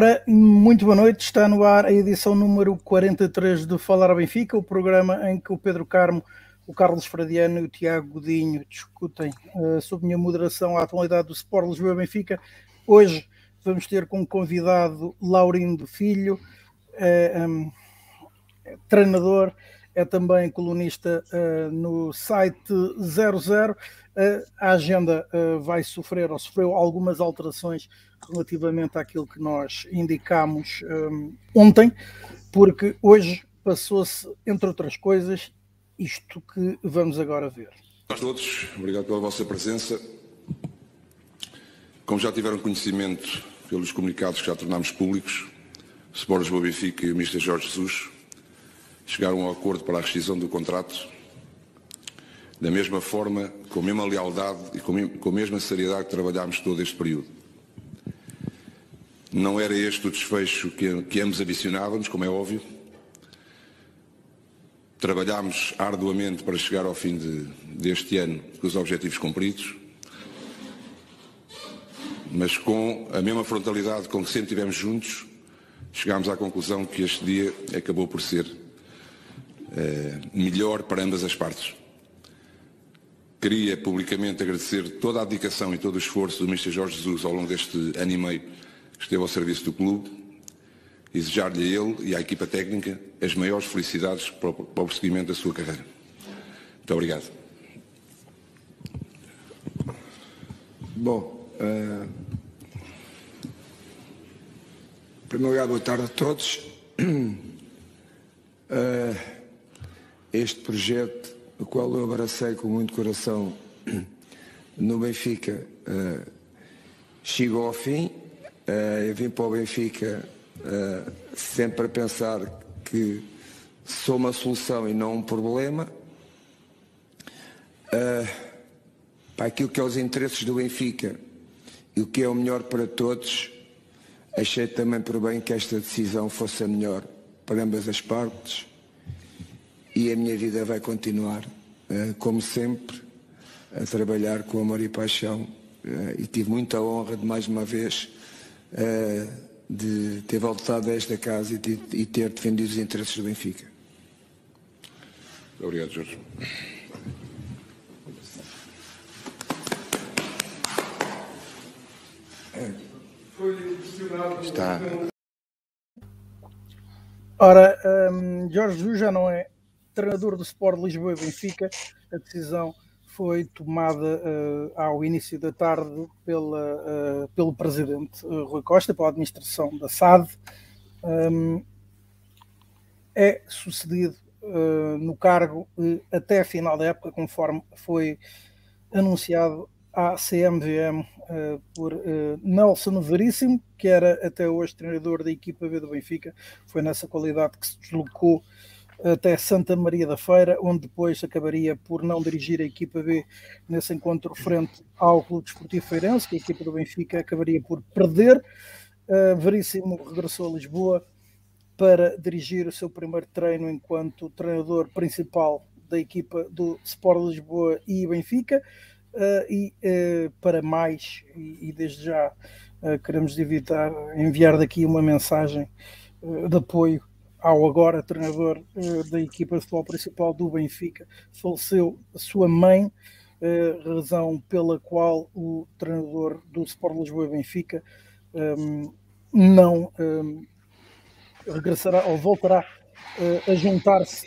Ora, muito boa noite. Está no ar a edição número 43 do Falar Benfica, o programa em que o Pedro Carmo, o Carlos Fradiano e o Tiago Godinho discutem uh, sob minha moderação a atualidade do Sport Lisboa Benfica. Hoje vamos ter como convidado Laurindo Filho, uh, um, treinador, é também colunista uh, no site 00. a agenda vai sofrer ou sofreu algumas alterações relativamente àquilo que nós indicámos um, ontem, porque hoje passou-se, entre outras coisas, isto que vamos agora ver. A todos, obrigado pela vossa presença. Como já tiveram conhecimento pelos comunicados que já tornámos públicos, Sport Lisboa Benfica e o Ministro Jorge Jesus chegaram ao acordo para a rescisão do contrato da mesma forma, com a mesma lealdade e com a mesma seriedade que trabalhámos todo este período. Não era este o desfecho que, que ambos ambicionávamos, como é óbvio. Trabalhámos arduamente para chegar ao fim de, deste ano com os objetivos cumpridos, mas com a mesma frontalidade com que sempre tivemos juntos, chegámos à conclusão que este dia acabou por ser eh, melhor para ambas as partes. Queria publicamente agradecer toda a dedicação e todo o esforço do Ministro Jorge Jesus ao longo deste ano e meio que esteve ao serviço do clube, desejar-lhe a ele e à equipa técnica as maiores felicidades para o, para o prosseguimento da sua carreira. Muito obrigado. Bom, uh, em primeiro lugar, boa tarde a todos. Uh, este projeto, o qual eu abracei com muito coração no Benfica, uh, chegou ao fim Uh, eu vim para o Benfica uh, sempre a pensar que sou uma solução e não um problema. Para aquilo que é os interesses do Benfica e o que é o melhor para todos, achei também por bem que esta decisão fosse a melhor para ambas as partes e a minha vida vai continuar, como sempre, a trabalhar com amor e paixão. e tive muita honra de mais uma vez uh, de ter voltado a esta casa e, e ter defendido os interesses do Benfica. Obrigado, Jorge. Está. Ora, um, Jorge Jesus já não é treinador do Sport Lisboa e Benfica. A decisão foi tomada uh, ao início da tarde pela, uh, pelo presidente uh, Rui Costa, pela administração da SAD. Um, é sucedido no cargo até a final da época, conforme foi anunciado à CMVM por Nelson Veríssimo, que era até hoje treinador da equipa B do Benfica. Foi nessa qualidade que se deslocou até Santa Maria da Feira, onde depois acabaria por não dirigir a equipa B nesse encontro frente ao Clube Desportivo Feirense, que a equipa do Benfica acabaria por perder. Uh, Veríssimo regressou a Lisboa para dirigir o seu primeiro treino enquanto treinador principal da equipa do Sport Lisboa e Benfica. Uh, e uh, para mais, e, e desde já queremos evitar enviar daqui uma mensagem de apoio ao agora treinador uh, da equipa de futebol principal do Benfica, faleceu a sua mãe, uh, razão pela qual o treinador do Sport Lisboa e Benfica um, ehm, não um, ehm, regressará ou voltará uh, a juntar-se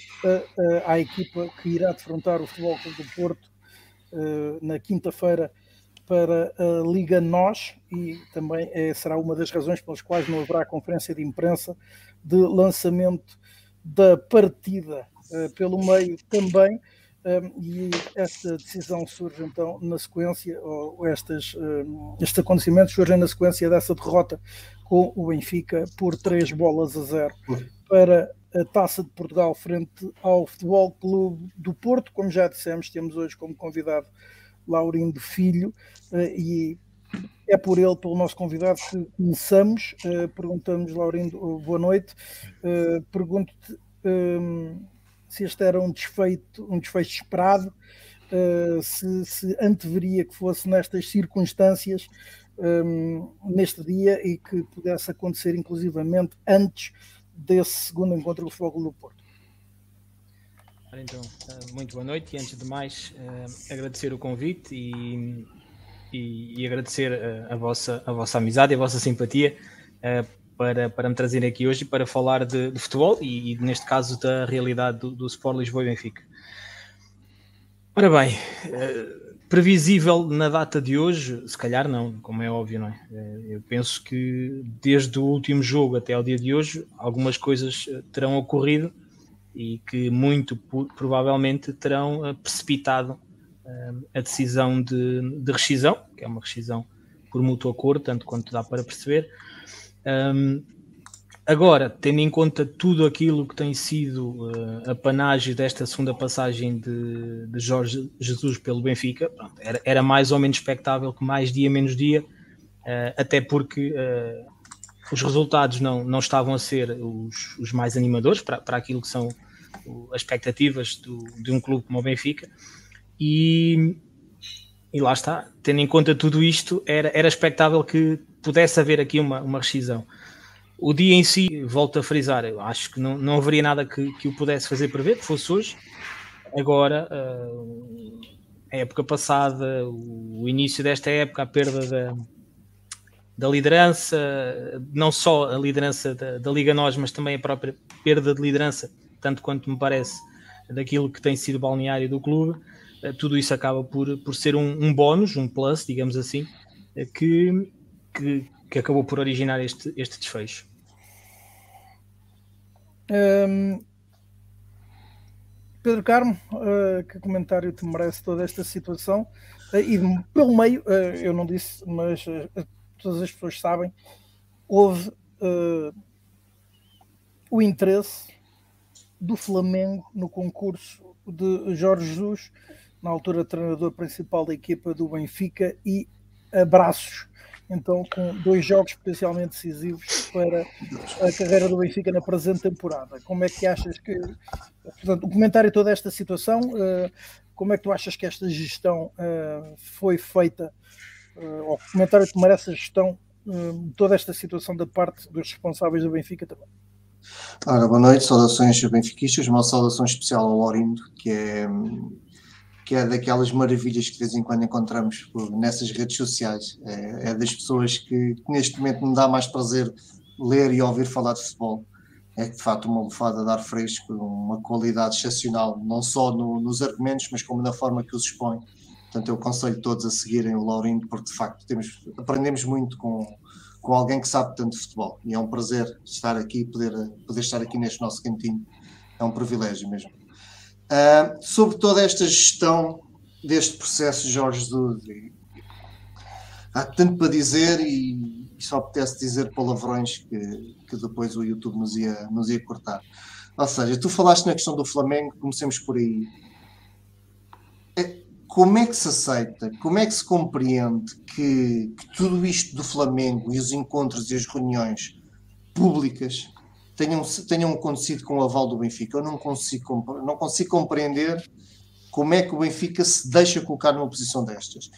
à equipa que irá defrontar o Futebol Clube do Porto na quinta-feira para a Liga NOS e também é, será uma das razões pelas quais não haverá conferência de imprensa de lançamento da partida uh, pelo meio também. Um, eh, e esta decisão surge então na sequência, ou estas, um, estes acontecimentos surgem na sequência dessa derrota com o Benfica por três bolas a zero para a Taça de Portugal frente ao Futebol Clube do Porto. Como já dissemos, temos hoje como convidado Laurindo Filho, eh, e é por ele, pelo nosso convidado, que começamos. Uh, perguntamos, Laurindo, boa noite. Uh, Pergunto-te um, se este era um desfeito, um desfecho esperado, uh, se, se anteveria que fosse nestas circunstâncias um, neste dia e que pudesse acontecer inclusivamente antes desse segundo encontro do Fogo do Porto. Então, eh, muito boa noite e antes de mais eh, agradecer o convite e, e, e agradecer a, eh, a, vossa, a vossa amizade e a vossa simpatia para, para me trazer aqui hoje para falar de, de futebol e, e, neste caso da realidade do, do Sport Lisboa e Benfica. Ora bem, previsível na data de hoje, se calhar não, como é óbvio, não é? Eu penso que desde o último jogo até ao dia de hoje, algumas coisas terão ocorrido e que muito provavelmente terão precipitado a decisão de, de, rescisão, que é uma rescisão por mútuo acordo, tanto quanto dá para perceber. Um, Agora, tendo em conta tudo aquilo que tem sido uh, a panagem desta segunda passagem de, de Jorge Jesus pelo Benfica, pronto, era, era, mais ou menos expectável que mais dia menos dia, uh, até porque uh, os resultados não, não estavam a ser os, os mais animadores para, para aquilo que são as expectativas do, de um clube como o Benfica. E, e lá está, tendo em conta tudo isto, era, era expectável que pudesse haver aqui uma, uma rescisão. O dia em si, volto a frisar, eu acho que não, não haveria nada que, que o pudesse fazer prever, que fosse hoje. Agora, uh, a época passada, o, início desta época, a perda da, da liderança, não só a liderança da, da Liga Nós, mas também a própria perda de liderança, tanto quanto me parece, daquilo que tem sido o balneário do clube, tudo isso acaba por, por ser um, um bónus, um plus, digamos assim, uh, que, que, que acabou por originar este, este desfecho. Um, Pedro Carmo, uh, que comentário te merece toda esta situação? Uh, e pelo meio, uh, eu não disse, mas todas as pessoas sabem, houve o interesse do Flamengo no concurso de Jorge Jesus, na altura treinador principal da equipa do Benfica, e abraços então com dois jogos potencialmente decisivos para a carreira do Benfica na presente temporada. Como é que achas que, portanto, o comentário toda esta situação, uh, como é que tu achas que esta gestão uh, foi feita, uh, ou comentário que merece a gestão toda esta situação da parte dos responsáveis do Benfica também? Ora, boa noite, saudações benfiquistas, uma saudação especial ao Lorindo, que é que é daquelas maravilhas que de vez em quando encontramos nessas redes sociais. É, é das pessoas que, que, neste momento me dá mais prazer ler e ouvir falar de futebol. É de facto uma lufada de ar fresco, uma qualidade excepcional, não só no, nos argumentos, mas como na forma que os expõe. Portanto, eu aconselho todos a seguirem o Laurindo, porque de facto temos, aprendemos muito com, com alguém que sabe tanto de futebol. E é um prazer estar aqui, poder, poder estar aqui neste nosso cantinho. É um privilégio mesmo. Uh, sobre toda esta gestão deste processo, Jorge Jesus, há tanto para dizer e, e só apetece dizer palavrões que, que depois o YouTube nos ia, nos ia cortar. Ou seja, tu falaste na questão do Flamengo, comecemos por aí. É, como é que se aceita, como é que se compreende que, que tudo isto do Flamengo e os encontros e as reuniões públicas tenham, tenham acontecido com o aval do Benfica. Eu não consigo, não consigo compreender como é que o Benfica se deixa colocar numa posição destas.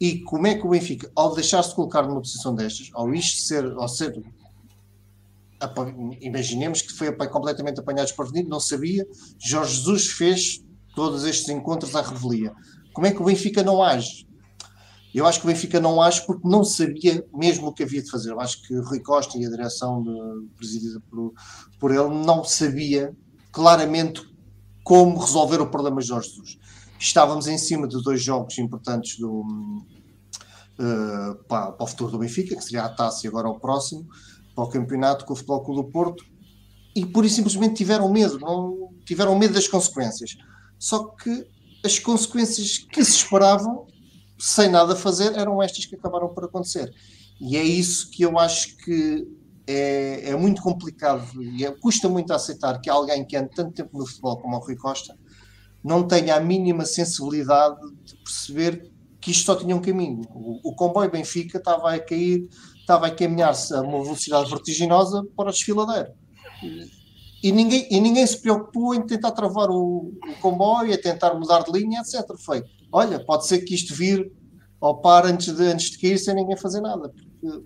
E como é que o Benfica, ao deixar-se colocar numa posição destas, ao isto ser, ao ser imaginemos que foi completamente apanhado desprevenido, não sabia, Jorge Jesus fez todos estes encontros à revelia. Como é que o Benfica não age? Eu acho que o Benfica não age porque não sabia mesmo o que havia de fazer. Eu acho que Rui Costa e a direção de, presidida por, por ele não sabia claramente como resolver o problema de Jorge Jesus. Estávamos em cima de dois jogos importantes do, uh, para, para, o futuro do Benfica, que seria a taça e agora o próximo, para o campeonato com o Futebol Clube do Porto, e pura e simplesmente tiveram medo, não, tiveram medo das consequências. Só que as consequências que se esperavam sem nada fazer, eram estas que acabaram por acontecer. E é isso que eu acho que é, é muito complicado e é, custa muito aceitar que alguém que anda tanto tempo no futebol como o Rui Costa não tenha a mínima sensibilidade de perceber que isto só tinha um caminho. O, o comboio Benfica estava a cair, estava a caminhar-se a uma velocidade vertiginosa para o desfiladeiro. E ninguém, e ninguém se preocupou em tentar travar o, o comboio, a tentar mudar de linha, etc. Foi olha, pode ser que isto vire ao par antes de, antes de cair sem ninguém fazer nada. Porque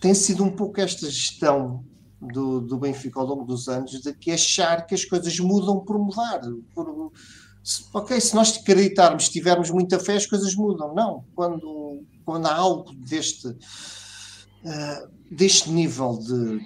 tem sido um pouco esta gestão do, do Benfica ao longo dos anos de que achar que as coisas mudam por mudar. Por, ok, se nós acreditarmos, tivermos muita fé, as coisas mudam. Não, quando, quando há algo deste, uh, deste nível de,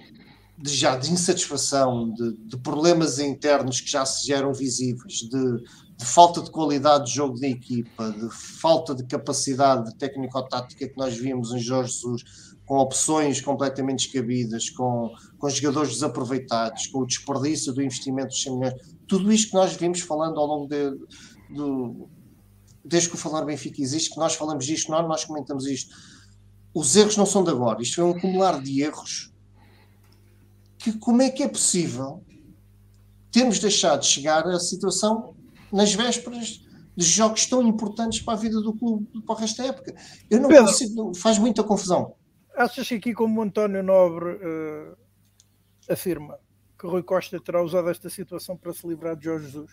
de, já de insatisfação, de, de, problemas internos que já se geram visíveis, de, de, falta de qualidade de jogo da equipa, de falta de capacidade técnico-tática que nós vimos em Jorge Jesus, com opções completamente descabidas, com, com jogadores desaproveitados, com o desperdício do investimento dos 100 milhões, tudo isto que nós vimos falando ao longo de, do, desde que o Falar Benfica existe, que nós falamos disto, nós, nós comentamos isto. Os erros não são de agora, isto é um acumular de erros. Que como é que é possível termos deixado de chegar a situação nas vésperas de jogos tão importantes para a vida do clube para da época? Eu não Pedro, consigo, faz muita confusão. Achas que aqui, como o António Nobre uh, afirma, que Rui Costa terá usado esta situação para se livrar de Jorge Jesus?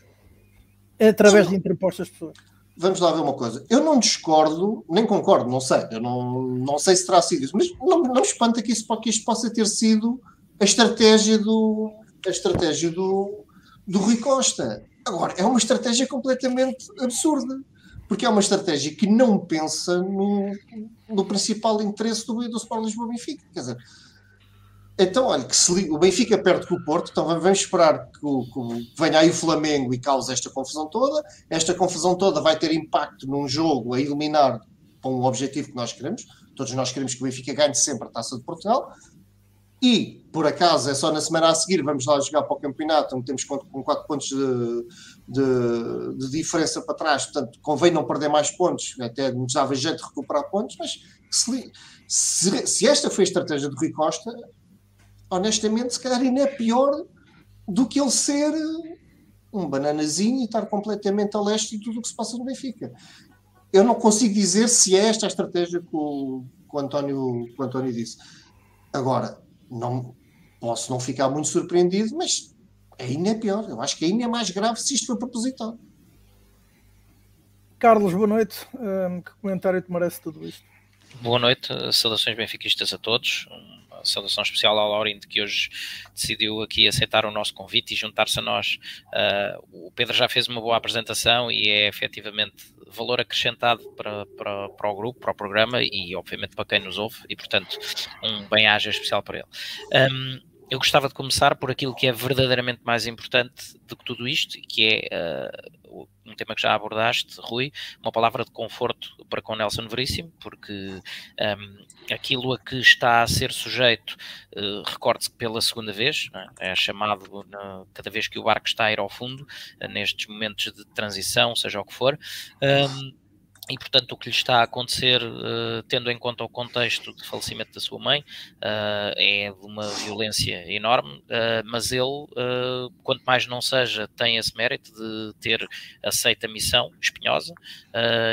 É através Sim. de interpostas pessoas. Vamos lá ver uma coisa. Eu não discordo, nem concordo, não sei. Eu não, não sei se terá sido isso, mas não, não me espanta que, isso, que isto possa ter sido a estratégia do, a estratégia do, do Rui Costa. Agora, é uma estratégia completamente absurda porque é uma estratégia que não pensa no, no principal interesse do, do Sport Lisboa Benfica. Quer dizer, então, olha, que se, o Benfica perde com o Porto, então vamos esperar que, o, que venha aí o Flamengo e cause esta confusão toda. Esta confusão toda vai ter impacto num jogo a eliminar com o objetivo que nós queremos. Todos nós queremos que o Benfica ganhe sempre a taça de Portugal e por acaso é só na semana a seguir vamos lá jogar para o campeonato, onde temos com 4 pontos de, de, de, diferença para trás, portanto convém não perder mais pontos, até nos dava jeito de recuperar pontos, mas se, se, se, esta foi a estratégia do Rui Costa, honestamente, se calhar ainda é pior do que ele ser um bananazinho e estar completamente a leste de tudo o que se passa no Benfica. Eu não consigo dizer se é esta a estratégia que o, que o António, que o António disse. Agora, não posso não ficar muito surpreendido, mas ainda é pior. Eu acho que ainda é mais grave se isto for propositado. Carlos, boa noite. Um, que comentário te merece tudo isto? Boa noite, saudações benfiquistas a todos. Uma saudação especial ao Laurindo que hoje decidiu aqui aceitar o nosso convite e juntar-se a nós. Uh, o Pedro já fez uma boa apresentação e é efetivamente valor acrescentado para, para, para o grupo, para o programa e, obviamente, para quem nos ouve, e, portanto, um bem-aja especial para ele. Um, eu gostava de começar por aquilo que é verdadeiramente mais importante do que tudo isto, que é uh, um tema que já abordaste, Rui, uma palavra de conforto para com Nelson Veríssimo, porque um, aquilo a que está a ser sujeito, uh, recorde-se que pela segunda vez, é? é, chamado uh, cada vez que o barco está a ir ao fundo, uh, nestes momentos de transição, seja o que for. Um, e portanto o que lhe está a acontecer, uh, tendo em conta o contexto de falecimento da sua mãe, uh, é de uma violência enorme, uh, mas ele, quanto mais não seja, tem esse mérito de ter aceito a missão espinhosa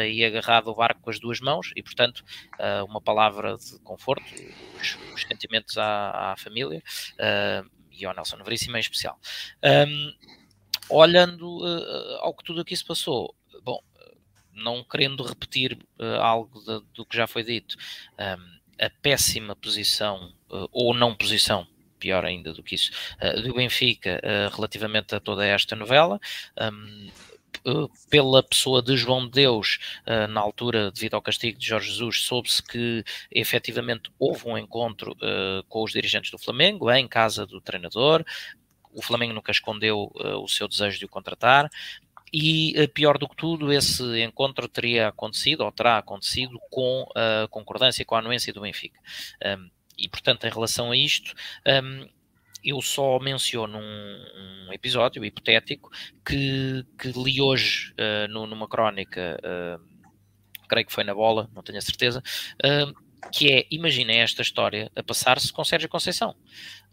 e agarrado o barco com as duas mãos, e portanto uma palavra de conforto, os, os sentimentos à, à família e ao Nelson Veríssimo em especial. Um, olhando ao que tudo aqui se passou, bom, não querendo repetir uh, algo de, do que já foi dito, um, a péssima posição uh, ou não posição, pior ainda do que isso, uh, do Benfica relativamente a toda esta novela. Um, pela pessoa de João de Deus, na altura, devido ao castigo de Jorge Jesus, soube-se que efetivamente houve um encontro com os dirigentes do Flamengo, em casa do treinador. O Flamengo nunca escondeu o seu desejo de o contratar. E eh, pior do que tudo, esse encontro teria acontecido, ou terá acontecido, com a concordância, com a anuência do Benfica. Um, e, portanto, em relação a isto, um, eu só menciono um, um, episódio hipotético que, que li hoje uh, numa crónica, uh, creio que foi na bola, não tenho a certeza, uh, que é, imaginem esta história a passar-se com Sérgio Conceição.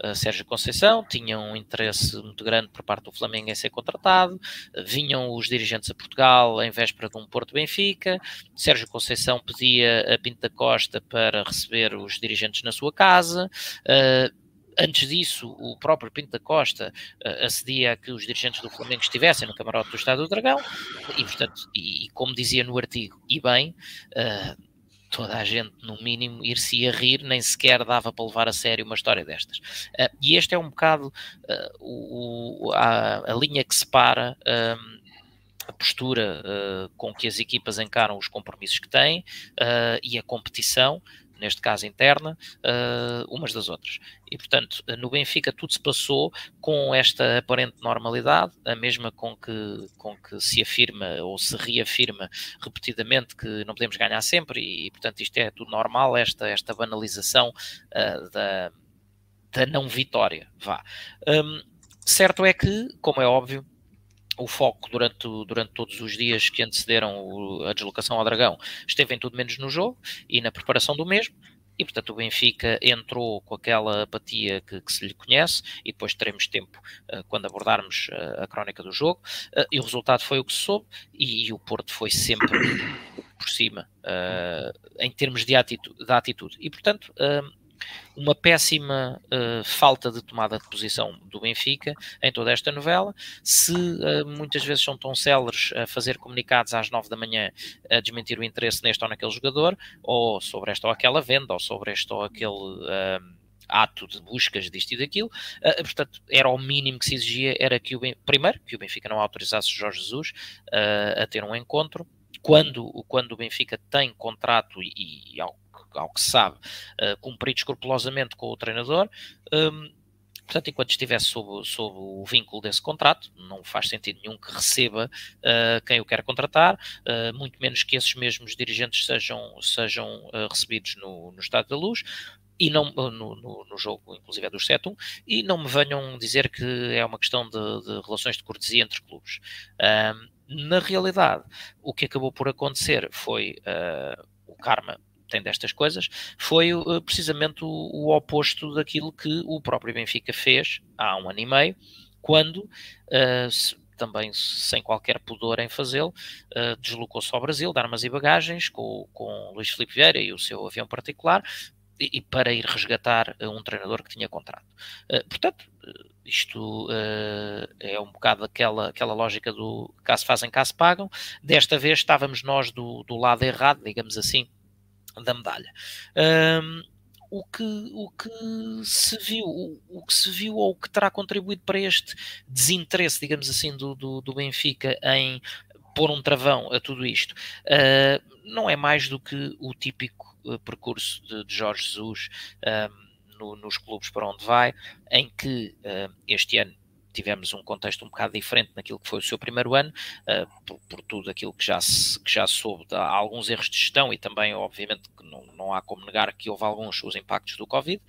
Uh, Sérgio Conceição tinha um interesse muito grande por parte do Flamengo em ser contratado, uh, vinham os dirigentes a Portugal em véspera de um Porto Benfica, Sérgio Conceição pedia a Pinto da Costa para receber os dirigentes na sua casa, uh, antes disso, o próprio Pinto da Costa uh, acedia a que os dirigentes do Flamengo estivessem no camarote do Estado do Dragão, e, portanto, e, e como dizia no artigo, e bem, uh, toda a gente, no mínimo, ir-se a rir, nem sequer dava para levar a sério uma história destas. Uh, e este é um bocado uh, o, a, a, linha que separa um, a postura uh, com que as equipas encaram os compromissos que têm e a competição, neste caso interna, uh, umas das outras. E, portanto, no Benfica tudo se passou com esta aparente normalidade, a mesma com que, com que se afirma ou se reafirma repetidamente que não podemos ganhar sempre, e, portanto, isto é tudo normal, esta, esta banalização uh, da, da não vitória. Vá. Um, certo é que, como é óbvio, o foco durante, durante todos os dias que antecederam o, a deslocação ao Dragão esteve em tudo menos no jogo e na preparação do mesmo. E, portanto, o Benfica entrou com aquela apatia que, que se lhe conhece, e depois teremos tempo uh, quando abordarmos uh, a crónica do jogo. Uh, e o resultado foi o que se soube, e, e o Porto foi sempre por cima, em termos de atitude, de atitude. E, portanto, uma péssima uh, falta de tomada de posição do Benfica em toda esta novela. Se uh, muitas vezes são tão céleres a fazer comunicados às nove da manhã a desmentir o interesse neste ou naquele jogador, ou sobre esta ou aquela venda, ou sobre este ou aquele. Uh, ato de buscas disto e daquilo, uh, portanto, era o mínimo que se exigia, era que o ben... primeiro, que o Benfica não autorizasse Jorge Jesus uh, a ter um encontro, quando, quando o Benfica tem contrato e, e ao que se sabe, uh, cumprido escrupulosamente com o treinador. Um, portanto, enquanto estivesse sob, sob, o vínculo desse contrato, não faz sentido nenhum que receba uh, quem o quer contratar, uh, muito menos que esses mesmos dirigentes sejam, sejam uh, recebidos no, no Estado da Luz. E não, no, no, no jogo, inclusive, é do 7-1, e não me venham dizer que é uma questão de, de relações de cortesia entre clubes. na realidade, o que acabou por acontecer foi o karma tem destas coisas, foi uh, precisamente o, o, oposto daquilo que o próprio Benfica fez há um ano e meio, quando, uh, se, também sem qualquer pudor em fazê-lo, uh, deslocou-se ao Brasil, de armas e bagagens, com, com Luís Filipe Vieira e o seu avião particular, e, e para ir resgatar um treinador que tinha contrato. portanto, isto é um bocado aquela, aquela lógica do caso fazem, caso pagam. Desta vez estávamos nós do, do lado errado, digamos assim, da medalha. Um, o que, o que se viu, o, o, que se viu ou o que terá contribuído para este desinteresse, digamos assim, do, do, do Benfica em pôr um travão a tudo isto, uh, não é mais do que o típico uh, percurso de, de, Jorge Jesus uh, no, nos clubes para onde vai, em que este ano tivemos um contexto um bocado diferente naquilo que foi o seu primeiro ano, uh, por, por, tudo aquilo que já se, que já soube, há alguns erros de gestão e também, obviamente, que não, não há como negar que houve alguns os impactos do Covid,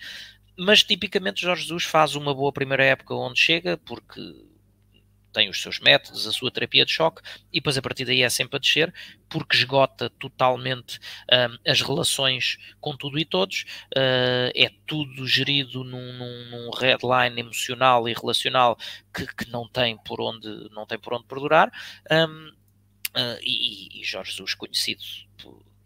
mas tipicamente Jorge Jesus faz uma boa primeira época onde chega, porque tem os seus métodos, a sua terapia de choque, e depois a partir daí é sempre a descer, porque esgota totalmente um, as relações com tudo e todos, uh, é tudo gerido num, num, num headline emocional e relacional que, que, não, tem por onde, não tem por onde perdurar, um, uh, e, e Jorge Jesus conhecido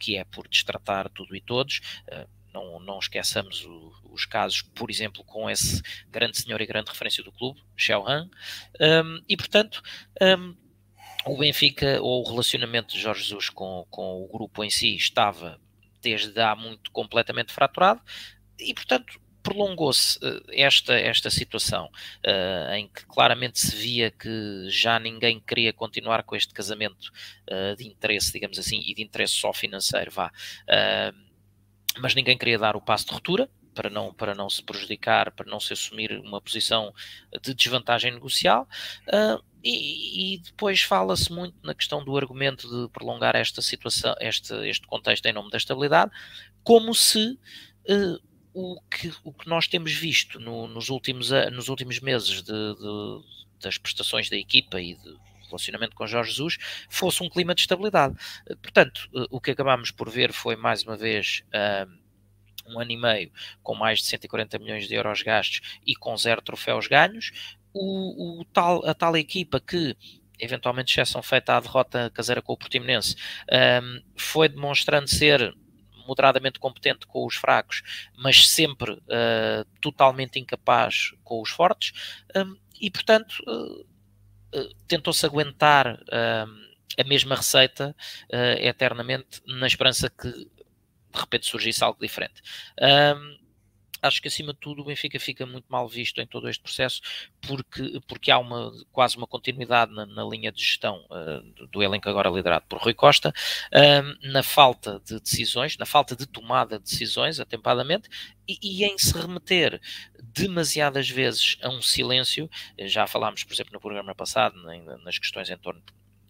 que é por destratar tudo e todos, uh, não, não esqueçamos o, os casos, por exemplo, com esse grande senhor e grande referência do clube, Xiao Han, um, e portanto. Um, o Benfica, ou o relacionamento de Jorge Jesus com, com o grupo em si, estava desde há muito completamente fraturado, e portanto prolongou-se uh, esta, esta situação uh, em que claramente se via que já ninguém queria continuar com este casamento uh, de interesse, digamos assim, e de interesse só financeiro, vá mas ninguém queria dar o passo de ruptura para não, para não se prejudicar, para não se assumir uma posição de desvantagem negocial. Uh, e, e, depois fala-se muito na questão do argumento de prolongar esta situação, este, este contexto em nome da estabilidade, como se uh, o, que, o que nós temos visto no, nos, últimos, nos últimos meses de, de, das prestações da equipa e de relacionamento com Jorge Jesus, fosse um clima de estabilidade. Portanto, o que acabámos por ver foi mais uma vez um ano e meio com mais de 140 milhões de euros gastos e com zero troféus ganhos. O, o tal, a tal equipa que eventualmente exceção feita à derrota caseira com o Portimonense, um, foi demonstrando ser moderadamente competente com os fracos, mas sempre uh, totalmente incapaz com os fortes, um, e portanto uh, tentou-se aguentar a mesma receita eternamente na esperança que de repente surgisse algo diferente. Um, acho que acima de tudo o Benfica fica muito mal visto em todo este processo porque, porque há uma, quase uma continuidade na, na linha de gestão uh, do, elenco agora liderado por Rui Costa, uh, na falta de decisões, na falta de tomada de decisões atempadamente e, e, em se remeter demasiadas vezes a um silêncio, já falámos, por exemplo, no programa passado, nas questões em torno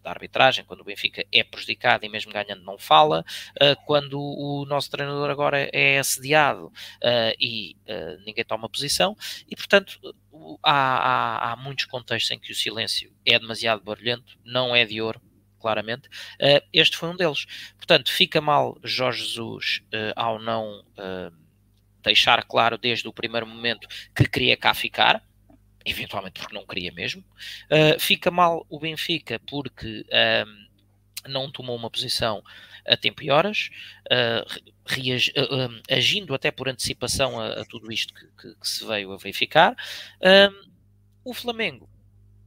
da arbitragem, quando o Benfica é prejudicado e mesmo ganhando não fala, uh, quando o nosso treinador agora é assediado uh, e uh, ninguém toma posição, e portanto há, há, há, muitos contextos em que o silêncio é demasiado barulhento, não é de ouro, claramente, este foi um deles. Portanto, fica mal Jorge Jesus ao não deixar claro desde o primeiro momento que queria cá ficar, eventualmente porque não queria mesmo. Uh, fica mal o Benfica porque uh, não tomou uma posição a tempo e horas, uh, reagi, agindo até por antecipação a, a tudo isto que, que, que, se veio a verificar. o Flamengo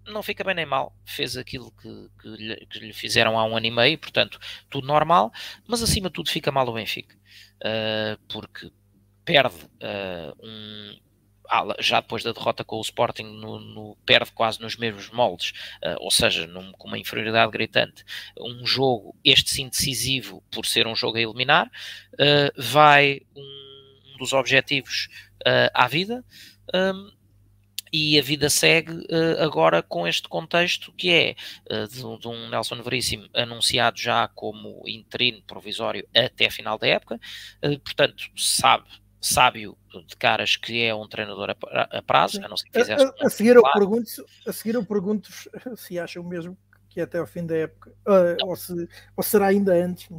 não fica bem nem mal, fez aquilo que, que, lhe, que, lhe, fizeram há um ano e meio, portanto, tudo normal, mas acima de tudo fica mal o Benfica, porque perde um, já depois da derrota com o Sporting, no, no perde quase nos mesmos moldes, uh, ou seja, num, com uma inferioridade gritante. Um jogo, este sim decisivo, por ser um jogo a eliminar, uh, vai um, dos objetivos uh, à vida. Um, e a vida segue uh, agora com este contexto que é uh, de, de, um Nelson Veríssimo anunciado já como interino provisório até final da época, uh, portanto sabe sábio de caras que é um treinador a, prazo, a não ser que fizesse. A, a, a seguir eu pergunto, a seguir eu pergunto se acham mesmo que é até ao fim da época, uh, ou, se, ou será ainda antes.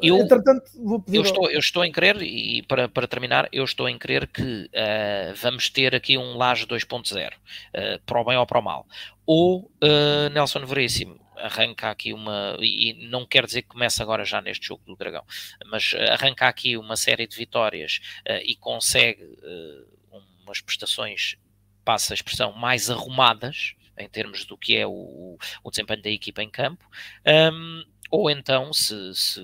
Eu, Entretanto, vou pedir. Eu estou, eu estou em crer, e para, para terminar, eu estou em crer que uh, vamos ter aqui um Laje 2.0, uh, para o bem ou para o mal. Ou Nelson Veríssimo arranca aqui uma, e não quer dizer que comece agora já neste jogo do Dragão, mas arranca aqui uma série de vitórias uh, e consegue uh, umas prestações, passa a expressão, mais arrumadas em termos do que é o, o desempenho da equipa em campo. Um, ou então, se, se,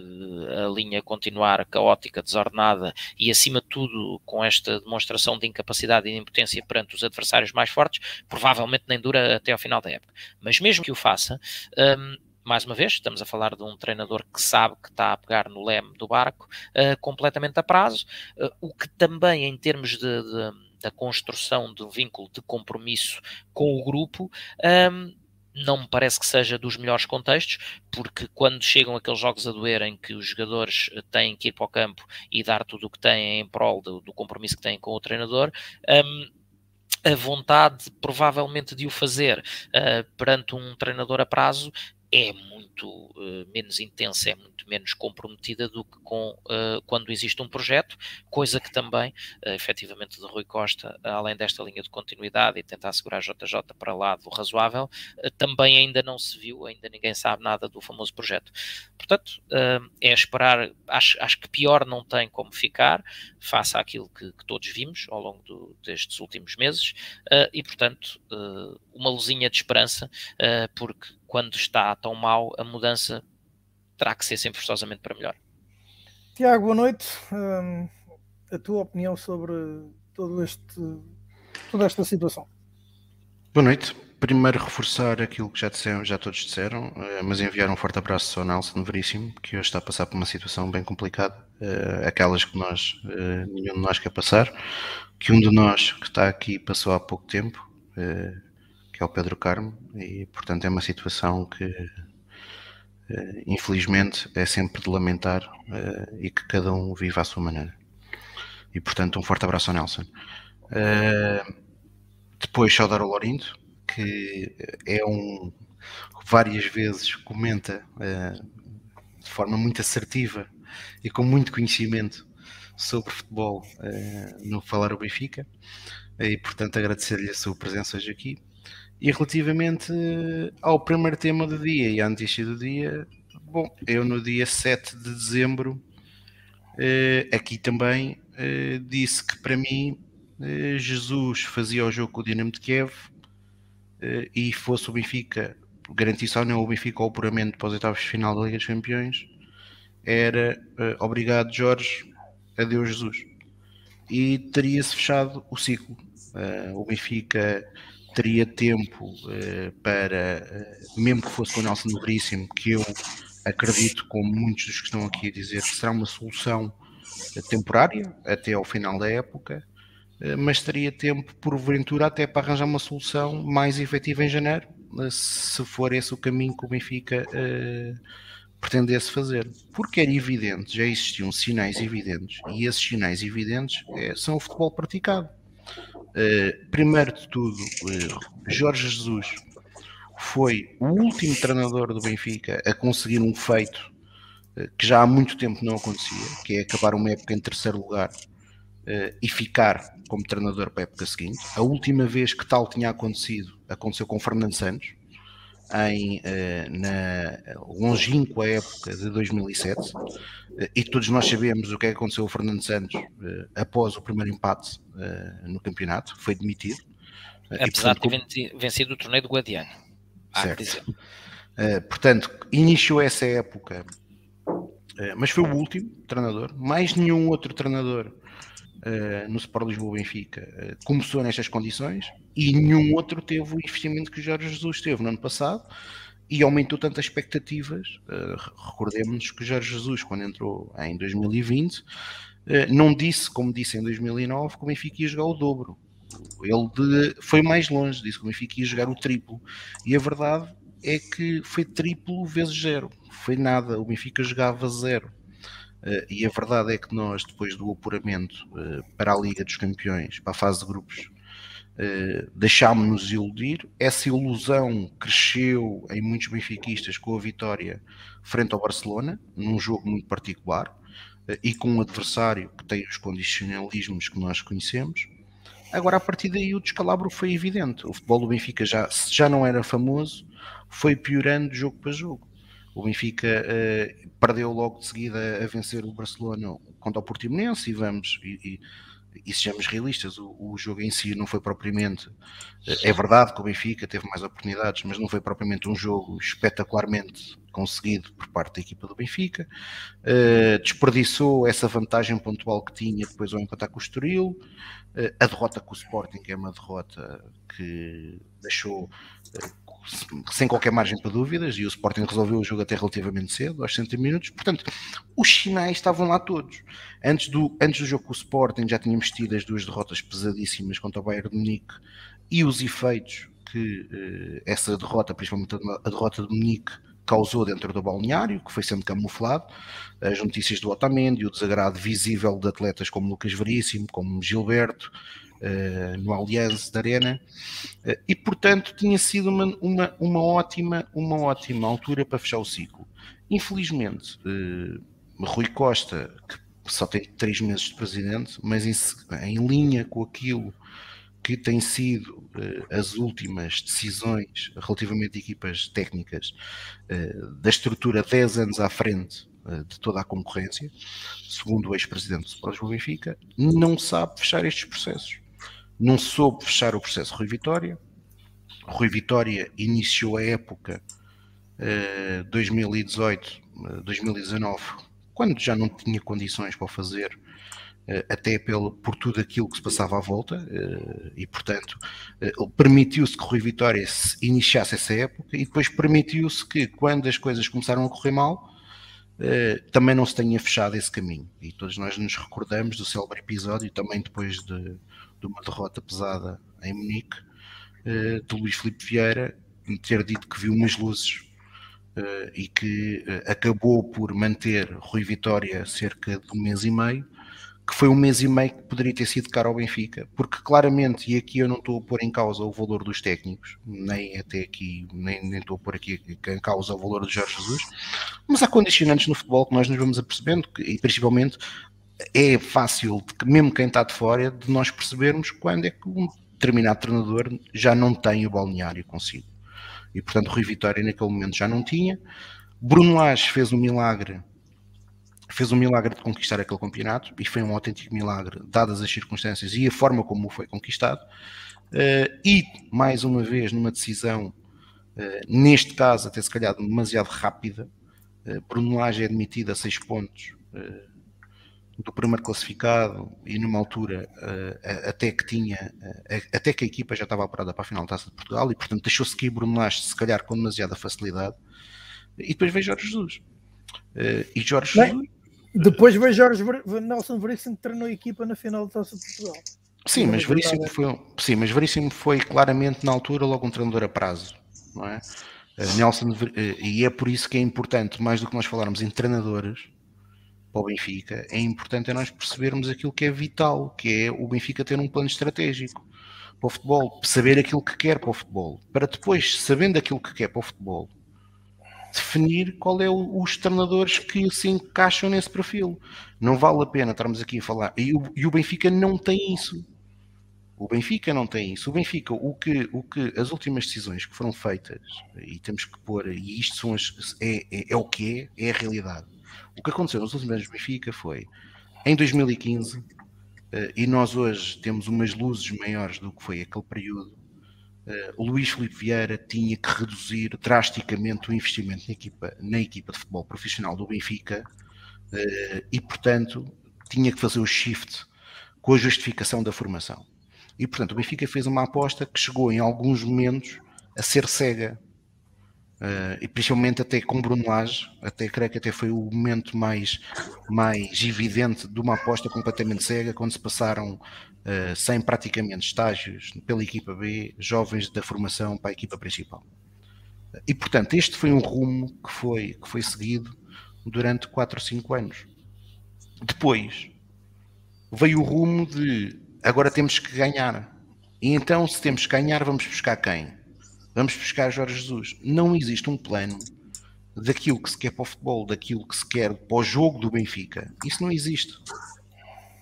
a linha continuar caótica, desordenada e, acima de tudo, com esta demonstração de incapacidade e de impotência perante os adversários mais fortes, provavelmente nem dura até ao final da época. Mas mesmo que o faça, um, mais uma vez, estamos a falar de um treinador que sabe que está a pegar no leme do barco uh, completamente a prazo, uh, o que também, em termos de, de, da construção de um vínculo de compromisso com o grupo, um, não me parece que seja dos melhores contextos, porque quando chegam aqueles jogos a doer em que os jogadores têm que ir para o campo e dar tudo o que têm em prol do, do compromisso que têm com o treinador, um, a vontade provavelmente de o fazer uh, perante um treinador a prazo é muito uh, menos intensa, é muito menos comprometida do que com uh, quando existe um projeto, coisa que também, uh, efetivamente, de Rui Costa, além desta linha de continuidade e tentar segurar a JJ para lá do razoável, também ainda não se viu, ainda ninguém sabe nada do famoso projeto. Portanto, é esperar, acho, acho que pior não tem como ficar, face àquilo que, que todos vimos ao longo do, destes últimos meses, e, portanto, uma luzinha de esperança, porque quando está tão mal, a mudança terá que ser sempre forçosamente para melhor. Tiago, boa noite. Um, a tua opinião sobre todo este, toda esta situação? Boa noite. Primeiro reforçar aquilo que já, disseram, já todos disseram, eh, mas enviar um forte abraço ao Nelson Veríssimo, que hoje está a passar por uma situação bem complicada, eh, aquelas que nós, eh, nenhum de nós quer passar, que um de nós que está aqui passou há pouco tempo, que é o Pedro Carmo, e portanto é uma situação que eh, infelizmente é sempre de lamentar eh, e que cada um vive à sua maneira. E portanto um forte abraço ao Nelson. Eh, depois saudar o Lorindo, que é um várias vezes comenta de forma muito assertiva e com muito conhecimento sobre futebol no Falar o Benfica e portanto agradecer-lhe a sua presença hoje aqui e relativamente ao primeiro tema do dia e à notícia do dia, bom, eu no dia 7 de dezembro Uh, aqui também uh, disse que para mim Jesus fazia o jogo com o Dinamo de Kiev e fosse o Benfica, garantisse ou não o Benfica o apuramento para os oitavos de final da Liga dos Campeões, era obrigado Jorge, adeus Jesus. E teria-se fechado o ciclo. o Benfica teria tempo para, mesmo que fosse com o Nelson Veríssimo, que eu acredito, como muitos dos que estão aqui a dizer, que será uma solução temporária até ao final da época, eh, mas teria tempo, porventura, até para arranjar uma solução mais efetiva em janeiro, eh, se for esse o caminho que o Benfica uh, pretendesse fazer. Porque era evidente, já existiam sinais evidentes, e esses sinais evidentes é, são o futebol praticado. Uh, primeiro de tudo, uh, Jorge Jesus foi o último treinador do Benfica a conseguir um feito eh, que já há muito tempo não acontecia, que é acabar uma época em terceiro lugar e ficar como treinador para a época seguinte. A última vez que tal tinha acontecido aconteceu com Fernando Santos, em, na longínqua época de 2007, uh, e todos nós sabemos o que é que aconteceu ao Fernando Santos após o primeiro empate no campeonato, foi demitido. Apesar e, portanto, de ter vencido o torneio do Guadiana. Certo. Uh, portanto, iniciou essa época, uh, mas foi o último treinador. Mais nenhum outro treinador uh, no Sport Lisboa Benfica começou nestas condições e nenhum outro teve o investimento que o Jorge Jesus teve no ano passado e aumentou tantas expectativas. recordemos que Jorge Jesus, quando entrou em 2020, não disse, como disse em 2009, que o Benfica ia jogar o dobro ele de, foi mais longe, disse que o Benfica ia jogar o triplo. E a verdade é que foi triplo vezes zero. Foi nada, o Benfica jogava zero. Uh, e a verdade é que nós, depois do apuramento para a Liga dos Campeões, para a fase de grupos, uh, deixámos-nos iludir. Essa ilusão cresceu em muitos benfiquistas com a vitória frente ao Barcelona, num jogo muito particular, e com um adversário que tem os condicionalismos que nós conhecemos. Agora, a partir daí, o descalabro foi evidente. O futebol do Benfica já, já não era famoso, foi piorando jogo para jogo. O Benfica uh, perdeu logo de seguida a vencer o Barcelona contra o Portimonense e vamos e, e, e sejamos realistas, o, o, jogo em si não foi propriamente é verdade que o Benfica teve mais oportunidades, mas não foi propriamente um jogo espetacularmente conseguido por parte da equipa do Benfica. Uh, desperdiçou essa vantagem pontual que tinha depois ao empatar com o Estoril. Uh, a derrota com o Sporting é uma derrota que deixou uh, sem qualquer margem para dúvidas, e o Sporting resolveu o jogo até relativamente cedo, aos 60 minutos. Portanto, os sinais estavam lá todos. Antes do, antes do jogo com o Sporting, já tínhamos tido as duas derrotas pesadíssimas contra o Bayern de Munique e os efeitos que eh, essa derrota, principalmente a derrota de Munique, causou dentro do balneário, que foi sendo camuflado, as notícias do Otamendi, o desagrado visível de atletas como Lucas Veríssimo, como Gilberto, no Allianz da Arena, uh, e portanto tinha sido uma, uma, uma, ótima, uma ótima altura para fechar o ciclo. Infelizmente, uh, Rui Costa, que só tem três meses de presidente, mas em, em linha com aquilo que têm sido as últimas decisões relativamente a equipas técnicas da estrutura 10 anos à frente de toda a concorrência, segundo o ex-presidente do Sport Benfica, não sabe fechar estes processos. Não soube fechar o processo Rui Vitória. Rui Vitória iniciou a época 2018-2019, quando já não tinha condições para o fazer, eh, até pelo, por tudo aquilo que se passava à volta, eh, e portanto eh, permitiu-se que Rui Vitória iniciasse essa época e depois permitiu-se que quando as coisas começaram a correr mal, também não se tenha fechado esse caminho. E todos nós nos recordamos do célebre episódio, também depois de, de uma derrota pesada em Munique, de Luís Filipe Vieira ter dito que viu umas luzes e que acabou por manter Rui Vitória cerca de um mês e meio que foi um mês e meio que poderia ter sido caro ao Benfica, porque claramente, e aqui eu não estou a pôr em causa o valor dos técnicos, nem até aqui, nem, nem estou a pôr aqui em causa o valor de Jorge Jesus, mas há condicionantes no futebol que nós nos vamos apercebendo, que, e principalmente é fácil, mesmo quem está de fora, de nós percebermos quando é que um determinado treinador já não tem o balneário consigo. E portanto, Rui Vitória naquele momento já não tinha. Bruno Lage fez um milagre fez um milagre de conquistar aquele campeonato e foi um autêntico milagre, dadas as circunstâncias e a forma como foi conquistado. Uh, e mais uma vez, numa decisão, uh, neste caso, até se calhar demasiado rápida, uh, Bruno Lage é admitido a seis pontos do primeiro classificado e numa altura até que tinha, até que a equipa já estava operada para a final da Taça de Portugal e portanto deixou-se cair Bruno Lage, se calhar com demasiada facilidade, e depois veio Jorge Jesus. e Jorge Bem, Jesus depois veio Jorge Nelson Veríssimo que treinou a equipa na final da Taça de Portugal. Sim, mas Veríssimo foi, sim, mas Veríssimo foi claramente na altura logo um treinador a prazo, não é? Uh, Nelson, uh, e é por isso que é importante, mais do que nós falarmos em treinadores para o Benfica, é importante é nós percebermos aquilo que é vital, que é o Benfica ter um plano estratégico para o futebol, saber aquilo que quer para o futebol, para depois, sabendo aquilo que quer para o futebol, definir qual é o, os treinadores que se encaixam nesse perfil. Não vale a pena estarmos aqui a falar. E o, e o, Benfica não tem isso. O Benfica não tem isso. O Benfica, o que, o que as últimas decisões que foram feitas, e temos que pôr, e isto são as, é, é, é o que é, é a realidade. O que aconteceu nos últimos anos do Benfica foi em 2015, eh, e nós hoje temos umas luzes maiores do que foi aquele período uh, o Luís Filipe Vieira tinha que reduzir drasticamente o investimento na equipa, na equipa de futebol profissional do Benfica uh, e, portanto, tinha que fazer o shift com a justificação da formação. E, portanto, o Benfica fez uma aposta que chegou em alguns momentos a ser cega. Uh, e principalmente até com Bruno Lage, até creio que até foi o momento mais, mais evidente de uma aposta completamente cega, quando se passaram uh, sem praticamente estágios pela equipa B, jovens da formação para a equipa principal. E portanto, este foi um rumo que foi, que foi seguido durante 4 ou 5 anos. Depois veio o rumo de agora temos que ganhar. E então, se temos que ganhar, vamos buscar quem? Vamos buscar Jorge Jesus. Não existe um plano daquilo que se quer para o futebol, daquilo que se quer para o jogo do Benfica. Isso não existe.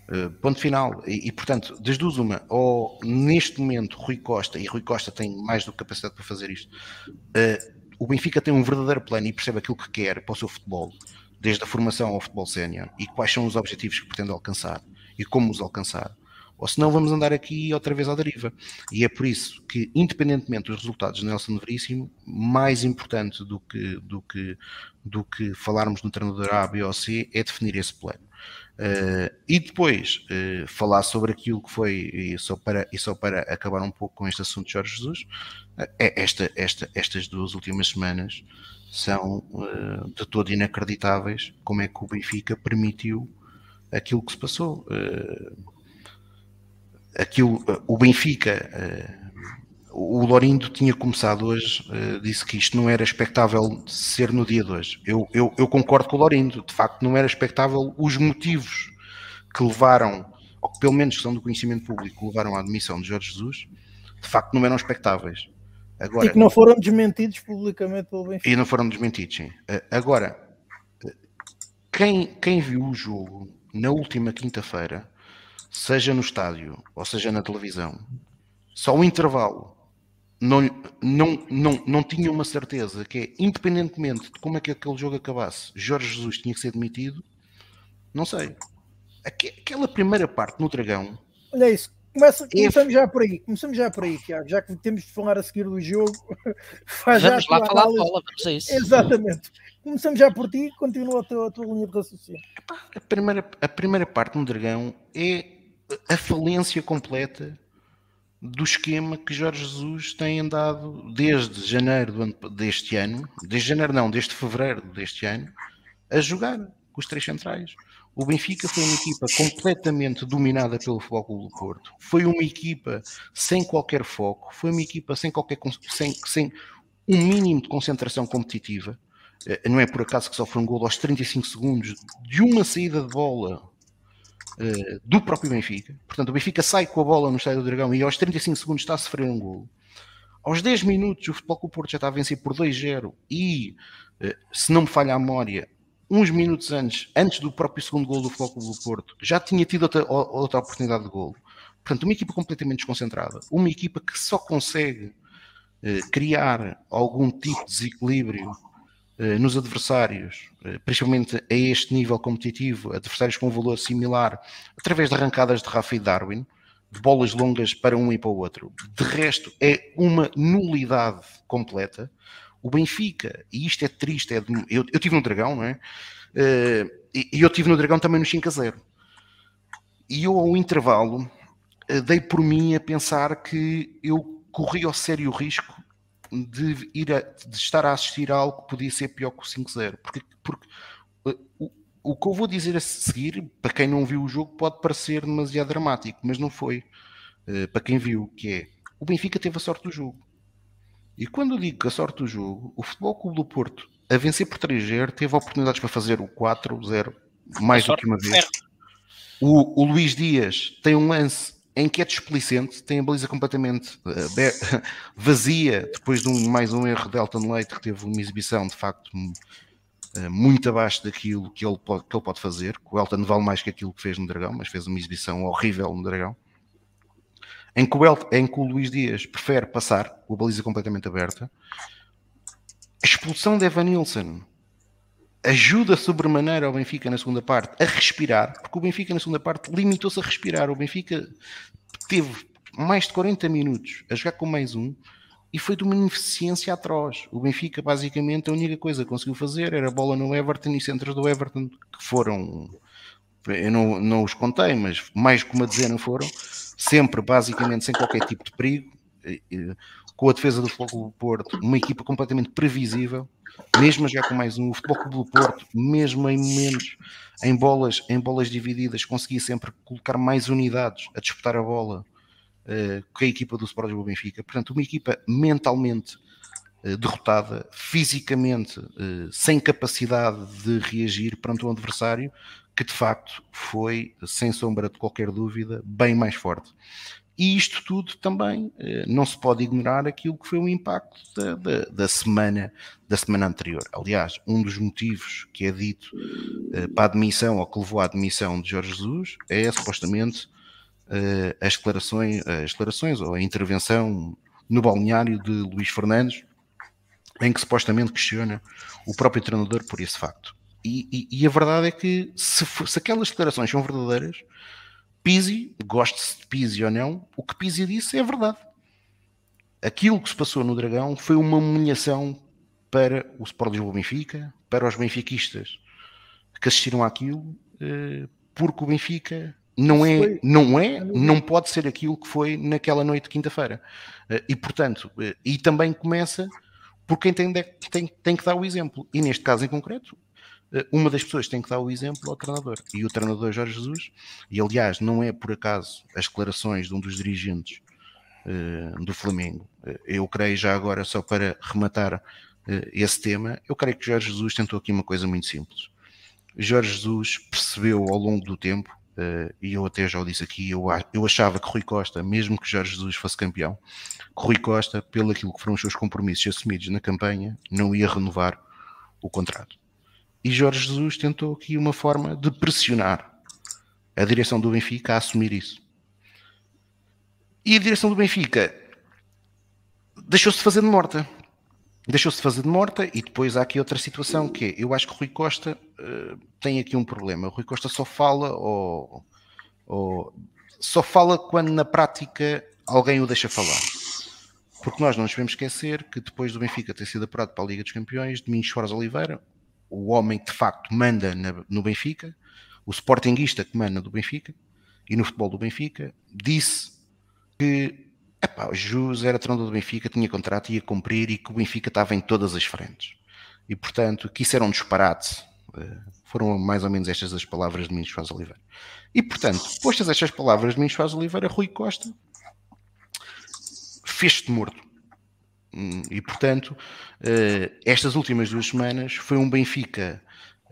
Uh, ponto final. E, e, portanto, das duas, uma, ou neste momento Rui Costa, e Rui Costa tem mais do que capacidade para fazer isto, uh, o Benfica tem um verdadeiro plano e percebe aquilo que quer para o seu futebol, desde a formação ao futebol sénior, e quais são os objetivos que pretende alcançar e como os alcançar. Ou senão vamos andar aqui outra vez à deriva. E é por isso que, independentemente dos resultados de Nelson Veríssimo, mais importante do que, do que, do que falarmos no treinador A, B ou C é definir esse plano. Uh, e depois uh, falar sobre aquilo que foi, e só, para, e só para acabar um pouco com este assunto de Jorge Jesus, uh, esta, esta, estas duas últimas semanas são de todo inacreditáveis como é que o Benfica permitiu aquilo que se passou. Aquilo, o Benfica o Lorindo tinha começado hoje, uh, disse que isto não era expectável ser no dia de hoje. Eu, eu, eu, concordo com o Lorindo, de facto não era expectável os motivos que levaram, ou que pelo menos são do conhecimento público, levaram à admissão de Jorge Jesus, de facto não eram expectáveis. Agora, e que não foram desmentidos publicamente pelo Benfica. E não foram desmentidos, sim. Agora, quem, quem viu o jogo na última quinta-feira, seja no estádio ou seja na televisão, só o intervalo não, não, não, não tinha uma certeza que é, independentemente de como é que aquele jogo acabasse, Jorge Jesus tinha que ser demitido, não sei. Aquela primeira parte no Dragão. Olha isso, Começa, é começamos já por aí, começamos já por aí, Tiago, já que temos de falar a seguir do jogo. Faz vamos já lá falar a bola, vamos a isso. Exatamente. Começamos já por ti, continua a tua, a tua linha de raciocínio. A primeira, a primeira parte no Dragão é a falência completa do esquema que Jorge Jesus tem andado desde janeiro do ano, deste ano, desde janeiro não, desde fevereiro deste ano, a jogar com os três centrais. O Benfica foi uma equipa completamente dominada pelo Futebol Clube do Porto. Foi uma equipa sem qualquer foco, foi uma equipa sem qualquer sem, sem um mínimo de concentração competitiva. Eh, não é por acaso que sofre um gol aos 35 segundos de uma saída de bola uh, do próprio Benfica. Portanto, o Benfica sai com a bola no Estádio do Dragão e aos 35 segundos está a sofrer um gol. Aos 10 minutos, o Futebol Clube Porto já está a vencer por 2-0 e, uh, se não me falha a memória, uns minutos antes, antes do próprio segundo gol do Futebol Clube do Porto, já tinha tido outra, outra oportunidade de gol. Portanto, uma equipa completamente desconcentrada, uma equipa que só consegue uh, criar algum tipo de desequilíbrio nos adversários, uh, principalmente a este nível competitivo, adversários com um valor similar, através de arrancadas de Rafa e Darwin, de bolas longas para um e para o outro. De resto, é uma nulidade completa. O Benfica, e isto é triste, é de, eu, eu tive no Dragão, não é? Uh, e, eu tive no Dragão também no 5 a 0. E eu, ao intervalo, dei por mim a pensar que eu corria o sério risco de, ir a, de estar a assistir a algo que podia ser pior que o 5-0. Porque, porque uh, o, o que eu vou dizer a seguir, para quem não viu o jogo, pode parecer demasiado dramático, mas não foi. Uh, para quem viu, que é o Benfica teve a sorte do jogo. E quando eu digo que a sorte do jogo, o Futebol Clube do Porto, a vencer por 3-0, teve oportunidades para fazer o 4-0 mais do que uma vez. O, o Luís Dias tem um lance em que é displicente, tem a baliza completamente uh, vazia, depois de um, mais um erro de Elton Leite, que teve uma exibição de facto uh, muito abaixo daquilo que ele, pode, que ele pode fazer. O Elton vale mais que aquilo que fez no Dragão, mas fez uma exibição horrível no Dragão. Em que o, Elton, em que o Luís Dias prefere passar, com a baliza completamente aberta. A expulsão de Evan Nilsson ajuda sobremaneira ao Benfica na segunda parte a respirar, porque o Benfica na segunda parte limitou-se a respirar. O Benfica teve mais de 40 minutos a jogar com mais um e foi de uma ineficiência atroz. O Benfica, basicamente, a única coisa que conseguiu fazer era a bola no Everton e centros do Everton, que foram, eu não, não os contei, mas mais que uma dezena foram, sempre, basicamente, sem qualquer tipo de perigo, com a defesa do Futebol do Porto, uma equipa completamente previsível, mesmo já com mais um, o Futebol Clube do Porto, mesmo em momentos, em bolas, em bolas divididas, conseguia sempre colocar mais unidades a disputar a bola uh, com a equipa do Sport Lisboa Benfica. Portanto, uma equipa mentalmente uh, derrotada, fisicamente uh, sem capacidade de reagir perante um adversário que de facto foi, sem sombra de qualquer dúvida, bem mais forte. E isto tudo também eh, não se pode ignorar aquilo que foi o impacto da, da, da, semana, da semana anterior. Aliás, um dos motivos que é dito eh, para a admissão ou que levou à admissão de Jorge Jesus é supostamente eh, as, declarações, as declarações ou a intervenção no balneário de Luís Fernandes, em que supostamente questiona o próprio treinador por esse facto. E, e, e a verdade é que se, se aquelas declarações são verdadeiras, Pizzi, goste-se de Pizzi ou não, o que Pizzi disse é verdade. Aquilo que se passou no Dragão foi uma humilhação para o Sport Lisboa Benfica, para os benfiquistas que assistiram àquilo, eh, porque o Benfica não é, não é, não pode ser aquilo que foi naquela noite de quinta-feira. Eh, e portanto, eh, e também começa por quem tem, tem, tem que dar o exemplo. E neste caso em concreto, uma das pessoas tem que dar o exemplo ao treinador. E o treinador Jorge Jesus, e aliás, não é por acaso as declarações de um dos dirigentes uh, do Flamengo. Uh, eu creio já agora, só para rematar uh, esse tema, eu creio que Jorge Jesus tentou aqui uma coisa muito simples. Jorge Jesus percebeu ao longo do tempo, e eu até já o disse aqui, eu, eu achava que Rui Costa, mesmo que Jorge Jesus fosse campeão, que Rui Costa, pelo aquilo que foram os seus compromissos assumidos na campanha, não ia renovar o contrato e Jorge Jesus tentou aqui uma forma de pressionar a direção do Benfica a assumir isso. E a direção do Benfica deixou-se de fazer de morta. Deixou-se de fazer de morta e depois há aqui outra situação que é, eu acho que o Rui Costa uh, tem aqui um problema. O Rui Costa só fala ou, ou só fala quando na prática alguém o deixa falar. Porque nós não nos devemos esquecer que depois do Benfica ter sido apurado para a Liga dos Campeões, Domingos Soares Oliveira, o homem que de facto manda na, no Benfica, o sportinguista que manda do Benfica e no futebol do Benfica, disse que epá, o Jus era treinador do Benfica, tinha contrato, ia cumprir e que o Benfica estava em todas as frentes. E portanto, que isso era um disparate. Eh, foram mais ou menos estas as palavras de Domingos Faz Oliveira. E portanto, postas estas palavras de Domingos Faz Oliveira, Rui Costa fez-te morto. Hum, e portanto, eh, estas últimas duas semanas foi um Benfica,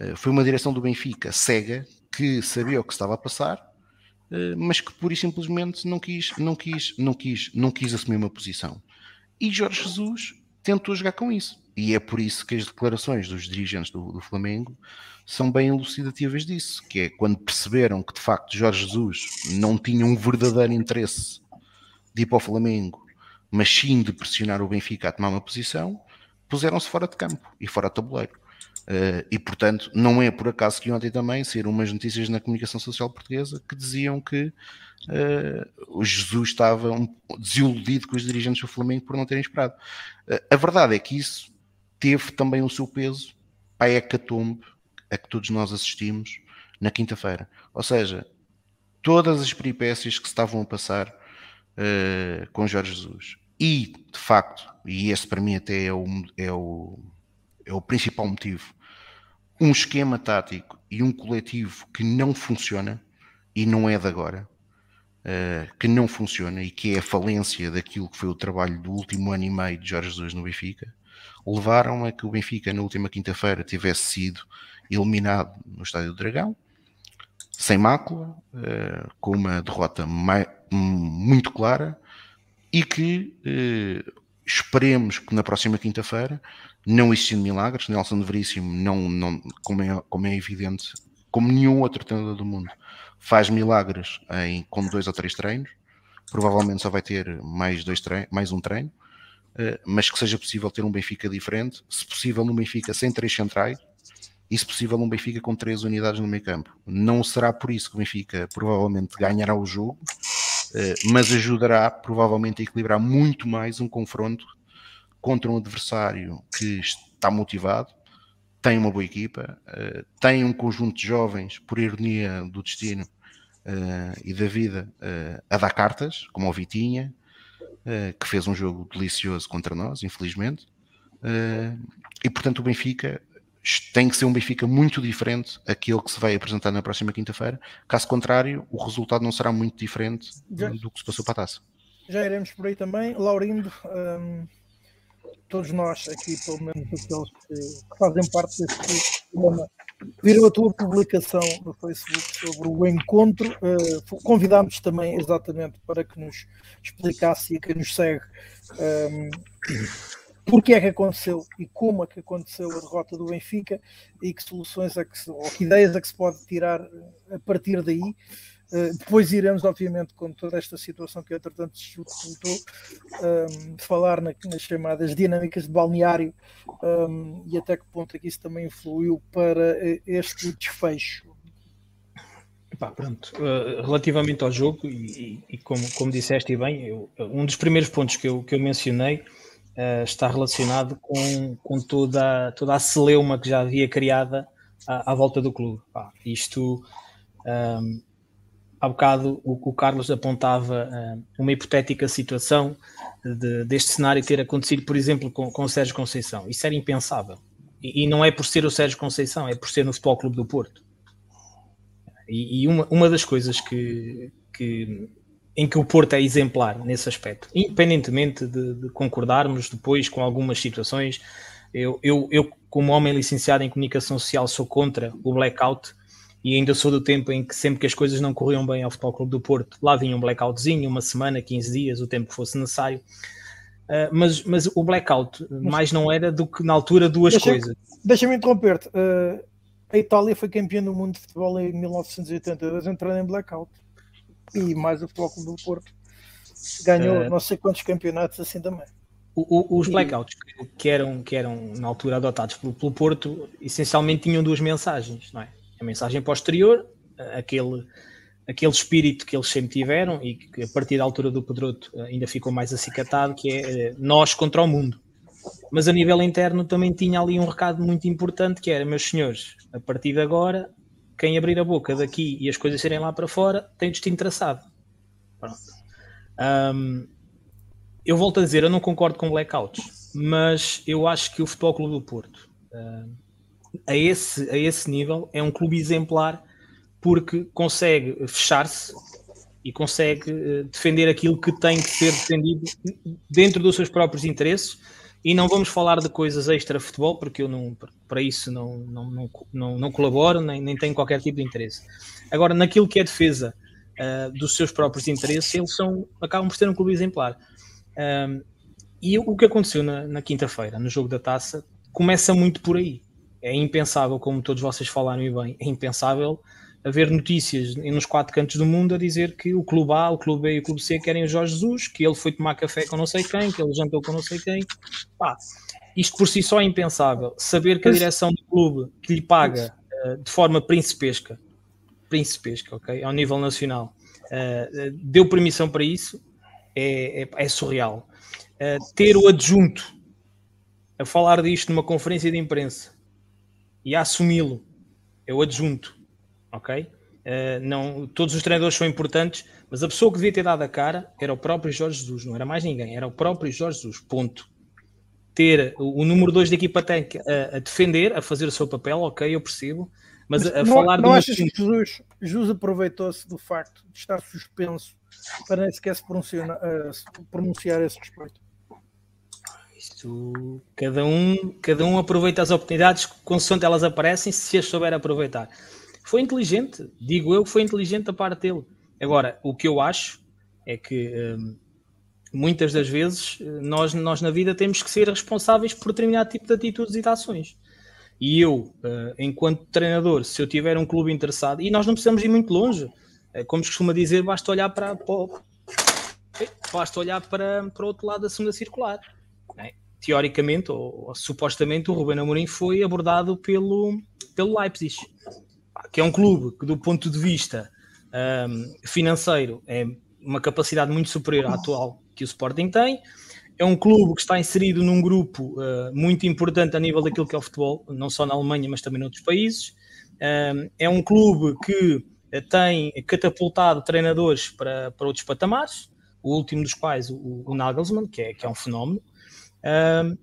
eh, foi uma direção do Benfica cega que sabia o que estava a passar, eh, mas que pura e simplesmente não quis, não quis, não quis, não quis assumir uma posição. E Jorge Jesus tentou jogar com isso. E é por isso que as declarações dos dirigentes do, do Flamengo são bem elucidativas disso, que é quando perceberam que de facto Jorge Jesus não tinha um verdadeiro interesse de ir para o Flamengo mas sim de pressionar o Benfica a tomar uma posição, puseram-se fora de campo e fora de tabuleiro. Uh, e portanto, não é por acaso que ontem também saíram umas notícias na comunicação social portuguesa que diziam que uh, o Jesus estava um, desiludido com os dirigentes do Flamengo por não terem esperado. Uh, a verdade é que isso teve também o seu peso para a hecatombe a que todos nós assistimos na quinta-feira. Ou seja, todas as peripécias que se estavam a passar com Jorge Jesus. E, de facto, e esse para mim até é o, é o é o principal motivo. Um esquema tático e um coletivo que não funciona, e não é de agora, uh, que não funciona e que é a falência daquilo que foi o trabalho do último ano e meio de Jorge Jesus no Benfica, levaram a que o Benfica na última quinta-feira tivesse sido eliminado no Estádio do Dragão, sem mácula, uh, com uma derrota muito clara e que uh, esperemos que na próxima quinta-feira não existindo milagres, Nelson Veríssimo, não, não, como, é, como é evidente, como nenhum outro treinador do mundo, faz milagres em, com dois ou três treinos, provavelmente só vai ter mais, dois treinos, mais um treino, uh, mas que seja possível ter um Benfica diferente, se possível um Benfica sem três centrais, e se possível um Benfica com três unidades no meio campo. Não será por isso que o Benfica provavelmente ganhará o jogo, mas ajudará provavelmente a equilibrar muito mais um confronto contra um adversário que está motivado, tem uma boa equipa, uh, tem um conjunto de jovens, por ironia do destino uh, e da vida, a dar cartas, como o Vitinha, que fez um jogo delicioso contra nós, infelizmente. e portanto, o Benfica tem que ser um Benfica muito diferente aquele que se vai apresentar na próxima quinta-feira. Caso contrário, o resultado não será muito diferente já, do que se passou para a taça. Já iremos por aí também. Laurindo, um, todos nós aqui, pelo menos aqueles que, que fazem parte deste programa, viram a tua publicação no Facebook sobre o encontro. Uh, convidámos também exatamente para que nos explicasse e quem nos segue um, porque é que aconteceu e como é que aconteceu a derrota do Benfica e que soluções é que ou que ideias é que se pode tirar a partir daí. Eh, depois iremos, obviamente, com toda esta situação que entretanto se voltou, um, ehm, falar na, nas chamadas dinâmicas de balneário um, ehm, e até que ponto é que isso também influiu para eh, este desfecho. Epá, pronto. Uh, relativamente ao jogo, e, e, e, como, como disseste bem, eu, um dos primeiros pontos que eu, que eu mencionei uh, está relacionado com, com toda, toda a celeuma que já havia criada à, à volta do clube. Pá, isto. Um, ehm, há bocado o, o Carlos apontava uh, uma hipotética situação de, deste cenário ter acontecido, por exemplo, com, com o Sérgio Conceição. Isso era impensável. E, e, não é por ser o Sérgio Conceição, é por ser no Futebol Clube do Porto. E, e uma, uma das coisas que, que, em que o Porto é exemplar nesse aspecto, independentemente de, de concordarmos depois com algumas situações, eu, eu, eu, como homem licenciado em comunicação social, sou contra o blackout e ainda sou do tempo em que sempre que as coisas não corriam bem ao Futebol Clube do Porto, lá vinha um blackoutzinho, uma semana, 15 dias, o tempo que fosse necessário. Uh, mas, mas o blackout mais não era do que na altura duas deixa, coisas. Deixa-me interromper-te. Uh, a Itália foi campeã do mundo de futebol em 1982, entrando em blackout. E mais o Futebol Clube do Porto ganhou uh, não sei quantos campeonatos assim também. O, o, os blackouts que, que, eram, que eram na altura adotados pelo, pelo Porto essencialmente tinham duas mensagens, não é? a mensagem posterior, aquele, aquele espírito que eles sempre tiveram e que a partir da altura do Pedroto eh, ainda ficou mais acicatado, que é eh, nós contra o mundo. Mas a nível interno também tinha ali um recado muito importante que era, meus senhores, a partir de agora, quem abrir a boca daqui e as coisas serem lá para fora, tem destino traçado. Um, eu volto a dizer, eu não concordo com blackouts, mas eu acho que o Futebol Clube do Porto a esse, a esse nível, é um clube exemplar porque consegue fechar-se e consegue uh, defender aquilo que tem que ser defendido dentro dos seus próprios interesses. E não vamos falar de coisas extra futebol, porque eu não, para isso não, não, não, não, não colaboro, nem, nem tenho qualquer tipo de interesse. Agora, naquilo que é defesa uh, dos seus próprios interesses, eles são, acabam por ser um clube exemplar. E o que aconteceu na, na quinta-feira, no jogo da taça, começa muito por aí é impensável, como todos vocês falaram e bem, é impensável haver notícias nos quatro cantos do mundo a dizer que o clube A, o clube B e o clube C querem o Jorge Jesus, que ele foi tomar café com não sei quem, que ele jantou com não sei quem. Pá, isto por si só é impensável. Saber que a direção do clube que lhe paga uh, de forma principesca, principesca, ok, ao nível nacional, uh, deu permissão para isso, é, é, é surreal. Uh, ter o adjunto a falar disto numa conferência de imprensa e a assumi-lo, é o adjunto, ok? Uh, não, todos os treinadores são importantes, mas a pessoa que devia ter dado a cara era o próprio Jorge Jesus, não era mais ninguém, era o próprio Jorge Jesus, ponto. Ter o, o número 2 da equipa técnica a, a, defender, a fazer o seu papel, ok, eu percebo, mas, mas a, a não, falar não de achas que Jesus, Jesus aproveitou-se do facto de estar suspenso para nem sequer se pronunciar, uh, se pronunciar esse respeito? Isto, cada um, cada um aproveita as oportunidades consoante elas aparecem, se as souber aproveitar. Foi inteligente, digo eu que foi inteligente a parte dele. Agora, o que eu acho é que hum, muitas das vezes nós, nós na vida temos que ser responsáveis por determinado tipo de atitudes e de ações. E eu, uh, enquanto treinador, se eu tiver um clube interessado, e nós não precisamos ir muito longe, uh, como se costuma dizer, basta olhar para, para basta olhar para, para o outro lado da segunda circular. Né? Teoricamente, ou, ou, supostamente, o Ruben Amorim foi abordado pelo, pelo Leipzig, que é um clube que, do ponto de vista um, financeiro, é uma capacidade muito superior à atual que o Sporting tem. É um clube que está inserido num grupo uh, muito importante a nível daquilo que é o futebol, não só na Alemanha, mas também noutros países. Um, é um clube que tem catapultado treinadores para, para outros patamares, o último dos quais o, o Nagelsmann, que é, que é um fenómeno. Uh,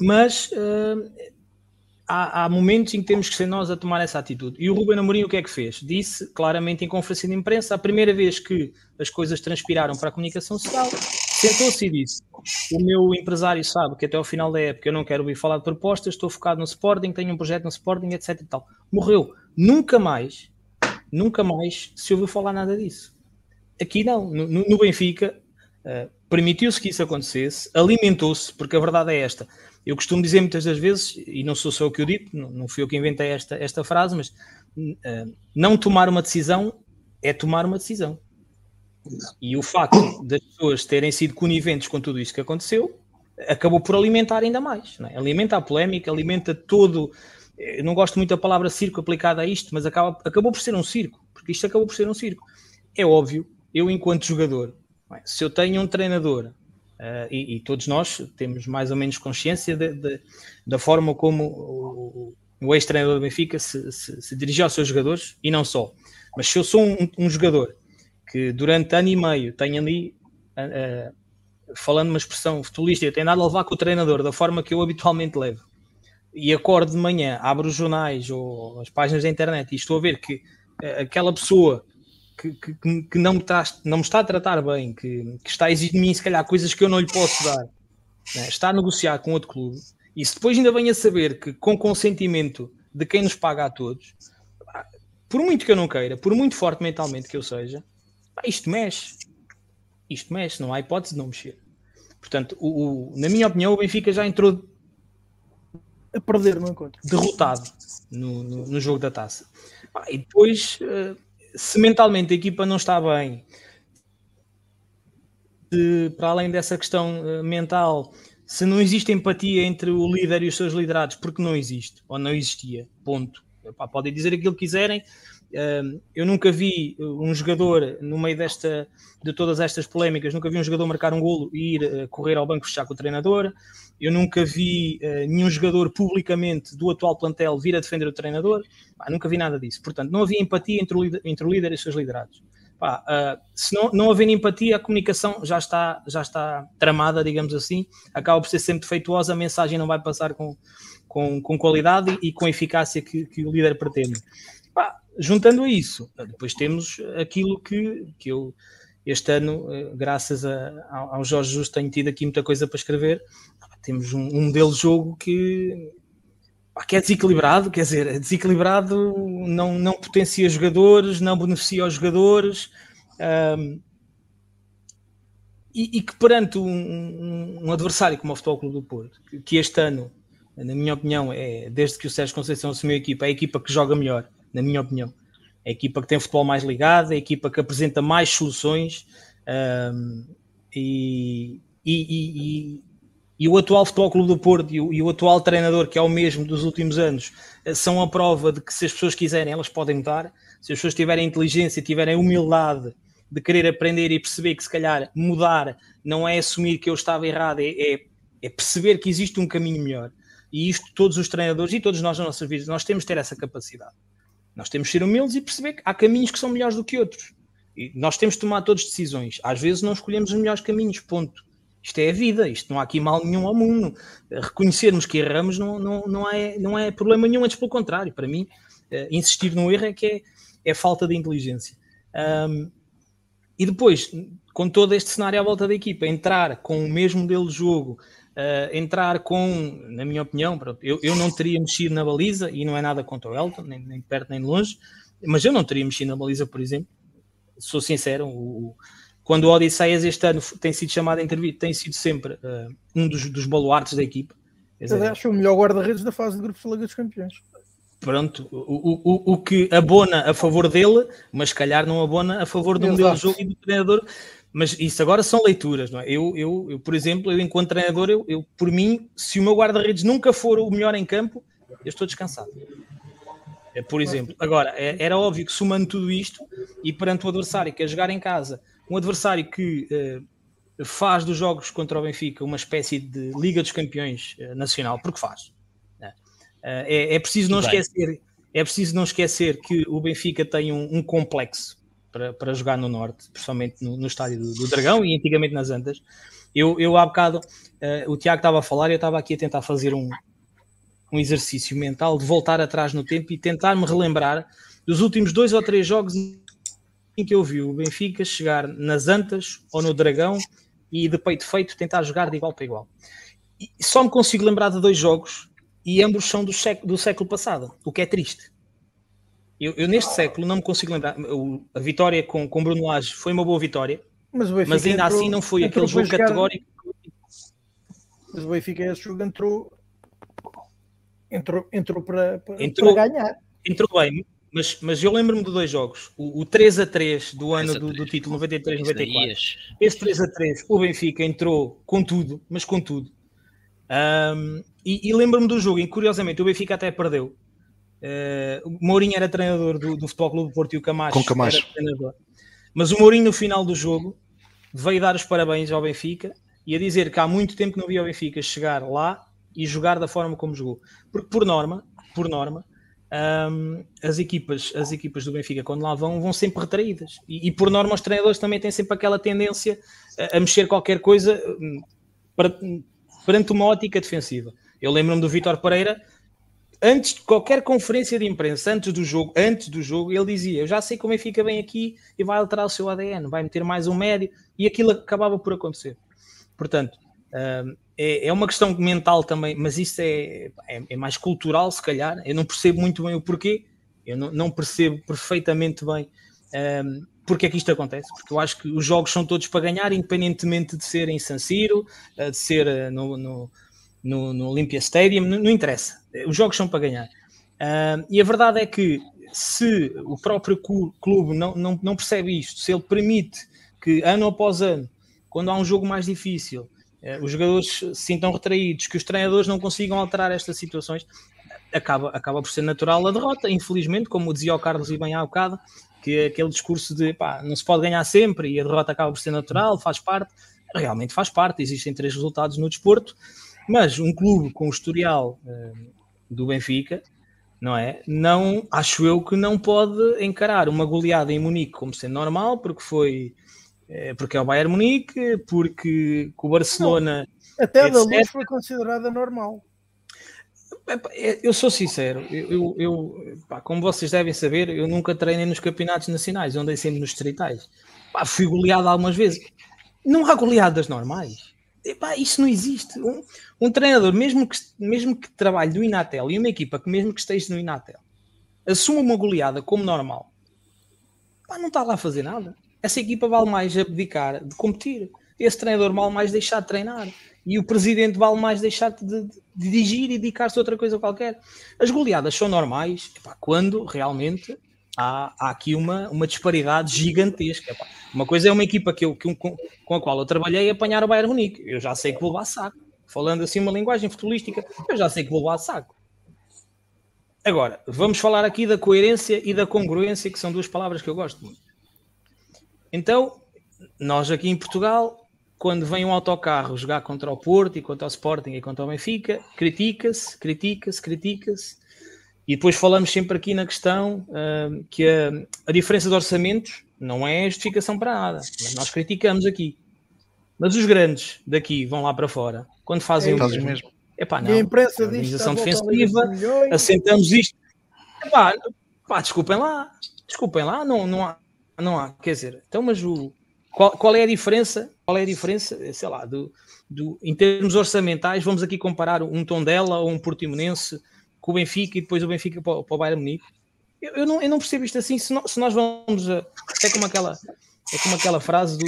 mas há, há, momentos em que temos que ser nós a tomar essa atitude. E o Ruben Amorim o que é que fez? Disse claramente em conferência de imprensa, a primeira vez que as coisas transpiraram para a comunicação social, sentou-se e disse: O meu empresário sabe que até ao final da época eu não quero ouvir falar de propostas, estou focado no Sporting, tenho um projeto no Sporting, etc. E tal. Morreu. Nunca mais, nunca mais se ouviu falar nada disso. Aqui não, no, no Benfica, uh, permitiu-se que isso acontecesse, alimentou-se, porque a verdade é esta. Eu costumo dizer muitas das vezes, e não sou só eu que o digo, não, fui eu que inventei esta, esta frase, mas uh, não tomar uma decisão é tomar uma decisão. E o facto das pessoas terem sido coniventes com tudo isso que aconteceu acabou por alimentar ainda mais. É? Alimenta a polémica, alimenta todo. Eu não gosto muito da palavra circo aplicada a isto, mas acaba, acabou por ser um circo, porque isto acabou por ser um circo. É óbvio eu, enquanto jogador, se eu tenho um treinador, uh, e, e, todos nós temos mais ou menos consciência de, de, da forma como o, o ex-treinador do Benfica se, se, se aos seus jogadores, e não só. Mas se eu sou um, um jogador que durante ano e meio tenho ali, uh, uh, falando uma expressão futebolística, tenho dado a levar com o treinador da forma que eu habitualmente levo, e acordo de manhã, abro os jornais ou as páginas da internet e estou a ver que aquela pessoa que, que, que não, me está, não me está a tratar bem, que, que está a exigir de mim, se calhar, coisas que eu não lhe posso dar, né? está a negociar com outro clube, e se depois ainda vem a saber que, com consentimento de quem nos paga a todos, por muito que eu não queira, por muito forte mentalmente que eu seja, isto mexe. Isto mexe, não há hipótese de não mexer. Portanto, o, o, na minha opinião, o Benfica já entrou a perder no encontro, derrotado no, no, no jogo da taça. E depois uh, se mentalmente a equipa não está bem, de, para além dessa questão uh, mental, se não existe empatia entre o líder e os seus liderados, porque não existe, ou não existia, ponto. Podem dizer aquilo que quiserem. Uh, eu nunca vi um jogador, no meio desta, de todas estas polémicas, nunca vi um jogador marcar um golo e ir uh, correr ao banco fechar com o treinador. Eu nunca vi uh, nenhum jogador publicamente do atual plantel vir a defender o treinador. Pá, nunca vi nada disso. Portanto, não havia empatia entre o, líder, entre o líder e os seus liderados. Pá, uh, se não, não haver empatia, a comunicação já está, já está tramada, digamos assim, acaba por ser sempre defeituosa, a mensagem não vai passar com, com, com qualidade e, e com eficácia que, que o líder pretende. Pá, juntando a isso, depois temos aquilo que, que eu este ano, eh, graças a, ao Jorge Jesus, tenho tido aqui muita coisa para escrever. Temos um, um modelo de jogo que, que é desequilibrado, quer dizer, é desequilibrado, não, não potencia jogadores, não beneficia os jogadores. Um, e, e, que perante um, um, adversário como o Futebol Clube do Porto, que, que, este ano, na minha opinião, é desde que o Sérgio Conceição assumiu a equipa, é a equipa que joga melhor, na minha opinião a equipa que tem futebol mais ligado, a equipa que apresenta mais soluções um, e, e, e, e o atual Futebol Clube do Porto e o, e o, atual treinador, que é o mesmo dos últimos anos, eh, são a prova de que se as pessoas quiserem, elas podem mudar. Se as pessoas tiverem inteligência, tiverem humildade de querer aprender e perceber que se calhar mudar não é assumir que eu estava errado, é, é, é perceber que existe um caminho melhor. E isto todos os treinadores e todos nós nas nossas vidas, nós temos de ter essa capacidade. Nós temos de ser humildes e perceber que há caminhos que são melhores do que outros. E nós temos de tomar todas decisões. Às vezes não escolhemos os melhores caminhos, ponto. Isto é a vida, isto não há aqui mal nenhum ao mundo. Reconhecermos que erramos não, não, não, é, não é problema nenhum, antes pelo contrário. Para mim, uh, insistir no erro é que é, é falta de inteligência. Um, e depois, com todo este cenário à volta da equipa, entrar com o mesmo modelo de jogo, uh, entrar com, na minha opinião, pronto, eu, eu não teria mexido na baliza, e não é nada contra o Elton, nem, nem perto nem de longe, mas eu não teria mexido na baliza, por exemplo. Sou sincero, o, quando o Odisseias este ano tem sido chamado a intervir, tem sido sempre uh, um dos, dos baluartes da equipa. Eu acho o melhor guarda-redes da fase de grupos da Liga dos Campeões. Pronto, o, o, o que abona a favor dele, mas se calhar não abona a favor do modelo de jogo e do treinador. Mas isso agora são leituras, não é? Eu, eu, eu por exemplo, eu enquanto treinador, eu, eu por mim, se o meu guarda-redes nunca for o melhor em campo, eu estou descansado. É, por exemplo, agora, é, era óbvio que somando tudo isto e perante o adversário que a jogar em casa um adversário que uh, faz dos jogos contra o Benfica uma espécie de Liga dos Campeões uh, nacional, porque faz. Né? Uh, é, é, preciso não esquecer, é preciso não esquecer que o Benfica tem um, um complexo para, para jogar no Norte, principalmente no, no estádio do, do, Dragão e antigamente nas Antas. Eu, eu há bocado, o Tiago estava a falar e eu estava aqui a tentar fazer um, um exercício mental de voltar atrás no tempo e tentar me relembrar dos últimos dois ou três jogos em que eu vi o Benfica chegar nas Antas ou no Dragão e de peito feito tentar jogar de igual para igual. E só me consigo lembrar de dois jogos e ambos são do século, do século passado, o que é triste. Eu, eu, neste século não me consigo lembrar. O, a vitória com, com Bruno Lage foi uma boa vitória, mas, mas ainda entrou, assim não foi aquele jogo jogar... categórico. Mas o Benfica esse jogo entrou entrou, entrou para, para, entrou, para ganhar. Entrou bem, mas, mas eu lembro-me de dois jogos. O, o 3 a 3 do ano do, do, título 93-94. Esse 3 a 3, o Benfica entrou com tudo, mas com tudo. Um, e, e lembro-me do jogo em que, curiosamente, o Benfica até perdeu. Uh, o Mourinho era treinador do, do Futebol Clube do Porto e o Camacho, com Camacho. era treinador. Mas o Mourinho, no final do jogo, veio dar os parabéns ao Benfica e a dizer que há muito tempo que não via o Benfica chegar lá e jogar da forma como jogou. Porque, por norma, por norma, um, as, equipas, as equipas do Benfica, quando lá vão, vão sempre retraídas. E, e, por norma, os treinadores também têm sempre aquela tendência a, a mexer qualquer coisa hum, para, perante uma ótica defensiva. Eu lembro-me do Vitor Pereira, antes de qualquer conferência de imprensa, antes do jogo, antes do jogo, ele dizia: Eu já sei como é que fica bem aqui e vai alterar o seu ADN, vai meter mais um médio, e aquilo acabava por acontecer. Portanto, um, é, é uma questão mental também, mas isso é, é, é, mais cultural, se calhar. Eu não percebo muito bem o porquê, eu não, percebo perfeitamente bem um, porque é que isto acontece, porque eu acho que os jogos são todos para ganhar, independentemente de ser em San Siro, eh, de ser eh, no, no, no, no Olympia Stadium, não, não, interessa. Os jogos são para ganhar. Um, e a verdade é que se o próprio clube não, não, não percebe isto, se ele permite que ano após ano, quando há um jogo mais difícil, eh, os jogadores se sintam retraídos, que os treinadores não consigam alterar estas situações, acaba, acaba por ser natural a derrota, infelizmente, como dizia o Carlos e bem há bocado, que aquele discurso de pá, não se pode ganhar sempre e a derrota acaba por ser natural, faz parte, realmente faz parte, existem três resultados no desporto, mas um clube com o historial uh, do Benfica, não é? Não, acho eu que não pode encarar uma goleada em Munique como sendo normal, porque foi é, porque é o Bayern Munique, porque o Barcelona. Não, até a da luz foi considerada normal. É, eu sou sincero, eu, eu, pá, como vocês devem saber, eu nunca treinei nos campeonatos nacionais, andei sempre nos distritais. Pá, fui goleado algumas vezes. Não há goleadas normais. Epá, isso não existe. Um, um, treinador, mesmo que, mesmo que trabalhe no Inatel e uma equipa que mesmo que esteja no Inatel, assuma uma goleada como normal, pá, não está lá a fazer nada essa equipa vale mais abdicar de competir. Esse treinador vale mais deixar de treinar. E o presidente vale mais deixar de, de, de dirigir e dedicar-se a outra coisa qualquer. As goleadas são normais epá, quando realmente há, há, aqui uma, uma disparidade gigantesca. Epá. Uma coisa é uma equipa que eu, que, com, com, a qual eu trabalhei apanhar o Bayern Munique. Eu já sei que vou levar saco. falando assim uma linguagem futebolística, eu já sei que vou levar saco. Agora, vamos falar aqui da coerência e da congruência, que são duas palavras que eu gosto muito. Então, nós aqui em Portugal, quando vem um autocarro jogar contra o Porto e contra o Sporting e contra o Benfica, critica-se, critica-se, critica-se, e depois falamos sempre aqui na questão uh, que a, a, diferença de orçamentos não é justificação para nada, nós criticamos aqui. Mas os grandes daqui vão lá para fora, quando fazem é o mesmo. mesmo. Epá, não. E a imprensa organização defensiva, assentamos isto. Epá, pá, desculpem lá, desculpem lá, não, não, há, não há, quer dizer, então, mas o, qual, qual é a diferença? Qual é a diferença, sei lá, do, do, em termos orçamentais, vamos aqui comparar um Tondela ou um Portimonense com o Benfica e depois o Benfica para, para o Bayern Munique. Eu, eu, não, eu não percebo isto assim, se, se nós vamos, a, é como aquela, é como aquela frase do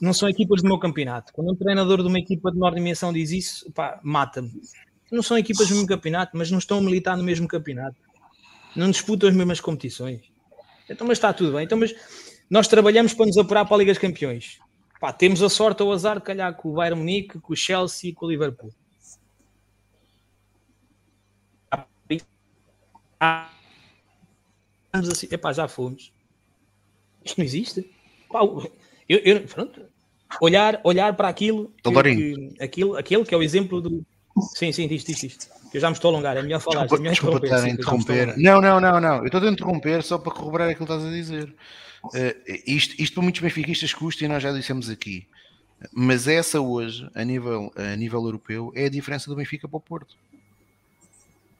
não são equipas do meu campeonato. Quando um treinador de uma equipa de menor dimensão diz isso, pá, mata-me. Não são equipas do mesmo campeonato, mas não estão a militar no mesmo campeonato. Não disputam as mesmas competições. Então, mas está tudo bem. Então, mas nós trabalhamos para nos apurar para a Liga dos Campeões. Pá, temos a sorte ou azar de calhar com o Bayern Munique, com o Chelsea e com o Liverpool. Ah, assim, epá, já fomos. Isto não existe. Pá, eu, eu, pronto, olhar, olhar para aquilo, que, que, aquilo, que é o exemplo do. Sim, sim, diz, diz, diz. Eu já me estou a alongar, é melhor falar. Desculpa, é melhor desculpa estar a interromper. Não, não, não, não. Eu estou a interromper só para corroborar aquilo que estás a dizer. Uh, isto, isto para muitos benfiquistas custa e nós já dissemos aqui. Mas essa hoje, a nível, a nível europeu, é a diferença do Benfica para o Porto.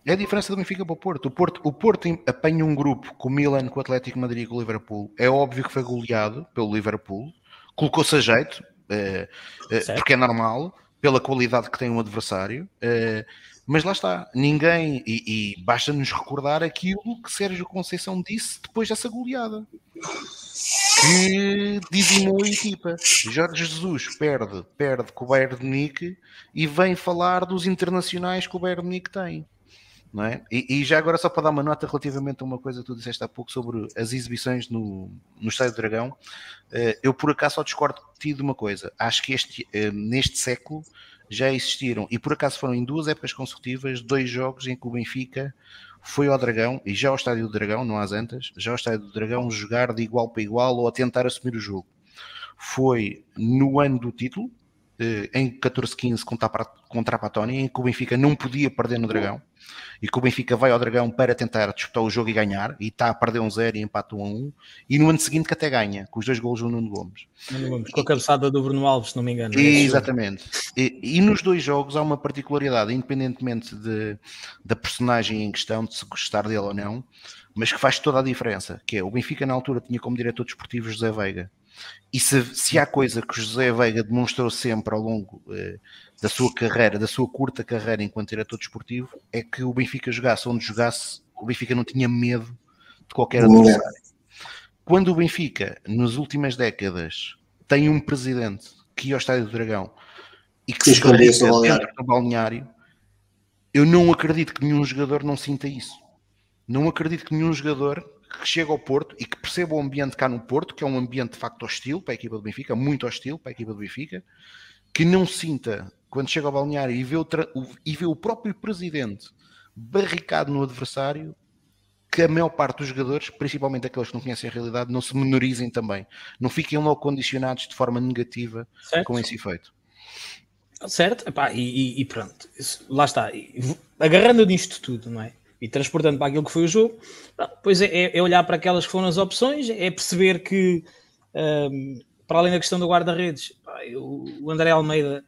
É a diferença do Benfica para o Porto. O Porto, o Porto apanha um grupo com o Milan, com o Atlético Madrid e com o Liverpool. É óbvio que foi goleado pelo Liverpool. Colocou-se a jeito, é, é, porque é normal, pela qualidade que tem um adversário. É, mas lá está, ninguém, e, e basta-nos recordar aquilo que Sérgio Conceição disse depois dessa goleada, que dizimou a equipa. Jorge Jesus perde, perde com o Bayern de Munique e vem falar dos internacionais que o Bayern de Munique tem não é? E, e, já agora, só para dar uma nota relativamente a uma coisa que tu disseste há pouco sobre as exibições no, no Estádio do Dragão, eh, eu por acaso só discordo de ti de uma coisa. Acho que este, eh, neste século já existiram, e por acaso foram em duas épocas consecutivas, dois jogos em que o Benfica foi ao Dragão, e já ao Estádio do Dragão, não às antas, já ao Estádio do Dragão jogar de igual para igual ou a tentar assumir o jogo. Foi no ano do título, em 14-15 contra, contra a Patónia, em que o Benfica não podia perder no Dragão e que o Benfica vai ao Dragão para tentar disputar o jogo e ganhar, e está a perder um zero e empata um a um, e no ano seguinte que até ganha, com os dois golos do Nuno Gomes. Nuno Gomes com a cabeçada do Bruno Alves, se não me engano. E, exatamente. E, e, nos dois jogos há uma particularidade, independentemente de, da personagem em questão, de se gostar dele ou não, mas que faz toda a diferença, que é o Benfica na altura tinha como diretor desportivo José Veiga, e se, se há coisa que José Veiga demonstrou sempre ao longo eh, da sua carreira, da sua curta carreira enquanto diretor desportivo, é que o Benfica jogasse onde jogasse, o Benfica não tinha medo de qualquer adversário. Quando o Benfica, nas últimas décadas, tem um presidente que ia ao Estádio do Dragão e que se esconde no balneário, eu não acredito que nenhum jogador não sinta isso. Não acredito que nenhum jogador que chega ao Porto e que perceba o ambiente cá no Porto, que é um ambiente de facto hostil para a equipa do Benfica, muito hostil para a equipa do Benfica, que não sinta quando chega ao balneário e vê o, e vê o próprio presidente barricado no adversário, que a maior parte dos jogadores, principalmente aqueles que não conhecem a realidade, não se menorizem também, não fiquem logo condicionados de forma negativa certo. com esse efeito. Certo, Epá, e, e, pronto, lá está, agarrando nisto tudo, não é? E transportando para aquilo que foi o jogo, depois é, é olhar para aquelas que foram as opções, é perceber que, um, para além da questão do guarda-redes, o André Almeida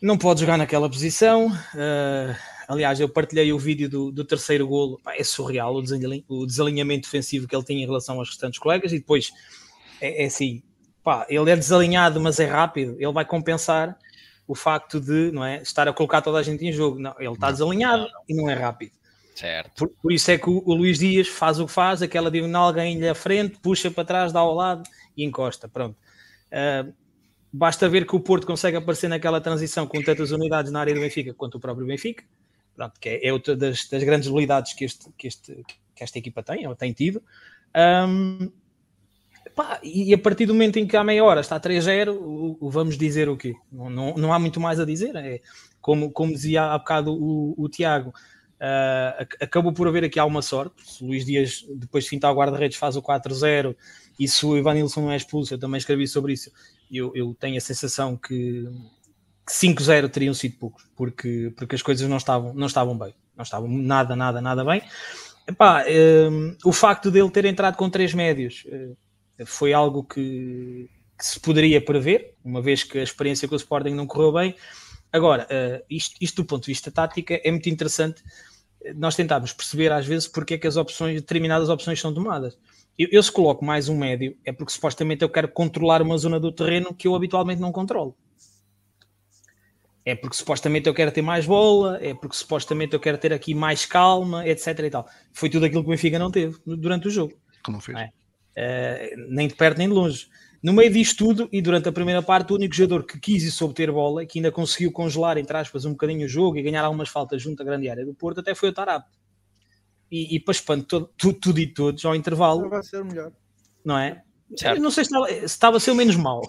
não pode jogar naquela posição. Uh, aliás, eu partilhei o vídeo do, do terceiro golo. É surreal o, desalinhamento, o desalinhamento defensivo que ele tinha em relação aos restantes colegas. E depois é, é assim: pá, ele é desalinhado, mas é rápido. Ele vai compensar o facto de não é, estar a colocar toda a gente em jogo. Não, ele está desalinhado não. e não é rápido. Certo. Por, por, isso é que o, o, Luís Dias faz o que faz, aquela diagonal ganha-lhe à frente, puxa para trás, dá ao lado e encosta. Pronto. Uh, Basta ver que o Porto consegue aparecer naquela transição com tantas unidades na área do Benfica quanto o próprio Benfica, Pronto, que é, é outra das, das, grandes habilidades que, este, que, este, que esta equipa tem, ou tem tido. Um, Pá, e a partir do momento em que há meia hora está 3-0, o, vamos dizer o quê? Não, não, não, há muito mais a dizer. É, como, como dizia há bocado o, o Tiago, uh, acabou por haver aqui alguma sorte. Se o Luís Dias, depois de fintar o guarda-redes, faz o 4-0 e se o Ivanilson não é expulso, eu também escrevi sobre isso. Eu, eu tenho a sensação que, que 5-0 teriam sido poucos, porque, porque as coisas não estavam, não estavam bem. Não estavam nada, nada, nada bem. Epá, um, o facto dele ter entrado com três médios uh, foi algo que, que, se poderia prever, uma vez que a experiência com o Sporting não correu bem. Agora, uh, isto, isto, do ponto de vista tática é muito interessante. Nós tentámos perceber às vezes porque é que as opções, determinadas opções são tomadas. Eu, eu se coloco mais um médio é porque supostamente eu quero controlar uma zona do terreno que eu habitualmente não controlo é porque supostamente eu quero ter mais bola, é porque supostamente eu quero ter aqui mais calma, etc. E tal. Foi tudo aquilo que o Benfica não teve durante o jogo. Como fez? É? Uh, nem de perto nem de longe. No meio disto tudo, e durante a primeira parte, o único jogador que quis e soube ter bola, que ainda conseguiu congelar, entre aspas, um bocadinho o jogo e ganhar algumas faltas junto à grande área do Porto, até foi o Tarap. E, e para espanto tudo, tudo e todos, ao intervalo. Vai ser melhor. Não é? Certo. não sei se estava, se estava, a ser o menos mau.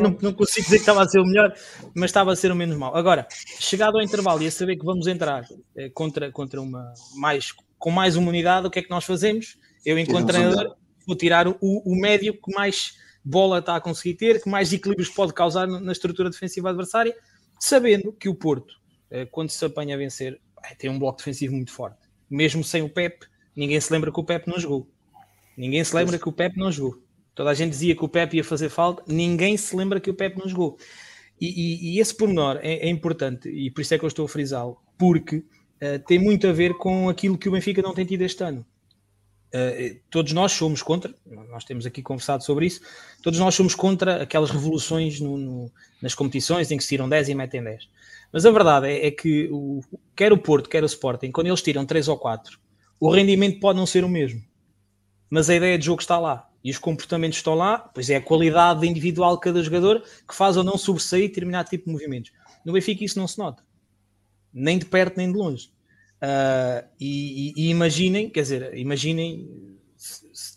Não, não, consigo dizer que estava a ser o melhor, mas estava a ser o menos mau. Agora, chegado ao intervalo e a saber que vamos entrar eh, contra, contra uma mais, com mais uma unidade, o que é que nós fazemos? Eu, enquanto treinador, vou tirar o, o médio que mais bola está a conseguir ter, que mais equilíbrios pode causar na estrutura defensiva adversária, sabendo que o Porto, eh, quando se apanha a vencer, tem um bloco defensivo muito forte. Mesmo sem o Pep, ninguém se lembra que o Pep não jogou. Ninguém se lembra que o Pep não jogou. Toda a gente dizia que o Pepe ia fazer falta, ninguém se lembra que o Pepe não jogou. E, e, e esse pormenor é, é, importante, e por isso é que eu estou a frisá-lo, porque uh, tem muito a ver com aquilo que o Benfica não tem tido este ano. Uh, todos nós somos contra, nós temos aqui conversado sobre isso, todos nós somos contra aquelas revoluções no, no, nas competições em que se tiram 10 e metem 10. Mas a verdade é, é que o, quer o Porto, quer o Sporting, quando eles tiram 3 ou 4, o rendimento pode não ser o mesmo. Mas a ideia de jogo está lá e os comportamentos estão lá, pois é a qualidade individual de cada jogador que faz ou não sobressair determinado tipo de movimentos. No Benfica isso não se nota, nem de perto nem de longe. Uh, e, e, e, imaginem, quer dizer, imaginem,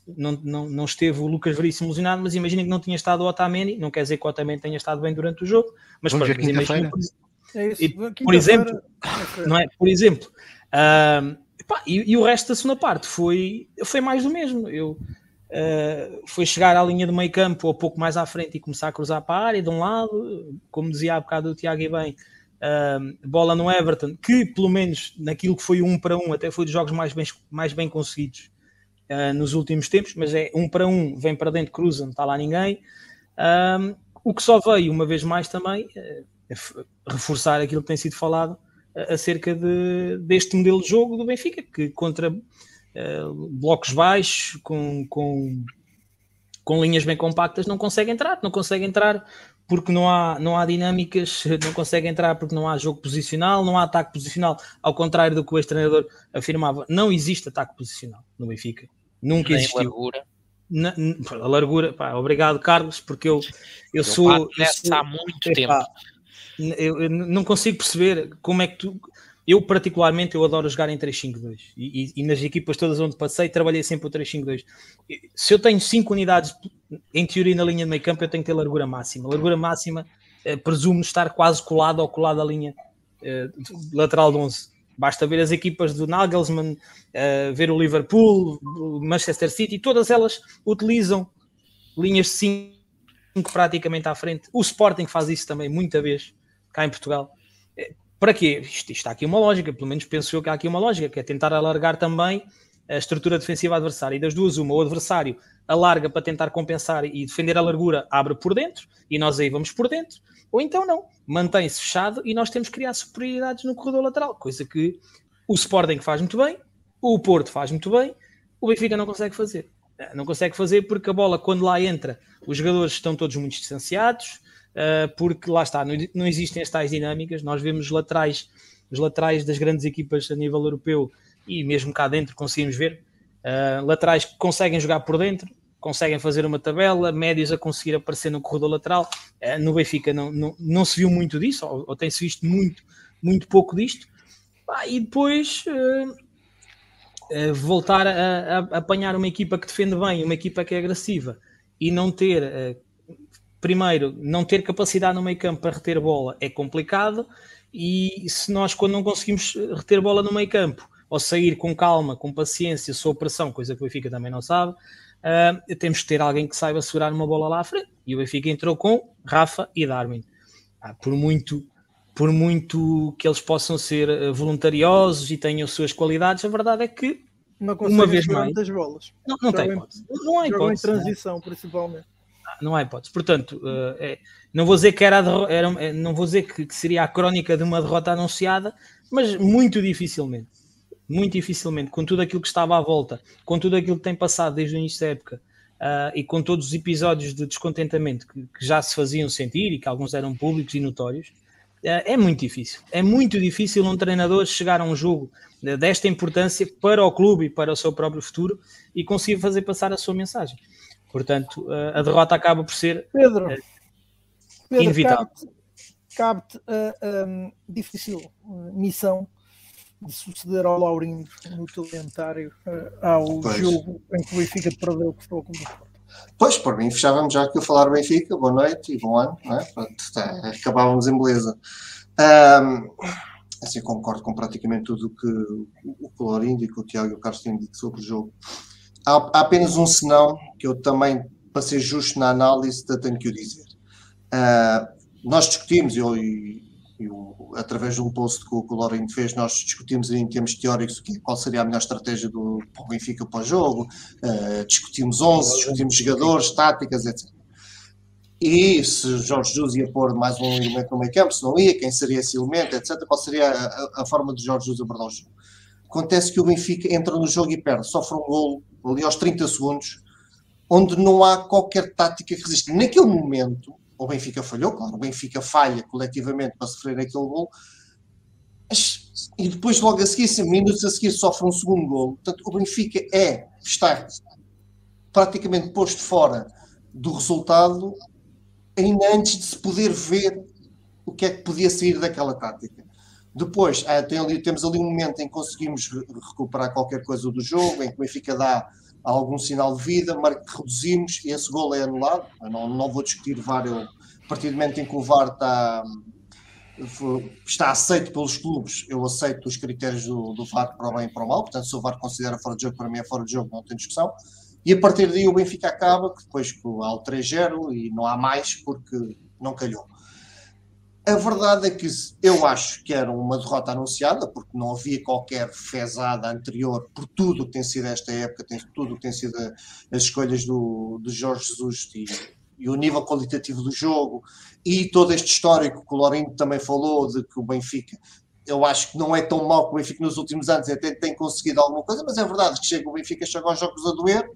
não, não, não esteve o Lucas Veríssimo ilusionado, mas imaginem que não tinha estado o Otamendi, não quer dizer que o Otamendi tenha estado bem durante o jogo, mas, pronto, mas imaginem, por, por exemplo, não é? Por exemplo, uh, e, e, o resto da segunda parte foi, foi mais do mesmo. Eu, Uh, foi chegar à linha do meio campo ou pouco mais à frente e começar a cruzar para a área de um lado, como dizia há bocado o Tiago e bem, uh, bola no Everton, que pelo menos naquilo que foi um para um, até foi dos jogos mais bem, mais bem conseguidos uh, nos últimos tempos, mas é um para um, vem para dentro, cruza, não está lá ninguém. o que só veio uma vez mais também é reforçar aquilo que tem sido falado acerca de, deste modelo de jogo do Benfica, que contra uh, blocos baixos, com, com, com linhas bem compactas, não consegue entrar, não consegue entrar porque não há, não há dinâmicas, não consegue entrar porque não há jogo posicional, não há ataque posicional, ao contrário do que o ex-treinador afirmava, não existe ataque posicional no Benfica, nunca Nem existiu. Largura. Na, a largura, pá, obrigado Carlos, porque eu, eu, eu sou, eu sou há muito é, tempo. Pá, eu, eu, não consigo perceber como é que tu eu, particularmente, eu adoro jogar em 3-5-2 e, e, e, nas equipas todas onde passei, trabalhei sempre o 3-5-2. Se eu tenho 5 unidades, em teoria, na linha de meio campo, eu tenho que ter largura máxima. Largura máxima eh, presumo estar quase colado ou colado à linha eh, lateral de 11. Basta ver as equipas do Nagelsmann, eh, ver o Liverpool, o Manchester City, todas elas utilizam linhas de 5 praticamente à frente. O Sporting faz isso também muita vez cá em Portugal para quê? Isto, está aqui uma lógica, pelo menos penso eu que há aqui uma lógica, que é tentar alargar também a estrutura defensiva adversária. E das duas, uma, o adversário alarga para tentar compensar e defender a largura, abre por dentro, e nós aí vamos por dentro, ou então não, mantém-se fechado e nós temos que criar superioridades no corredor lateral, coisa que o Sporting faz muito bem, o Porto faz muito bem, o Benfica não consegue fazer. Não consegue fazer porque a bola, quando lá entra, os jogadores estão todos muito distanciados, porque lá está, não, existem as tais dinâmicas. Nós vemos os laterais, os laterais das grandes equipas a nível europeu e mesmo cá dentro conseguimos ver uh, laterais que conseguem jogar por dentro, conseguem fazer uma tabela, médios a conseguir aparecer no corredor lateral. Uh, no Benfica não, não, não se viu muito disso, ou, ou tem-se visto muito, muito pouco disto. Ah, e depois voltar a, a, apanhar uma equipa que defende bem, uma equipa que é agressiva e não ter, primeiro, não ter capacidade no meio campo para reter bola é complicado. E se nós, quando não conseguimos reter bola no meio campo, ou sair com calma, com paciência, sob pressão, coisa que o Benfica também não sabe, uh, temos que ter alguém que saiba segurar uma bola lá à frente. E o Benfica entrou com Rafa e Darwin. Ah, por muito por muito que eles possam ser ah, voluntariosos e tenham suas qualidades, a verdade é que não uma vez mais bolas. Não, não tem hipótese. Não há hipótese. em transição, principalmente. Não há hipótese. Portanto, uh, é, não vou dizer que era, era é, não vou dizer que, que, seria a crónica de uma derrota anunciada, mas muito dificilmente muito dificilmente, com tudo aquilo que estava à volta, com tudo aquilo que tem passado desde o início da época uh, e com todos os episódios de descontentamento que, que, já se faziam sentir e que alguns eram públicos e notórios, uh, é muito difícil. É muito difícil um treinador chegar a um jogo desta importância para o clube e para o seu próprio futuro e conseguir fazer passar a sua mensagem. Portanto, uh, a derrota acaba por ser Pedro, Pedro inevitável. Cabe-te a um, difícil missão de suceder ao Laurindo no calendário uh, ao pois. jogo em que o Benfica perdeu que foi o Clube Pois, por mim, fechávamos já aqui a falar Benfica, boa noite e bom ano, não é? Pronto, tá, acabávamos em beleza. Um, assim, concordo com praticamente tudo que o Colorindo e que o Tiago e o Carlos têm dito sobre o jogo. Há, há, apenas um senão que eu também, para ser justo na análise, tenho que o dizer. Uh, nós discutimos, eu e o, através de um post que o, que o Loren fez, nós discutimos em termos teóricos que, qual seria a melhor estratégia do para o Benfica para o jogo, uh, discutimos 11, discutimos jogadores, táticas, etc. E se Jorge Jesus ia pôr mais um elemento no meio campo, se não ia, quem seria esse elemento, etc. Qual seria a, a forma de Jorge Jesus abordar o jogo? Acontece que o Benfica entra no jogo e perde, sofre um golo ali aos 30 segundos, onde não há qualquer tática que resista. Naquele momento, o Benfica falhou, claro, o Benfica falha coletivamente para sofrer aquele gol, e depois logo a seguir, minutos a seguir, sofre um segundo gol. Portanto, o Benfica é, está praticamente posto fora do resultado ainda antes de se poder ver o que é que podia sair daquela tática. Depois, ah, tem ali, temos ali um momento em que conseguimos recuperar qualquer coisa do jogo, em que o Benfica dá algum sinal de vida, reduzimos e esse gol é anulado. Eu não, não vou discutir VAR, a partir do momento em que o VAR está, está aceito pelos clubes, eu aceito os critérios do, do VAR para o bem e para o mal. Portanto, se o VAR considera fora de jogo, para mim é fora de jogo, não tem discussão. E a partir daí o Benfica acaba, que depois há o 3-0 e não há mais porque não calhou. A verdade é que eu acho que era uma derrota anunciada, porque não havia qualquer fezada anterior por tudo o que tem sido esta época, tem, tudo o que tem sido as escolhas do, do Jorge Jesus e, e, o nível qualitativo do jogo, e todo este histórico que o Lourinho também falou, de que o Benfica, eu acho que não é tão mau que o Benfica nos últimos anos até tem conseguido alguma coisa, mas é verdade que chega, o Benfica chega aos jogos a doer,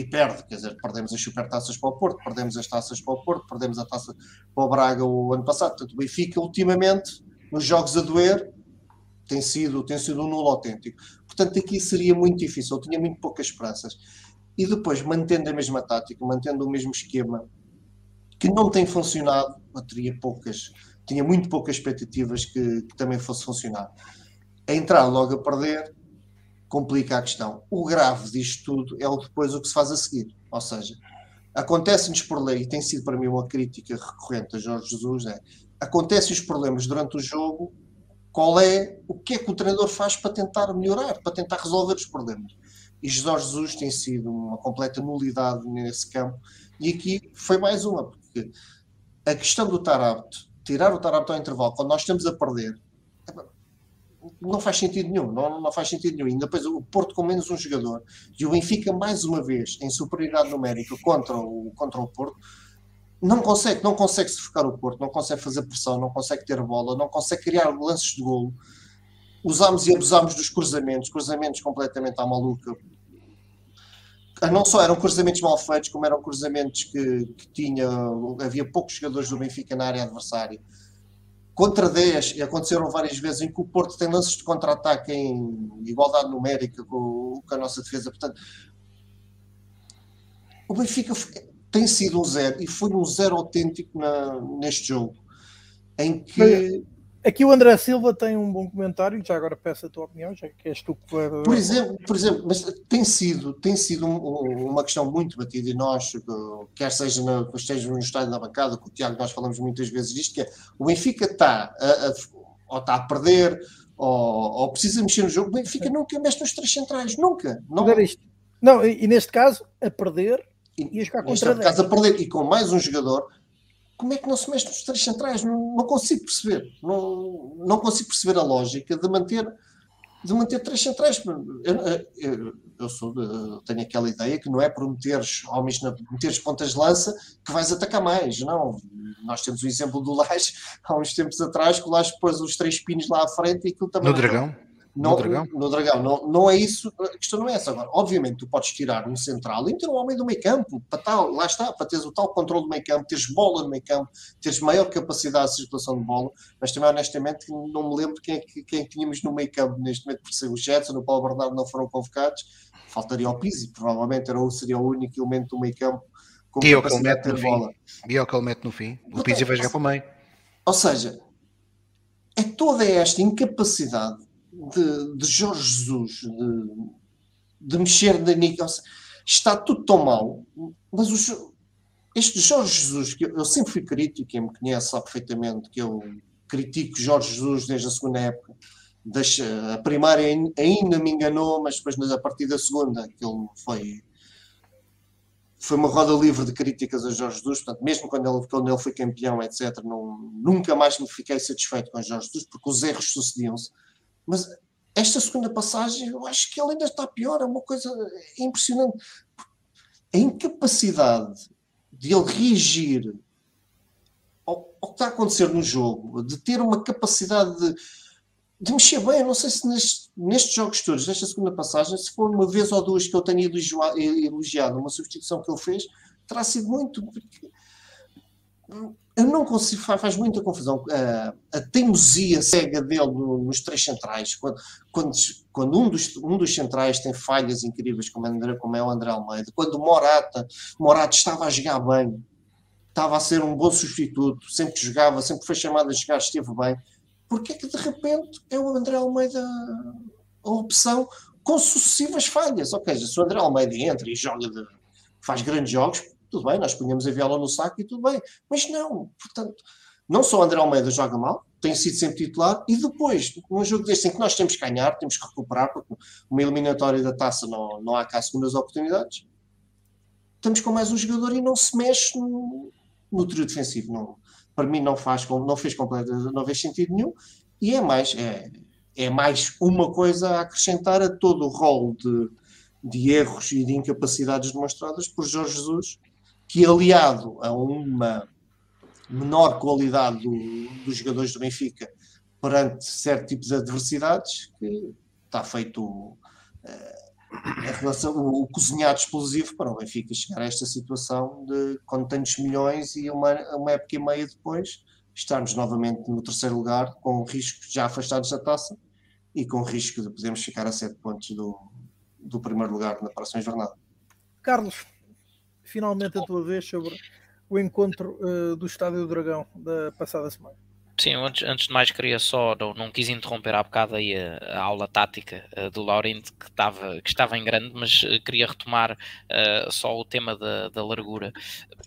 e perde, quer dizer, perdemos as supertaças para o Porto, perdemos as taças para o Porto, perdemos a taça para o Braga o ano passado. Portanto, o Benfica, ultimamente, nos jogos a doer, tem sido, tem sido um nulo autêntico. Portanto, aqui seria muito difícil, eu tinha muito poucas esperanças. E depois, mantendo a mesma tática, mantendo o mesmo esquema, que não tem funcionado, eu teria poucas, tinha muito poucas expectativas que, que também fosse funcionar. A entrar logo a perder, complica a questão. O grave disto tudo é depois o que se faz a seguir. Ou seja, acontece-nos por lei, e tem sido para mim uma crítica recorrente a Jorge Jesus, é acontecem os problemas durante o jogo, qual é o que é que o treinador faz para tentar melhorar, para tentar resolver os problemas. E Jorge Jesus tem sido uma completa nulidade nesse campo, e aqui foi mais uma, porque a questão do Tarapto, tirar o Tarapto ao intervalo, quando nós estamos a perder, não faz sentido nenhum, não, não faz sentido nenhum. E depois o Porto com menos um jogador e o Benfica mais uma vez em superioridade numérica contra o, contra o Porto, não consegue, não consegue sufocar o Porto, não consegue fazer pressão, não consegue ter bola, não consegue criar lances de golo. Usámos e abusámos dos cruzamentos, cruzamentos completamente à maluca. Não só eram cruzamentos mal feitos, como eram cruzamentos que, que tinha, havia poucos jogadores do Benfica na área adversária contra 10, e aconteceram várias vezes, em que o Porto tem lances de contra-ataque em igualdade numérica com, com, a nossa defesa. Portanto, o Benfica tem sido um zero, e foi um zero autêntico na, neste jogo, em que Aqui o André Silva tem um bom comentário, já agora peço a tua opinião, já que és tu que vai... Por exemplo, por exemplo mas tem sido, tem sido um, uma questão muito batida e nós, quer seja na, esteja no estádio da bancada, com o Tiago nós falamos muitas vezes disto, que é, o Benfica está a, a, ou está a perder, ou, ou, precisa mexer no jogo, o Benfica nunca mexe nos três centrais, nunca. Não, não e, e, neste caso, a perder e, e a jogar contra Neste caso, a perder e com mais um jogador como é que não se mexe nos três centrais? Não, não consigo perceber. Não, não consigo perceber a lógica de manter, de manter três centrais. Eu, eu, eu sou de, tenho aquela ideia que não é por meteres homens na, meteres pontas de lança que vais atacar mais. Não. Nós temos o exemplo do Laje há uns tempos atrás, que o Laje pôs os três pinos lá à frente e aquilo também. No Dragão? Não, no Dragão? No Dragão. Não, não é isso, a questão não é essa. Agora, obviamente, tu podes tirar um central e meter um homem do meio campo, para tal, lá está, para teres o tal controle do meio campo, teres bola no meio campo, teres maior capacidade de circulação de bola, mas também, honestamente, não me lembro quem, é quem tínhamos no meio campo neste momento, por ser o Jetson, o Paulo Bernardo não foram convocados, faltaria o Pizzi, provavelmente era, seria o único elemento do meio campo com e capacidade de ter bola. E é o que ele mete no fim. O Pizzi vai jogar para o meio. Ou seja, é toda esta incapacidade de, de Jorge Jesus, de, de mexer na Nick, está tudo tão mal, mas os, este Jorge Jesus, que eu, eu, sempre fui crítico, quem me conhece sabe perfeitamente que eu critico Jorge Jesus desde a segunda época. Deixa, a primária ainda me enganou, mas depois a partir da segunda aquilo foi foi uma roda livre de críticas a Jorge Jesus, portanto, mesmo quando ele, quando ele foi campeão, etc., não, nunca mais me fiquei satisfeito com Jorge Jesus, porque os erros sucediam-se. Mas esta segunda passagem, eu acho que ele ainda está pior, é uma coisa impressionante. A incapacidade de ele reagir ao, ao que está a acontecer no jogo, de ter uma capacidade de, de mexer bem. Eu não sei se neste, nestes jogos todos, nesta segunda passagem, se for uma vez ou duas que eu tenha elogiado uma substituição que ele fez, terá sido muito. Porque eu não consigo, faz muita confusão a, a teimosia cega dele nos três centrais, quando, quando, quando, um, dos, um dos centrais tem falhas incríveis, como, André, como é o André Almeida, quando o Morata, Morata estava a jogar bem, estava a ser um bom substituto, sempre jogava, sempre foi chamado a jogar, esteve bem, porque é que de repente é o André Almeida a opção com sucessivas falhas? Ou seja, se o André Almeida entra e joga de, faz grandes jogos, tudo bem, nós punhamos a viola no saco e tudo bem. Mas não, portanto, não só André Almeida joga mal, tem sido sempre titular, e depois, num jogo deste em que nós temos que ganhar, temos que recuperar, porque uma eliminatória da taça não, não há cá segundas oportunidades, estamos com mais um jogador e não se mexe no, no trio defensivo. Não, para mim não, faz, não fez completo, não fez sentido nenhum, e é mais, é, é mais uma coisa a acrescentar a todo o rol de, de erros e de incapacidades demonstradas por Jorge Jesus que aliado a uma menor qualidade do, dos jogadores do Benfica perante certo tipo de adversidades, que está feito uh, relação, o, o cozinhado explosivo para o Benfica chegar a esta situação de, com tantos milhões e uma, uma época e meia depois, estarmos novamente no terceiro lugar, com riscos já afastados da taça e com risco de podermos ficar a sete pontos do, do primeiro lugar na próxima jornada. Carlos, finalmente a tua vez sobre o encontro uh, do Estádio do Dragão da passada semana. Sim, antes, antes de mais queria só, não, não quis interromper há bocado aí a, a aula tática uh, do Laurindo que estava, que estava em grande, mas uh, queria retomar uh, só o tema da, da, largura,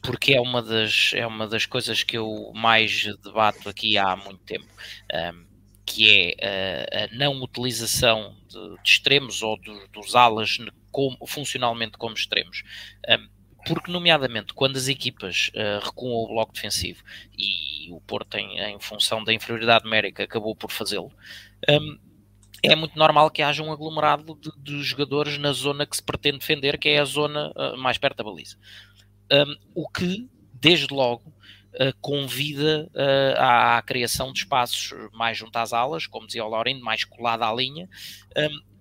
porque é uma, das, é uma das coisas que eu mais debato aqui há muito tempo. Um, que é a não utilização de, de extremos ou do, dos alas como, funcionalmente como extremos. Um, porque, nomeadamente, quando as equipas uh, recuam o bloco defensivo e o Porto, em, em função da inferioridade numérica, acabou por fazê-lo, um, é muito normal que haja um aglomerado de, de, jogadores na zona que se pretende defender, que é a zona uh, mais perto da baliza. Um, o que, desde logo, uh, convida à, à, criação de espaços mais junto às alas, como dizia o Laurindo, mais colado à linha, um,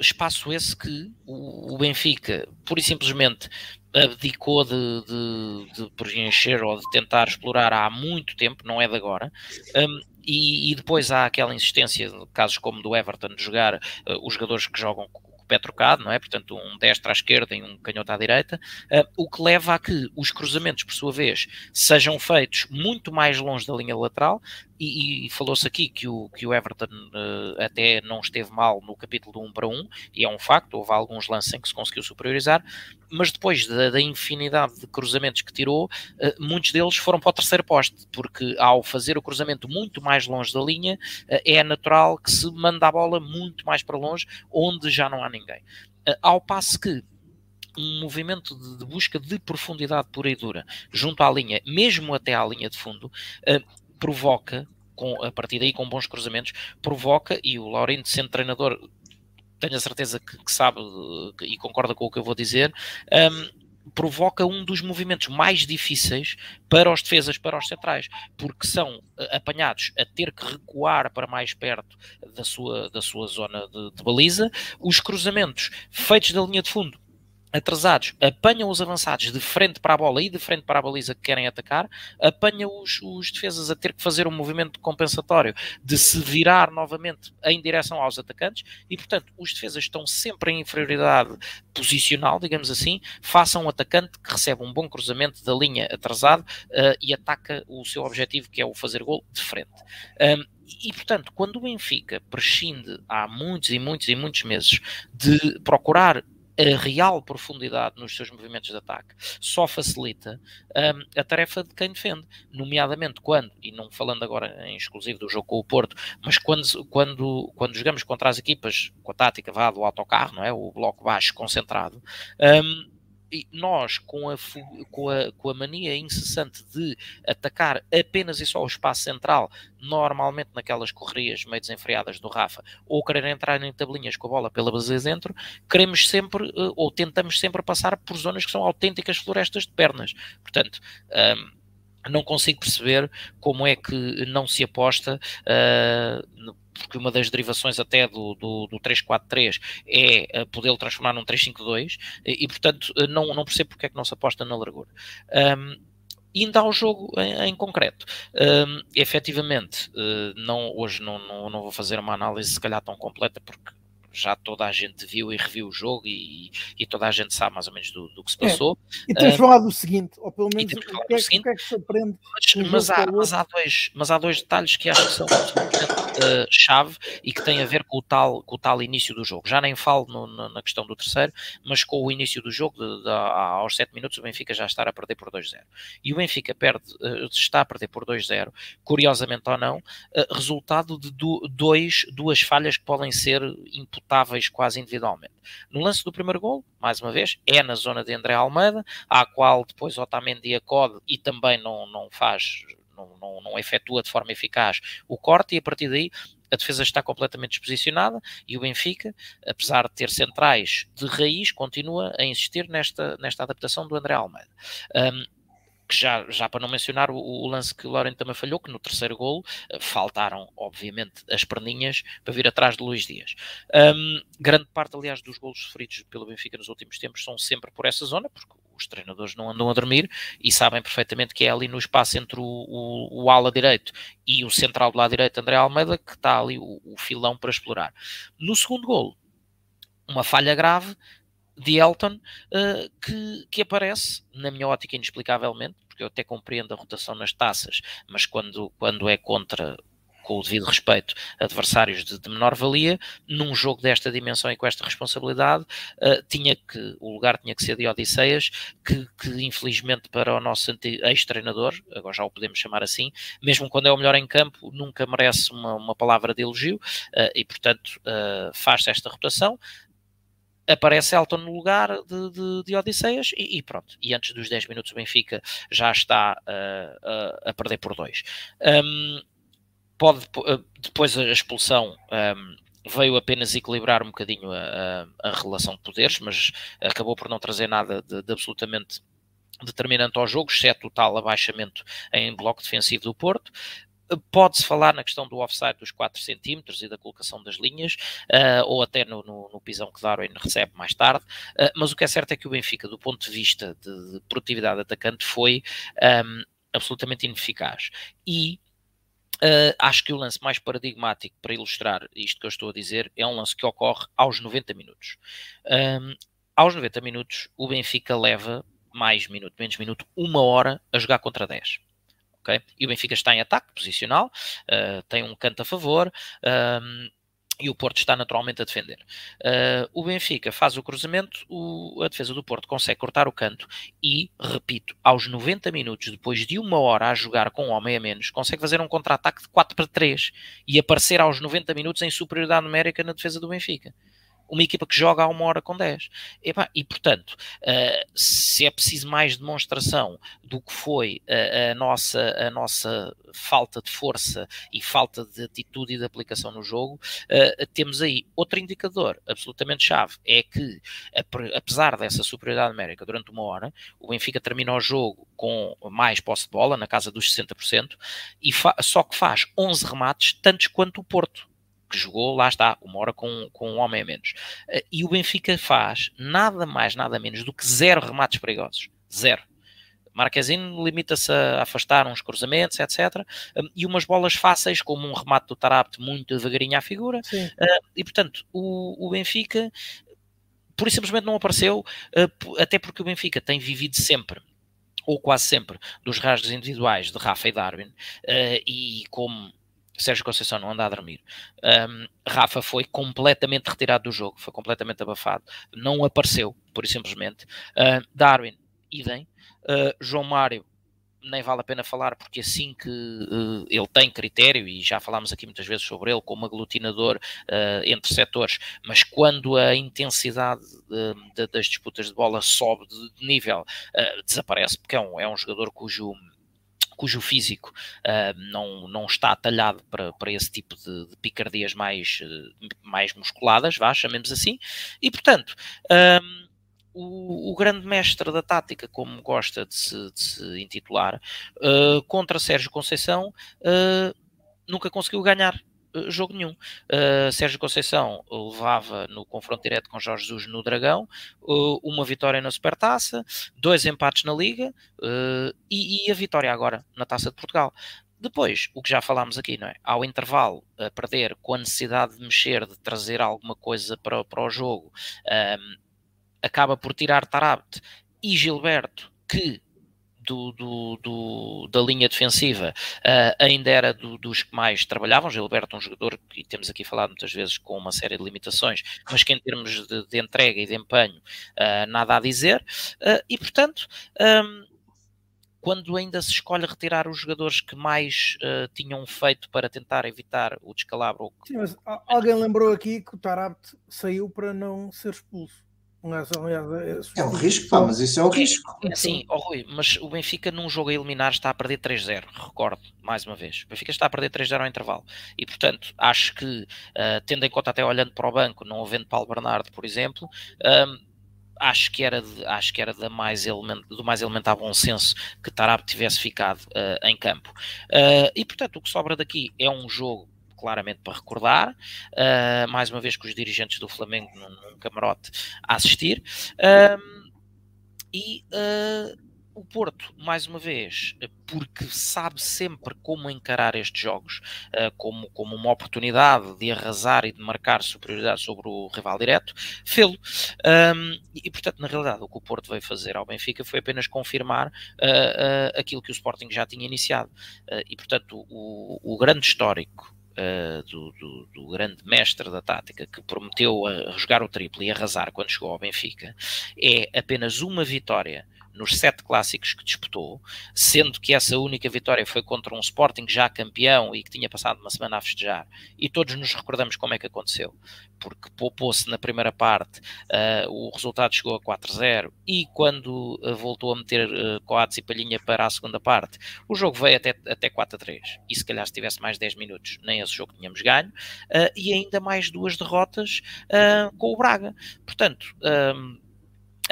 espaço esse que o, Benfica, pura e simplesmente, abdicou de, de, de, preencher ou de tentar explorar há muito tempo, não é de agora. Um, e, e, depois há aquela insistência, casos como do Everton, de jogar uh, os jogadores que jogam pé trocado, não é? Portanto, um destro à esquerda e um canhoto à direita, uh, o que leva a que os cruzamentos, por sua vez, sejam feitos muito mais longe da linha lateral e, e falou-se aqui que o, que o Everton uh, até não esteve mal no capítulo do 1 para 1, e é um facto, houve alguns lances em que se conseguiu superiorizar, mas depois da, da infinidade de cruzamentos que tirou, uh, muitos deles foram para o terceiro poste, porque ao fazer o cruzamento muito mais longe da linha, uh, é natural que se manda a bola muito mais para longe, onde já não há ninguém. Ao passo que um movimento de, de, busca de profundidade pura e dura junto à linha, mesmo até à linha de fundo, uh, provoca, com, a partir daí com bons cruzamentos, provoca, e o Laurindo sendo treinador, tenho a certeza que, que sabe que, e concorda com o que eu vou dizer, um, provoca um dos movimentos mais difíceis para os defesas, para os centrais, porque são eh, apanhados a ter que recuar para mais perto da sua, da sua zona de, de baliza, os cruzamentos feitos da linha de fundo atrasados, apanham os avançados de frente para a bola e de frente para a baliza que querem atacar, apanham os, os, defesas a ter que fazer um movimento compensatório de se virar novamente em direção aos atacantes e, portanto, os defesas estão sempre em inferioridade posicional, digamos assim, a um atacante que recebe um bom cruzamento da linha atrasado uh, e ataca o seu objetivo, que é o fazer gol de frente. Um, e, portanto, quando o Benfica prescinde há muitos e muitos e muitos meses de procurar a real profundidade nos seus movimentos de ataque só facilita um, a tarefa de quem defende, nomeadamente quando, e não falando agora em exclusivo do jogo com o Porto, mas quando, quando, quando jogamos contra as equipas com a tática vá do autocarro, não é? o bloco baixo concentrado, um, nós, com a, com, a, com a mania incessante de atacar apenas e só o espaço central, normalmente naquelas correrias meio desenfreadas do Rafa, ou querer entrar em tabelinhas com a bola pela base dentro, queremos sempre, eh, ou tentamos sempre passar por zonas que são autênticas florestas de pernas. Portanto, um, não consigo perceber como é que não se aposta uh, porque uma das derivações até do, do, do 343 é uh, poder transformar num 352 e, e portanto uh, não, não percebo porque é que não se aposta na largura. Um, Indo ao jogo em, em concreto, um, efetivamente, uh, não, hoje não, não, não vou fazer uma análise se calhar tão completa porque já toda a gente viu e reviu o jogo e, e toda a gente sabe mais ou menos do, do que se é, passou. É. E temos uh, falado do seguinte, ou pelo menos o que, é, seguinte, o que, é, que se aprende. Mas, mas, há, mas, há, dois, mas há dois detalhes que acho que são uh, chave e que têm a ver com o tal, com o tal início do jogo. Já nem falo no, no, na questão do terceiro, mas com o início do jogo, de, de, aos 7 minutos, o Benfica já está a perder por 2-0. E o Benfica perde, uh, está a perder por 2-0, curiosamente ou não, resultado de do, dois, duas falhas que podem ser imputadas executáveis quase individualmente. No lance do primeiro gol, mais uma vez, é na zona de André Almeida, à qual depois Otamendi acode e também não, não faz, não, não, não efetua de forma eficaz o corte, e a partir daí a defesa está completamente desposicionada e o Benfica, apesar de ter centrais de raiz, continua a insistir nesta, nesta adaptação do André Almeida. Um, já, já para não mencionar o, o lance que o Lorente também falhou, que no terceiro golo uh, faltaram, obviamente, as perninhas para vir atrás de Luís Dias. Um, grande parte, aliás, dos golos sofridos pelo Benfica nos últimos tempos são sempre por essa zona, porque os treinadores não andam a dormir e sabem perfeitamente que é ali no espaço entre o, o, o ala direito e o central do lado direito, André Almeida, que está ali o, o filão para explorar. No segundo golo, uma falha grave de Elton uh, que, que aparece, na minha ótica, inexplicavelmente, porque eu até compreendo a rotação nas taças, mas quando, quando é contra com o devido respeito, adversários de, de, menor valia, num jogo desta dimensão e com esta responsabilidade, uh, tinha que, o lugar tinha que ser de Odisseias, que, que infelizmente para o nosso ex-treinador, agora já o podemos chamar assim, mesmo quando é o melhor em campo, nunca merece uma, uma palavra de elogio, uh, e portanto uh, faz esta rotação, aparece Elton no lugar de, de, de Odisseias e, e, pronto. E antes dos 10 minutos o Benfica já está uh, uh, a perder por 2. Um, pode, uh, depois a expulsão um, veio apenas equilibrar um bocadinho a, a, a, relação de poderes, mas acabou por não trazer nada de, de absolutamente determinante ao jogo, exceto o tal abaixamento em bloco defensivo do Porto. Pode-se falar na questão do offside dos 4 centímetros e da colocação das linhas, uh, ou até no, no, no, pisão que Darwin recebe mais tarde, uh, mas o que é certo é que o Benfica, do ponto de vista de, de produtividade atacante, foi um, absolutamente ineficaz. E Uh, acho que o lance mais paradigmático para ilustrar isto que eu estou a dizer é um lance que ocorre aos 90 minutos. Um, aos 90 minutos, o Benfica leva mais minuto, menos minuto, uma hora a jogar contra 10. Okay? E o Benfica está em ataque posicional, uh, tem um canto a favor. E o Porto está naturalmente a defender. Uh, o Benfica faz o cruzamento, o, a defesa do Porto consegue cortar o canto e, repito, aos 90 minutos, depois de uma hora a jogar com um homem a menos, consegue fazer um contra-ataque de 4 para 3 e aparecer aos 90 minutos em superioridade numérica na defesa do Benfica uma equipa que joga a uma hora com 10. e portanto, uh, se é preciso mais demonstração do que foi a, a, nossa, a nossa falta de força e falta de atitude e de aplicação no jogo, uh, temos aí outro indicador absolutamente chave: é que, apesar dessa superioridade numérica durante uma hora, o Benfica termina o jogo com mais posse de bola, na casa dos 60%, e só que faz 11 remates, tantos quanto o Porto que jogou, lá está, uma hora com, com um homem a menos. Eh, e o Benfica faz nada mais, nada menos do que zero remates perigosos. Zero. Marquezine limita-se a afastar uns cruzamentos, etc. Hum, e umas bolas fáceis, como um remate do Tarapte muito devagarinho à figura. Sim. Eh, e, portanto, o, o Benfica, por isso simplesmente não apareceu, eh, até porque o Benfica tem vivido sempre ou quase sempre, dos rasgos individuais de Rafa e Darwin, e como Sérgio Conceição não anda a dormir. Um, Rafa foi completamente retirado do jogo, foi completamente abafado, não apareceu, por simplesmente. Uh, Darwin, idem. Uh, João Mário, nem vale a pena falar, porque assim que uh, ele tem critério, e já falámos aqui muitas vezes sobre ele, como aglutinador uh, entre setores, mas quando a intensidade de, de, das disputas de bola sobe de nível, uh, desaparece, porque é um, é um jogador cujo cujo físico uh, não, não está talhado para, para esse tipo de, de picardias mais, uh, mais musculadas, vá, chamemos assim, e portanto. Um, o, o, grande mestre da tática, como gosta de se, de se intitular, uh, contra Sérgio Conceição, nunca conseguiu ganhar eh, jogo nenhum. Uh, Sérgio Conceição levava no confronto direto com Jorge Jesus no Dragão uh, uma vitória na Supertaça, dois empates na Liga uh, e, e, a vitória agora na Taça de Portugal. Depois, o que já falámos aqui, não é? Ao intervalo, a perder com a necessidade de mexer, de trazer alguma coisa para, para o jogo, um, ehm, acaba por tirar Tarabt e Gilberto, que do, do, do, da linha defensiva uh, ainda era do, dos que mais trabalhavam. Gilberto, um jogador que temos aqui falado muitas vezes com uma série de limitações, mas que em termos de, de entrega e de empenho, uh, nada a dizer. Uh, e portanto. Um, quando ainda se escolhe retirar os jogadores que mais tinham feito para tentar evitar o descalabro. Sim, mas alguém lembrou aqui que o Tarabt saiu para não ser expulso. É, é um risco, pá, mas isso é um risco. É, sim, oh, Rui, mas o Benfica num jogo a eliminar está a perder 3-0, recordo, mais uma vez. O Benfica está a perder 3-0 ao intervalo. E, portanto, acho que, uh, tendo em conta até olhando para o banco, não havendo Paulo Bernardo, por exemplo, um, acho que era, de, acho que era da mais element, do mais elementar bom senso que Tarab tivesse ficado uh, em campo. Uh, e, portanto, o que sobra daqui é um jogo claramente para recordar, uh, mais uma vez com os dirigentes do Flamengo num, num camarote a assistir, uh, e uh, o Porto, mais uma vez, porque sabe sempre como encarar estes jogos, como, como uma oportunidade de arrasar e de marcar superioridade sobre o rival direto, fê-lo. Um, e, portanto, na realidade, o que o Porto veio fazer ao Benfica foi apenas confirmar aquilo que o Sporting já tinha iniciado. E, portanto, o, o grande histórico uh, do, do, do, grande mestre da tática que prometeu a jogar o triplo e arrasar quando chegou ao Benfica, é apenas uma vitória nos sete clássicos que disputou, sendo que essa única vitória foi contra um Sporting já campeão e que tinha passado uma semana a festejar. E todos nos recordamos como é que aconteceu, porque poupou-se na primeira parte, uh, o resultado chegou a 4-0 e quando uh, voltou a meter uh, Coates e Palhinha para a segunda parte, o jogo veio até, até 4-3. E se calhar se tivesse mais 10 minutos, nem esse jogo tínhamos ganho, uh, e ainda mais duas derrotas com o Braga. Portanto,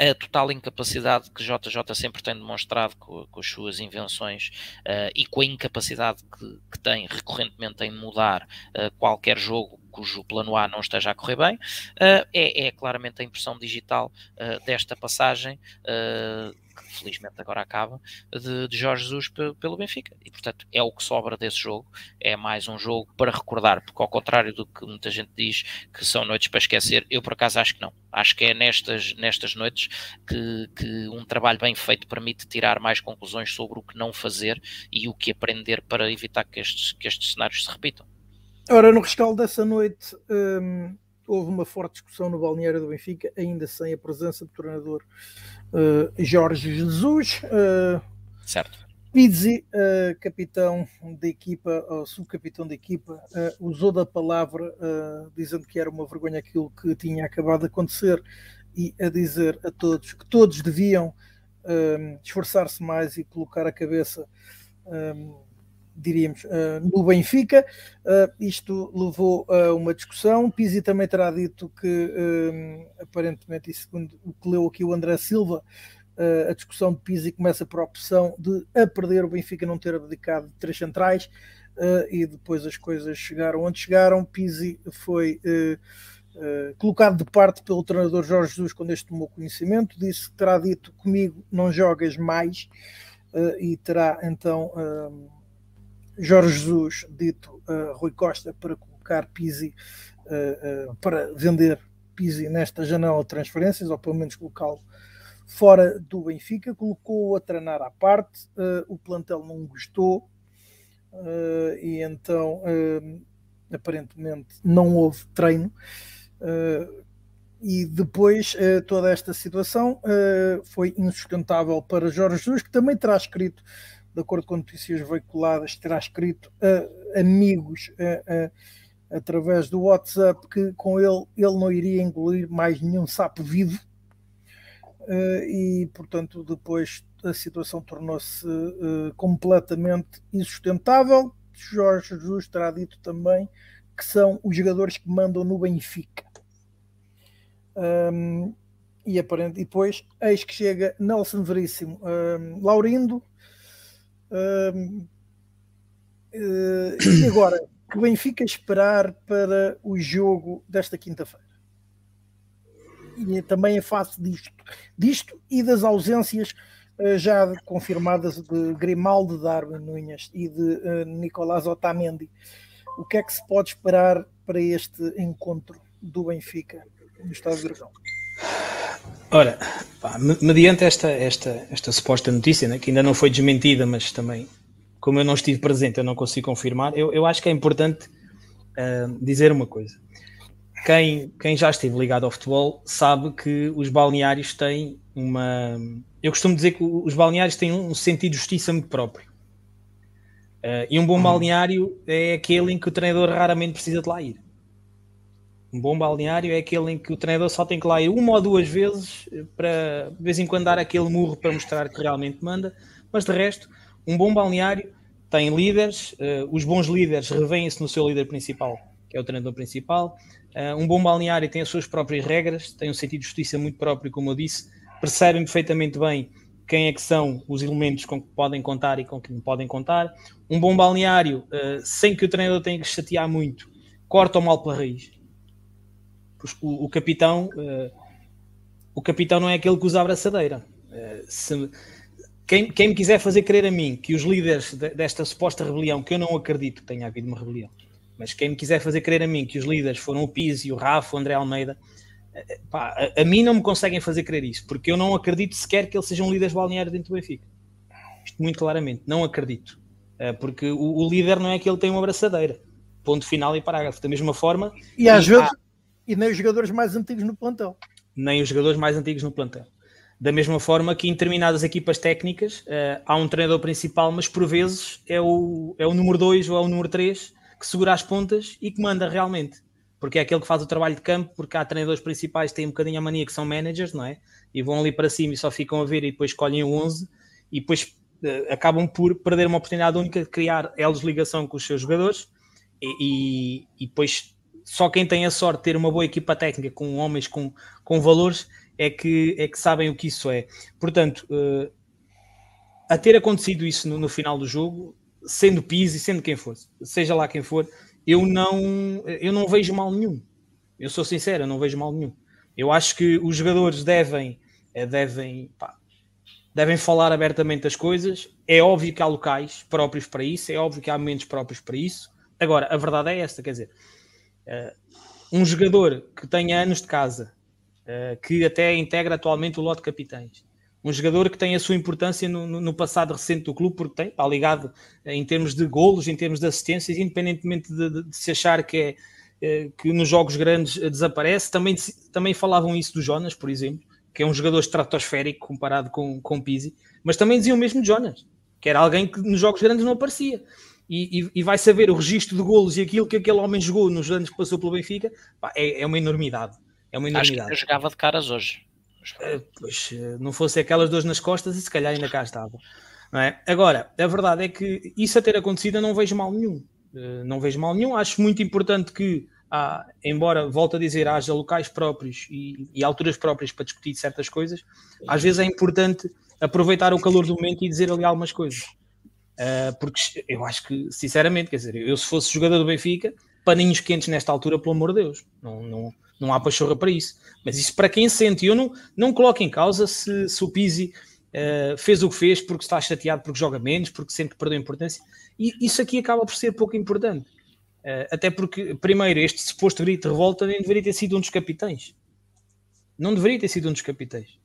a total incapacidade que JJ sempre tem demonstrado com, com as suas invenções uh, e com a incapacidade que, que tem recorrentemente em mudar uh, qualquer jogo cujo plano A não esteja a correr bem, uh, é, é, claramente a impressão digital desta passagem que felizmente agora acaba, de, de Jorge Jesus pelo Benfica. E portanto é o que sobra desse jogo, é mais um jogo para recordar, porque ao contrário do que muita gente diz que são noites para esquecer, eu por acaso acho que não. Acho que é nestas, nestas noites que, que um trabalho bem feito permite tirar mais conclusões sobre o que não fazer e o que aprender para evitar que estes, que estes cenários se repitam. Ora, no rescaldo dessa noite, hum, houve uma forte discussão no balneário do Benfica, ainda sem a presença do treinador uh, Jorge Jesus. Uh, certo. Pizzi, uh, capitão da equipa, uh, subcapitão da equipa, uh, usou da palavra, dizendo que era uma vergonha aquilo que tinha acabado de acontecer e a dizer a todos que todos deviam esforçar-se mais e colocar a cabeça diríamos, uh, no Benfica. Uh, isto levou a uma discussão. Pizzi também terá dito que, uh, aparentemente, e segundo o que leu aqui o André Silva, a discussão de Pizzi começa por opção de a perder o Benfica não ter abdicado de três centrais e depois as coisas chegaram onde chegaram. Pizzi foi. colocado de parte pelo treinador Jorge Jesus quando este tomou conhecimento, disse que terá dito comigo não jogas mais e terá então Jorge Jesus, dito uh, Rui Costa, para colocar Pizzi, uh, uh, para vender Pizzi nesta janela de transferências, ou pelo menos colocá-lo fora do Benfica, colocou-o a treinar à parte, o plantel não gostou, e então aparentemente não houve treino. e depois toda esta situação foi insustentável para Jorge Jesus, que também terá escrito de acordo com notícias veiculadas, terá escrito a amigos a, a, através do WhatsApp que com ele ele não iria engolir mais nenhum sapo vivo uh, e, portanto, depois a situação tornou-se uh, completamente insustentável. Jorge Jesus terá dito também que são os jogadores que mandam no Benfica. Um, e aparente, e depois, eis que chega Nelson Veríssimo. Um, Laurindo Uh, uh, e agora, que Benfica esperar para o jogo desta quinta-feira? E também em face disto, disto e das ausências uh, já confirmadas de Grimaldo Darwin Nunes e de uh, Nicolás Otamendi. O que é que se pode esperar para este encontro do Benfica no Estado de Dragão? Ora, pá, mediante esta, esta, esta suposta notícia, né, que ainda não foi desmentida, mas também, como eu não estive presente, eu não consigo confirmar, eu, eu acho que é importante uh, dizer uma coisa. Quem, quem já esteve ligado ao futebol sabe que os balneários têm uma. Eu costumo dizer que os balneários têm um sentido de justiça muito próprio. Uh, e um bom balneário é aquele em que o treinador raramente precisa de lá ir. Um bom balneário é aquele em que o treinador só tem que lá ir uma ou duas vezes para de vez em quando dar aquele murro para mostrar que realmente manda, mas de resto, um bom balneário tem líderes, uh, os bons líderes revêem-se no seu líder principal, que é o treinador principal. Uh, um bom balneário tem as suas próprias regras, tem um sentido de justiça muito próprio, como eu disse, percebem perfeitamente bem quem é que são os elementos com que podem contar e com que não podem contar. Um bom balneário, uh, sem que o treinador tenha que chatear muito, corta o mal pela raiz o, o capitão uh, o capitão não é aquele que usa a abraçadeira. Uh, se, quem, quem me quiser fazer crer a mim que os líderes de, desta suposta rebelião, que eu não acredito que tenha havido uma rebelião, mas quem me quiser fazer crer a mim que os líderes foram o Pizzi, o Rafa, o André Almeida, uh, pá, a, a, mim não me conseguem fazer crer isso, porque eu não acredito sequer que eles sejam líderes balneários dentro do Benfica. Isto muito claramente, não acredito. Porque o, o, líder não é aquele que tem uma abraçadeira. Ponto final e parágrafo. Da mesma forma. E às vezes, e nem os jogadores mais antigos no plantel. Nem os jogadores mais antigos no plantel. Da mesma forma que em determinadas equipas técnicas uh, há um treinador principal, mas por vezes é o, é o número 2 ou é o número 3 que segura as pontas e que manda realmente. Porque é aquele que faz o trabalho de campo, porque há treinadores principais que têm um bocadinho a mania que são managers, não é? E vão ali para cima e só ficam a ver e depois escolhem o 11 e depois uh, acabam por perder uma oportunidade única de criar elos de ligação com os seus jogadores e, e, e depois só quem tem a sorte de ter uma boa equipa técnica com homens com, com valores é que, é que sabem o que isso é. Portanto, uh, a ter acontecido isso no, no, final do jogo, sendo Pizzi, sendo quem fosse, seja lá quem for, eu não, eu não vejo mal nenhum. Eu sou sincero, eu não vejo mal nenhum. Eu acho que os jogadores devem, eh, devem pá, devem falar abertamente as coisas. É óbvio que há locais próprios para isso, é óbvio que há momentos próprios para isso. Agora, a verdade é esta, quer dizer, um jogador que tenha anos de casa, uh, que até integra atualmente o lote de capitães, um jogador que tem a sua importância no, no, passado recente do clube, porque tem, está ligado em termos de golos, em termos de assistências, independentemente de, de, de se achar que, é, eh, que nos jogos grandes desaparece. Também, também falavam isso do Jonas, por exemplo, que é um jogador estratosférico comparado com, com Pizzi, mas também diziam mesmo de Jonas, que era alguém que nos jogos grandes não aparecia. E, e, e vai saber o registro de golos e aquilo que aquele homem jogou nos anos que passou pelo Benfica, pá, é, é, uma enormidade. É uma enormidade. Acho que eu jogava de caras hoje. Uh, pois, uh, não fosse aquelas dores nas costas e se calhar ainda cá estava. É? Agora, a verdade é que isso a ter acontecido eu não vejo mal nenhum. Uh, não vejo mal nenhum. Acho muito importante que, embora, volto a dizer, haja locais próprios e, e, alturas próprias para discutir certas coisas, às vezes é importante aproveitar o calor do momento e dizer ali algumas coisas. Porque eu acho que, sinceramente, quer dizer, eu se fosse jogador do Benfica, paninhos quentes nesta altura, pelo amor de Deus. Não, não, não há pachorra para isso. Mas isso para quem sente, eu não, não coloco em causa se, se o Pizzi uh, fez o que fez porque está chateado porque joga menos, porque que perdeu importância. E isso aqui acaba por ser pouco importante. Uh, até porque, primeiro, este suposto grito de revolta nem deveria ter sido um dos capitães. Não deveria ter sido um dos capitães.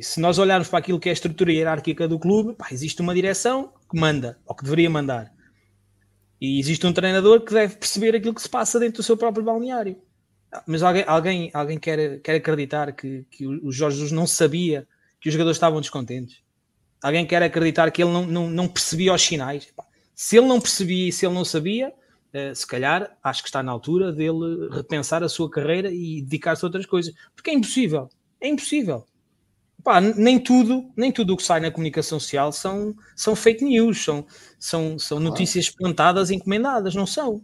Se nós olharmos para aquilo que é a estrutura hierárquica do clube, pá, existe uma direção que manda, ou que deveria mandar. E existe um treinador que deve perceber aquilo que se passa dentro do seu próprio balneário. Mas alguém, alguém, alguém quer, quer acreditar que, que o Jorge Jesus não sabia que os jogadores estavam descontentes? Alguém quer acreditar que ele não, não, não percebia os sinais? Se ele não percebia e se ele não sabia, Uh, se calhar acho que está na altura dele repensar a sua carreira e dedicar-se a outras coisas, porque é impossível, é impossível. Pá, nem tudo, nem tudo o que sai na comunicação social são, são fake news, são, são, são notícias plantadas, encomendadas, não são.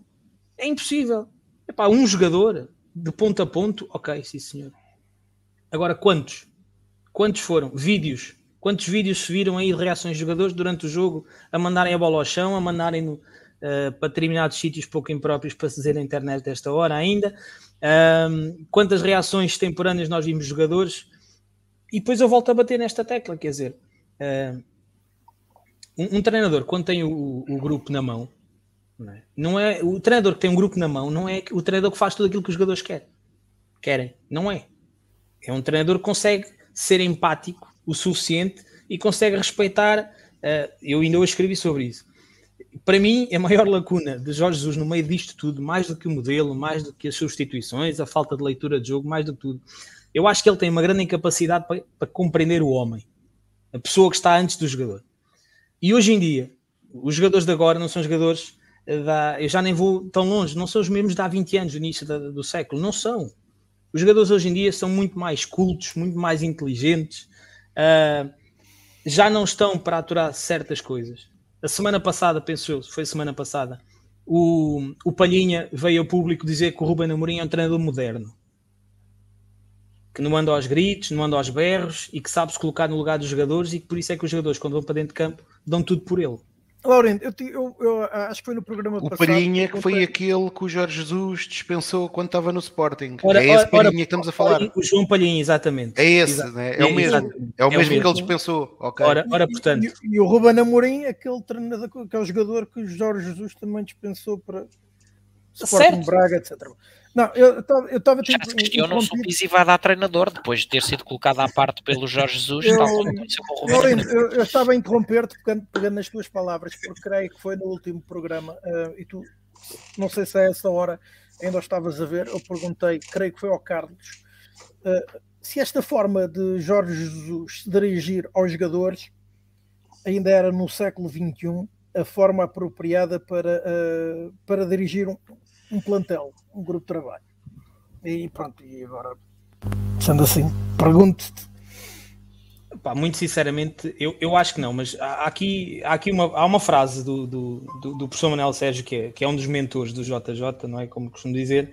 É impossível. Epá, um jogador de ponto a ponto, ok, sim senhor. Agora, quantos? Quantos foram? Vídeos. Quantos vídeos se viram aí de reações de jogadores durante o jogo a mandarem a bola ao chão, a mandarem no, uh, para determinados sítios pouco impróprios para se dizer na internet desta hora ainda? Quantas reações temporâneas nós vimos jogadores? E depois eu volto a bater nesta tecla, quer dizer, uh, um, um, treinador, quando tem o, o grupo na mão, não é? não é? O treinador que tem um grupo na mão não é o treinador que faz tudo aquilo que os jogadores querem. Querem, não é. É um treinador que consegue ser empático o suficiente e consegue respeitar. Uh, eu ainda hoje escrevi sobre isso. Para mim, a maior lacuna de Jorge Jesus no meio disto tudo, mais do que o modelo, mais do que as substituições, a falta de leitura de jogo, mais do que tudo, eu acho que ele tem uma grande incapacidade para, para compreender o homem, a pessoa que está antes do jogador. E hoje em dia, os jogadores de agora não são jogadores da, eu já nem vou tão longe, não são os mesmos de há 20 anos, do início da, do século, não são. Os jogadores hoje em dia são muito mais cultos, muito mais inteligentes, uh, já não estão para aturar certas coisas. A semana passada, penso eu, foi semana passada, o, o Palhinha veio ao público dizer que o Ruben Amorim é um treinador moderno. Que não anda aos gritos, não anda aos berros e que sabe se colocar no lugar dos jogadores e que por isso é que os jogadores, quando vão para dentro de campo, dão tudo por ele. Laurent, eu, eu, eu, acho que foi no programa o passado. O Palhinha que foi aquele que o Jorge Jesus dispensou quando estava no Sporting. Ora, é esse ora, Palhinha ora, que estamos a falar. O João Palhinha, exatamente. É esse, né? é, o mesmo. É, é o mesmo, que ele dispensou. Okay. Ora, ora, portanto. E, e, o Ruben Amorim, aquele treinador, que é o jogador que o Jorge Jesus também dispensou para Sporting certo. Braga, etc. Não, eu estava Já se questionam se o Pizzi vai dar treinador depois de ter sido colocado à parte pelo Jorge Jesus, eu, tal como aconteceu com o Roberto. Eu, eu, estava a interromper-te pegando, pegando nas tuas palavras, porque creio que foi no último programa uh, e tu, não sei se a essa hora ainda estavas a ver, eu perguntei, creio que foi ao Carlos, uh, se esta forma de Jorge Jesus se dirigir aos jogadores ainda era no século XXI a forma apropriada para, uh, para dirigir um, um plantel, um grupo de trabalho. E pronto, e agora, sendo assim, pergunto-te. muito sinceramente, eu, eu acho que não, mas há aqui, há aqui uma, há uma frase do, do, do, do professor Manuel Sérgio, que é, que é um dos mentores do JJ, não é? Como costumo dizer,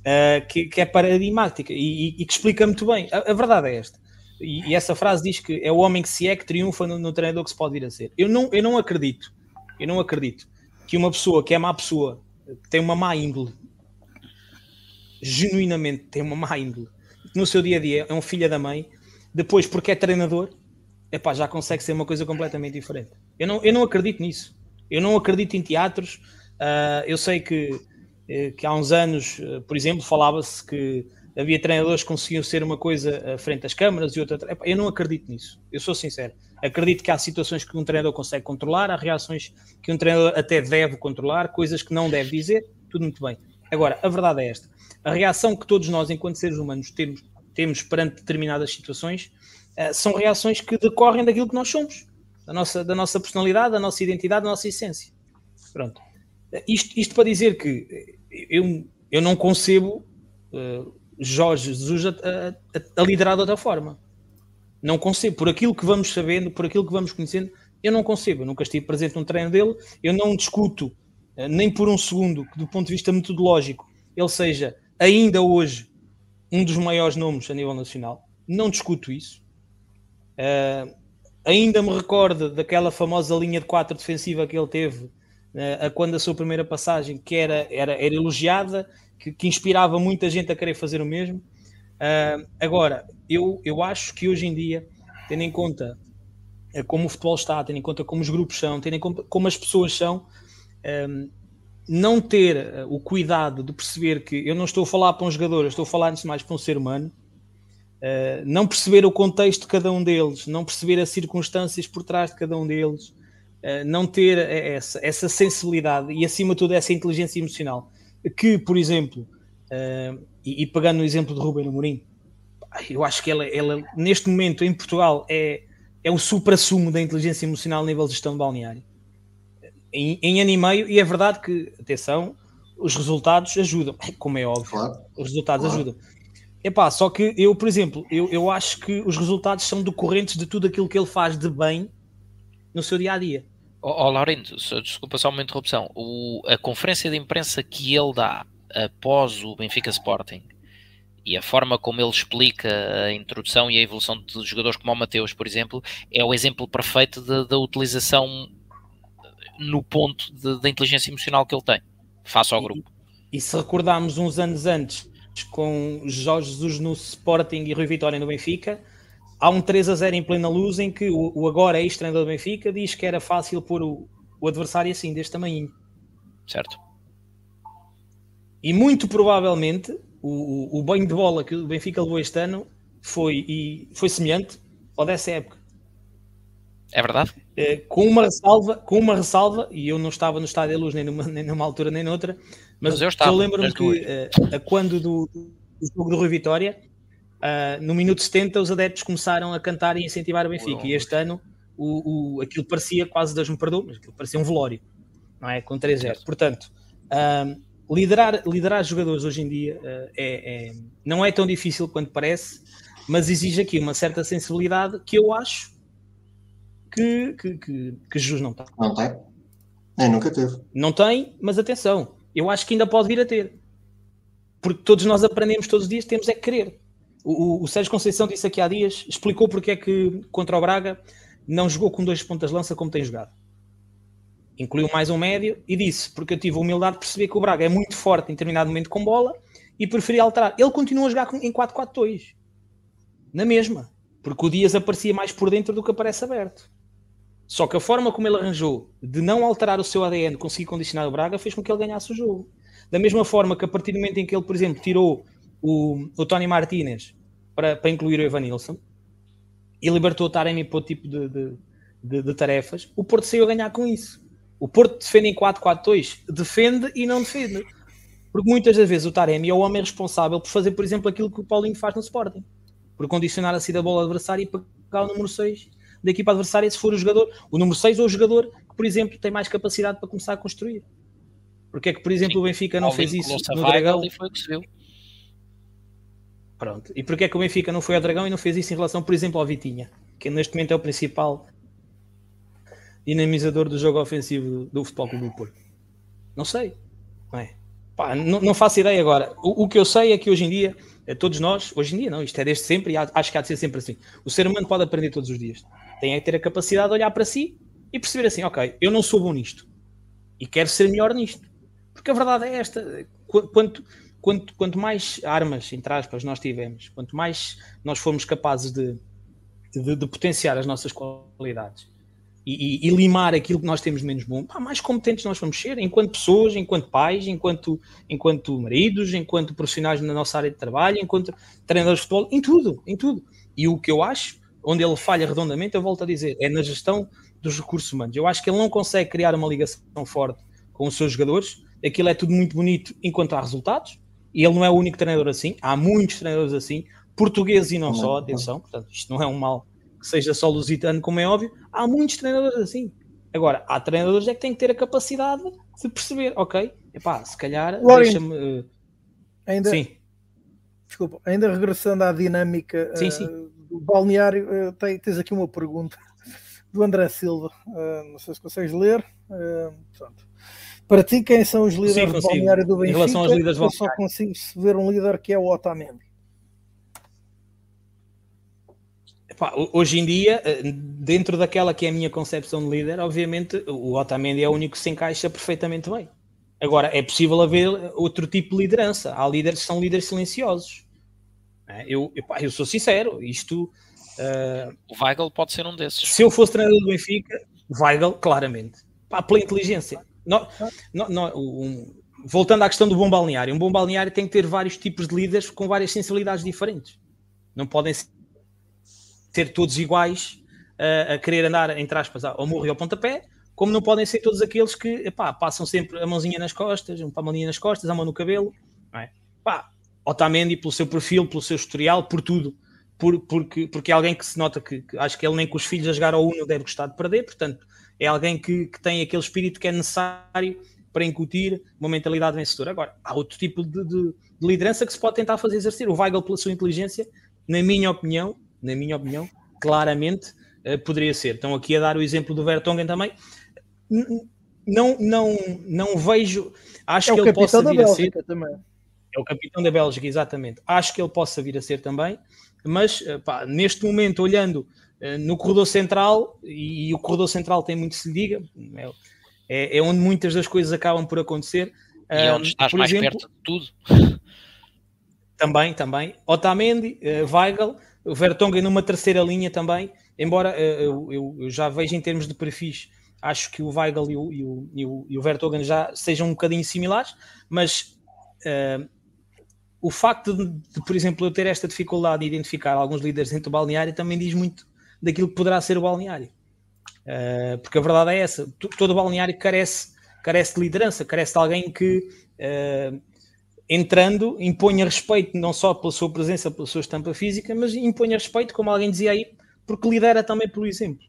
uh, que, que é paradigmática e, e, e que explica muito bem. A, a verdade é esta. E, e, essa frase diz que é o homem que se é que triunfa no, no treinador que se pode vir a ser. Eu não, eu não acredito, eu não acredito que uma pessoa que é má pessoa tem uma má índole, genuinamente tem uma má índole, no seu dia a dia é um filho da mãe, depois porque é treinador, epá, já consegue ser uma coisa completamente diferente. Eu não, eu não acredito nisso. Eu não acredito em teatros. Uh, eu sei que, eh, que há uns anos, eh, por exemplo, falava-se que havia treinadores que conseguiam ser uma coisa à frente das câmaras e outra. Eu não acredito nisso. Eu sou sincero. Acredito que há situações que um treinador consegue controlar, há reações que um treinador até deve controlar, coisas que não deve dizer, tudo muito bem. Agora, a verdade é esta: a reação que todos nós, enquanto seres humanos, temos, temos perante determinadas situações uh, são reações que decorrem daquilo que nós somos, da nossa, da nossa personalidade, da nossa identidade, da nossa essência. Pronto. Uh, isto, isto para dizer que eu, eu não concebo uh, Jorge Jesus a, a, a liderar de outra forma. Não concebo. Por aquilo que vamos sabendo, por aquilo que vamos conhecendo, eu não concebo. Eu nunca estive presente num treino dele, eu não discuto nem por um segundo que, do ponto de vista metodológico, ele seja ainda hoje um dos maiores nomes a nível nacional. Não discuto isso. Uh, ainda me recordo daquela famosa linha de quatro defensiva que ele teve a quando a sua primeira passagem, que era, era, era elogiada, que, que inspirava muita gente a querer fazer o mesmo. Uh, agora, eu, eu acho que hoje em dia, tendo em conta como o futebol está, tendo em conta como os grupos são, tendo em conta como as pessoas são, um, não ter o cuidado de perceber que eu não estou a falar para um jogador, eu estou a falar antes de mais para um ser humano, Uh, não perceber o contexto de cada um deles, não perceber as circunstâncias por trás de cada um deles, não ter essa, essa, sensibilidade e, acima de tudo, essa inteligência emocional. Que, por exemplo, uh, e, e, pegando o exemplo de Ruben Amorim, eu acho que ela, ela, neste momento em Portugal, é, é o supra-sumo da inteligência emocional a nível de gestão de balneário. Em, em ano e meio, e é verdade que, atenção, os resultados ajudam, como é óbvio, claro. os resultados claro. ajudam Epá, só que eu, por exemplo, eu, eu acho que os resultados são decorrentes de tudo aquilo que ele faz de bem no seu dia a dia. Oh, oh, Laurindo, desculpa só uma interrupção. O, a conferência de imprensa que ele dá após o Benfica Sporting e a forma como ele explica a introdução e a evolução de jogadores como o Mateus, por exemplo, é o exemplo perfeito da utilização no ponto da inteligência emocional que ele tem, face ao grupo. E, e se recordarmos uns anos antes com Jorge Jesus no Sporting e Rui Vitória no Benfica. Há um 3 a 0 em plena luz em que o, o agora ex-treinador do Benfica diz que era fácil pôr o, o adversário assim, deste tamanho. Certo. E muito provavelmente o, o, banho de bola que o Benfica levou este ano foi, e foi semelhante ao dessa época. É verdade? É, com uma ressalva, com uma ressalva, e eu não estava no estádio da luz nem numa, nem numa altura nem noutra, mas, mas eu, eu lembro-me que uh, a quando do, do, jogo do Rui Vitória, uh, no minuto 70, os adeptos começaram a cantar e incentivar o Benfica. E este ano o, o, aquilo parecia, quase Deus me perdoa, mas aquilo parecia um velório, não é? Com 3-0. Portanto, uh, liderar, liderar jogadores hoje em dia uh, é, é, não é tão difícil quanto parece, mas exige aqui uma certa sensibilidade que eu acho que, que, que, que Jesus não tem. Não tem? Nem nunca teve. Não tem, mas atenção, eu acho que ainda pode vir a ter. Porque todos nós aprendemos todos os dias, temos é que querer. O, o, Sérgio Conceição disse aqui há dias, explicou porque é que contra o Braga não jogou com dois pontas lança como tem jogado. Incluiu mais um médio e disse, porque eu tive a humildade de perceber que o Braga é muito forte em determinado momento com bola e preferi alterar. Ele continua a jogar em 4-4-2. Na mesma. Porque o Dias aparecia mais por dentro do que aparece aberto. Só que a forma como ele arranjou de não alterar o seu ADN, conseguir condicionar o Braga, fez com que ele ganhasse o jogo. Da mesma forma que a partir do momento em que ele, por exemplo, tirou o, o Tony Martinez para, para incluir o Evanilson e libertou o Taremi para o tipo de, de, de, de, tarefas, o Porto saiu a ganhar com isso. O Porto defende em 4-4-2, defende e não defende. Porque muitas das vezes o Taremi é o homem responsável por fazer, por exemplo, aquilo que o Paulinho faz no Sporting. Por condicionar a saída da bola adversária e pegar o número 6 da equipa adversária se for o jogador, o número 6 ou o jogador que, por exemplo, tem mais capacidade para começar a construir. Porque é que, por exemplo, Sim, o Benfica não fez isso no Dragão? Foi o que se viu. Pronto. E porquê é que o Benfica não foi ao Dragão e não fez isso em relação, por exemplo, ao Vitinha, que neste momento é o principal dinamizador do jogo ofensivo do, Futebol Clube do Porto? Não sei. Não, é? Pá, não, não, faço ideia agora. O, o, que eu sei é que hoje em dia, é todos nós, hoje em dia não, isto é desde sempre e acho que há de ser sempre assim. O ser humano pode aprender todos os dias tem é que ter a capacidade de olhar para si e perceber assim, ok, eu não sou bom nisto e quero ser melhor nisto. Porque a verdade é esta, quanto, quanto, quanto mais armas, entre aspas, nós tivemos, quanto mais nós formos capazes de, de, de potenciar as nossas qualidades e, e, e, limar aquilo que nós temos menos bom, pá, mais competentes nós vamos ser, enquanto pessoas, enquanto pais, enquanto, enquanto maridos, enquanto profissionais na nossa área de trabalho, enquanto treinadores de futebol, em tudo, em tudo. E o que eu acho, onde ele falha redondamente, eu volto a dizer, é na gestão dos recursos humanos. Eu acho que ele não consegue criar uma ligação forte com os seus jogadores, aquilo é tudo muito bonito enquanto há resultados, e ele não é o único treinador assim, há muitos treinadores assim, portugueses e não só, atenção, portanto, isto não é um mal que seja só lusitano, como é óbvio, há muitos treinadores assim. Agora, há treinadores é que têm que ter a capacidade de perceber, ok, epá, se calhar deixa-me. Uh... Ainda, sim. Desculpa, ainda regressando à dinâmica sim, uh, sim. do balneário, uh, tens aqui uma pergunta do André Silva. não sei se consegues ler. Para ti, quem são os líderes sim, do balneário do Benfica? Em relação aos líderes eu só consigo ver um líder que é o Otamendi. Epá, hoje em dia, eh, dentro daquela que é a minha concepção de líder, obviamente o Otamendi é o único que se encaixa perfeitamente bem. Agora, é possível haver outro tipo de liderança. Há líderes que são líderes silenciosos. É, eu, epá, eu sou sincero, isto. Uh, o Weigl pode ser um desses. Se eu fosse treinador do Benfica, Weigl, claramente. Pá, pela inteligência. Um, voltando à questão do bom balneário, um bom balneário tem que ter vários tipos de líderes com várias sensibilidades diferentes. Não podem ser todos iguais a, a querer andar, entre aspas, ao morro e ao pontapé, como não podem ser todos aqueles que epá, passam sempre a mãozinha nas costas, um palmadinha nas costas, a mão no cabelo. Não é? Otamendi, pelo seu perfil, pelo seu historial, por tudo. Por, porque, porque é alguém que se nota que, que, acho que ele nem com os filhos a jogar ao Uno deve gostar de perder, portanto, é alguém que, que tem aquele espírito que é necessário para incutir uma mentalidade vencedora. Agora, há outro tipo de, de, de liderança que se pode tentar fazer exercer. O Weigl, pela sua inteligência, na minha opinião, na minha opinião, claramente uh, poderia ser. Estão aqui a dar o exemplo do Vertonghen também. Não, não, não vejo. Acho é que ele possa vir a ser. Também. É o capitão da Bélgica, exatamente. Acho que ele possa vir a ser também, mas eh, pá, neste momento, olhando no corredor central, e, e, o corredor central tem muito se lhe diga, é, é, onde muitas das coisas acabam por acontecer. E é onde estás mais exemplo, perto de tudo. Também, também. Otamendi, uh, Weigl, o Vertonghen numa terceira linha também, embora eu, eu, eu, já vejo em termos de perfis, acho que o Weigl e o, e o, e o, e o Vertonghen já sejam um bocadinho similares, mas uh, o facto de, de, por exemplo, eu ter esta dificuldade de identificar alguns líderes dentro do balneário também diz muito daquilo que poderá ser o balneário. Uh, porque a verdade é essa, todo o balneário carece, carece de liderança, carece de alguém que uh, entrando, imponha respeito não só pela sua presença, pela sua estampa física, mas imponha respeito, como alguém dizia aí, porque lidera também pelo exemplo.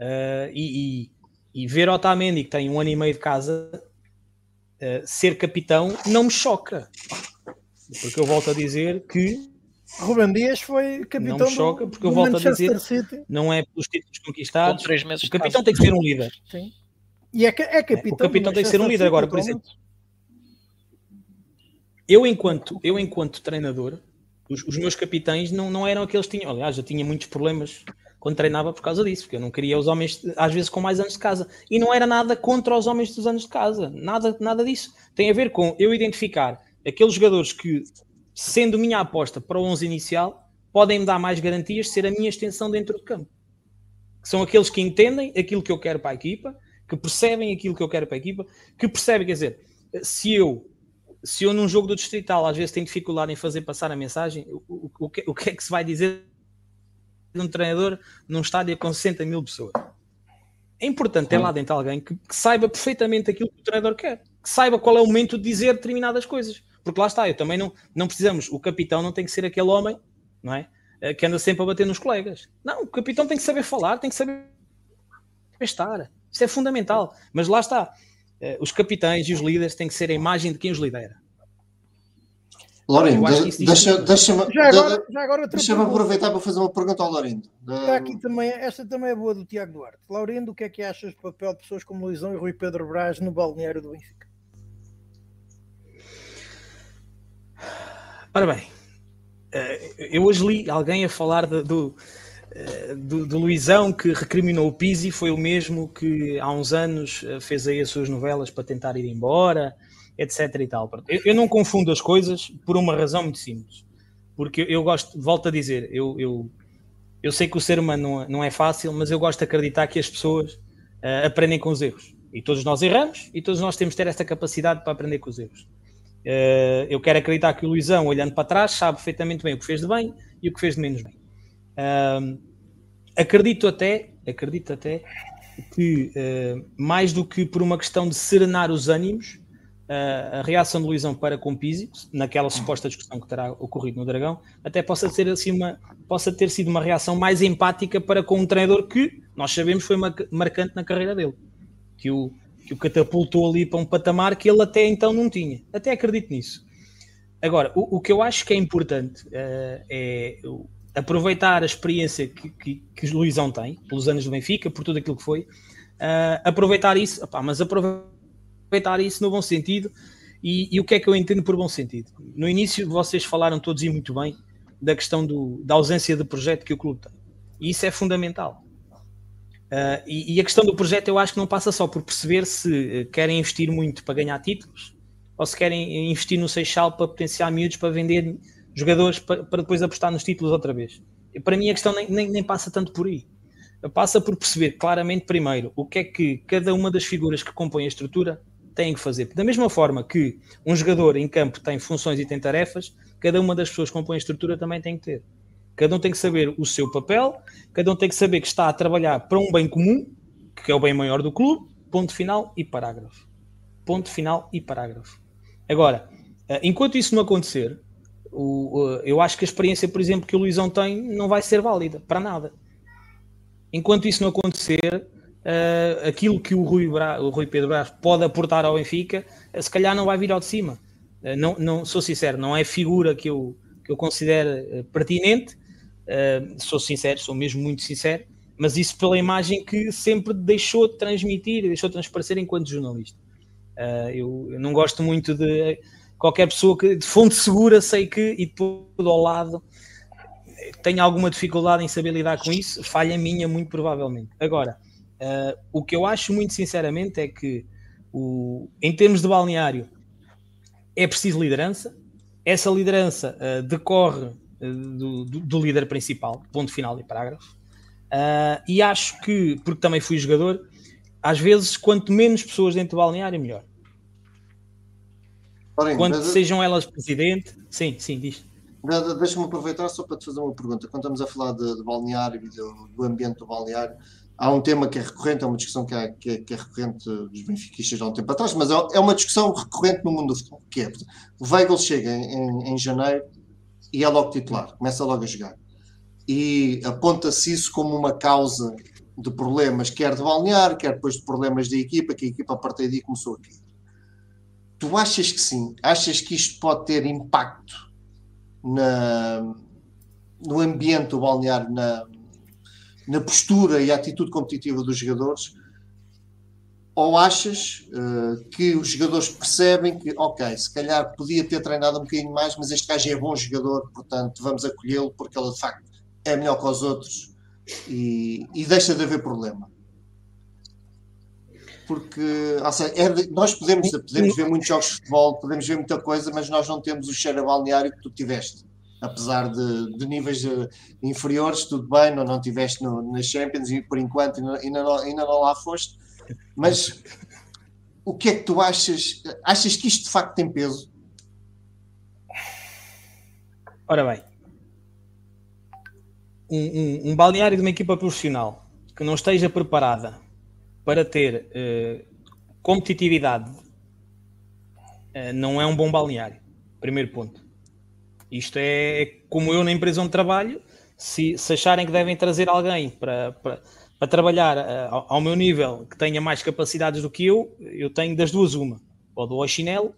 Uh, e, e, e, ver Otamendi, que tem um ano e meio de casa, ser capitão, não me choca. Porque eu volto a dizer que. Ruben Dias foi capitão Não me choca, porque eu volto Manchester a dizer, City. não é pelos títulos conquistados. o capitão tem que ser um líder. Sim. E é, é capitão. O capitão tem que ser um líder. Agora, por exemplo, eu enquanto, eu enquanto treinador, os, os, meus capitães não, não eram aqueles que tinham. Aliás, eu tinha muitos problemas quando treinava por causa disso, porque eu não queria os homens, às vezes, com mais anos de casa. E não era nada contra os homens dos anos de casa, nada, nada disso. Tem a ver com eu identificar aqueles jogadores que, sendo minha aposta para o 11 inicial, podem me dar mais garantias de ser a minha extensão dentro do campo. Que são aqueles que entendem aquilo que eu quero para a equipa, que percebem aquilo que eu quero para a equipa, que percebem, quer dizer, se eu se eu num jogo do Distrital às vezes tenho dificuldade em fazer passar a mensagem, o, o, o, que, o que é que se vai dizer de um treinador num estádio com 60 mil pessoas? É importante ter lá dentro alguém que, que, saiba perfeitamente aquilo que o treinador quer, que saiba qual é o momento de dizer determinadas coisas. Porque lá está, eu também não, não precisamos, o capitão não tem que ser aquele homem, não é? Eh, que anda sempre a bater nos colegas. Não, o capitão tem que saber falar, tem que saber estar. Isso é fundamental. Mas lá está, eh, os capitães e os líderes têm que ser a imagem de quem os lidera. Lorindo, deixa-me deixa já agora, já agora deixa aproveitar para fazer uma pergunta ao Lorindo. Está aqui também, esta também é boa do Tiago Duarte. Laurindo, o que é que achas do papel de pessoas como Luizão e Rui Pedro Braz no balneário do Benfica? Ora bem, eh, eu hoje li alguém a falar de, do, eh, do, do, Luizão que recriminou o Pizzi foi o mesmo que há uns anos eh, fez aí as suas novelas para tentar ir embora, etc e tal. Eu, não confundo as coisas por uma razão muito simples. Porque eu gosto, volto a dizer, eu, eu Eu sei que o ser humano não, não é fácil, mas eu gosto de acreditar que as pessoas aprendem com os erros. E todos nós erramos e todos nós temos de ter esta capacidade para aprender com os erros. Uh, eu quero acreditar que o Luizão, olhando para trás, sabe perfeitamente bem o que fez de bem e o que fez de menos bem. Uh, acredito até, acredito até que uh, mais do que por uma questão de serenar os ânimos, a reação de Luizão para com Pizzi, naquela suposta discussão que terá ocorrido no Dragão, até possa, ser assim uma, possa ter sido uma reação mais empática para com um treinador que nós sabemos foi marcante na carreira dele, que o, que o catapultou ali para um patamar que ele até então não tinha. Até acredito nisso. Agora, o, o que eu acho que é importante uh, é aproveitar a experiência que, que, que o Luizão tem, pelos anos do Benfica, por tudo aquilo que foi, uh, aproveitar isso, opá, mas aproveitar isso no bom sentido. E, e, o que é que eu entendo por bom sentido? No início vocês falaram todos e muito bem da questão do, da ausência de projeto que o clube tem. E isso é fundamental. Uh, e, e, a questão do projeto eu acho que não passa só por perceber se querem investir muito para ganhar títulos ou se querem investir no Seixal para potenciar miúdos para vender jogadores para, para depois apostar nos títulos outra vez. E para mim a questão nem, nem, nem, passa tanto por aí. Passa por perceber claramente, primeiro, o que é que cada uma das figuras que compõem a estrutura tem que fazer. Da mesma forma que um jogador em campo tem funções e tem tarefas, cada uma das pessoas que compõem a estrutura também tem que ter. Cada um tem que saber o seu papel, cada um tem que saber que está a trabalhar para um bem comum, que é o bem maior do clube, ponto final e parágrafo. Ponto final e parágrafo. Agora, eh, enquanto isso não acontecer, o, eu acho que a experiência, por exemplo, que o Luizão tem não vai ser válida para nada. Enquanto isso não acontecer, uh, aquilo que o Rui, Bra, o Rui Pedro Brás pode aportar ao Benfica, se calhar não vai vir ao de cima. Não, não, sou sincero, não é figura que eu, que eu considero pertinente, sou sincero, sou mesmo muito sincero, mas isso pela imagem que sempre deixou de transmitir, deixou de transparecer enquanto jornalista. Eu, eu não gosto muito de qualquer pessoa que de fonte segura sei que e tudo ao lado tenho alguma dificuldade em saber lidar com isso, falha minha muito provavelmente. Agora, uh, o que eu acho muito sinceramente é que o, em termos de balneário é preciso liderança, essa liderança uh, decorre uh, do, do, do, líder principal, ponto final e parágrafo, e acho que, porque também fui jogador, às vezes quanto menos pessoas dentro do balneário melhor. Porém, Quando mas... sejam elas presidente, sim, sim, diz. Deixa-me aproveitar só para te fazer uma pergunta. Quando estamos a falar de, de balneário e do, do, ambiente do balneário, há um tema que é recorrente, é uma discussão que é, que é, que é recorrente dos benfiquistas há um tempo atrás, mas é, é uma discussão recorrente no mundo do futebol, que é o Weigl chega em, em, em janeiro e é logo titular, começa logo a jogar. E aponta-se isso como uma causa de problemas, quer de balneário, quer depois de problemas da equipa, que a equipa a partir daí começou aqui. Tu achas que sim? Achas que isto pode ter impacto na, no ambiente do balneário, na, na postura e atitude competitiva dos jogadores? Ou achas uh, que os jogadores percebem que, ok, se calhar podia ter treinado um bocadinho mais, mas este gajo é bom jogador, portanto vamos acolhê-lo porque ele de facto é melhor que os outros e, e deixa de haver problema? porque seja, é nós podemos, podemos ver muitos jogos de futebol, podemos ver muita coisa, mas nós não temos o cheiro a balneário que tu tiveste. Apesar de, de níveis de, inferiores, tudo bem, não, não tiveste no, nas Champions e por enquanto ainda, não, ainda não lá foste. Mas o que é que tu achas? Achas que isto de facto tem peso? Ora bem, um, um, um balneário de uma equipa profissional que não esteja preparada para ter uh, competitividade uh, não é um bom balneário. Primeiro ponto. Isto é, é como eu na empresa onde trabalho, se, se acharem que devem trazer alguém para, para, para trabalhar uh, ao, meu nível que tenha mais capacidades do que eu, eu tenho das duas uma. Ou dou ao chinelo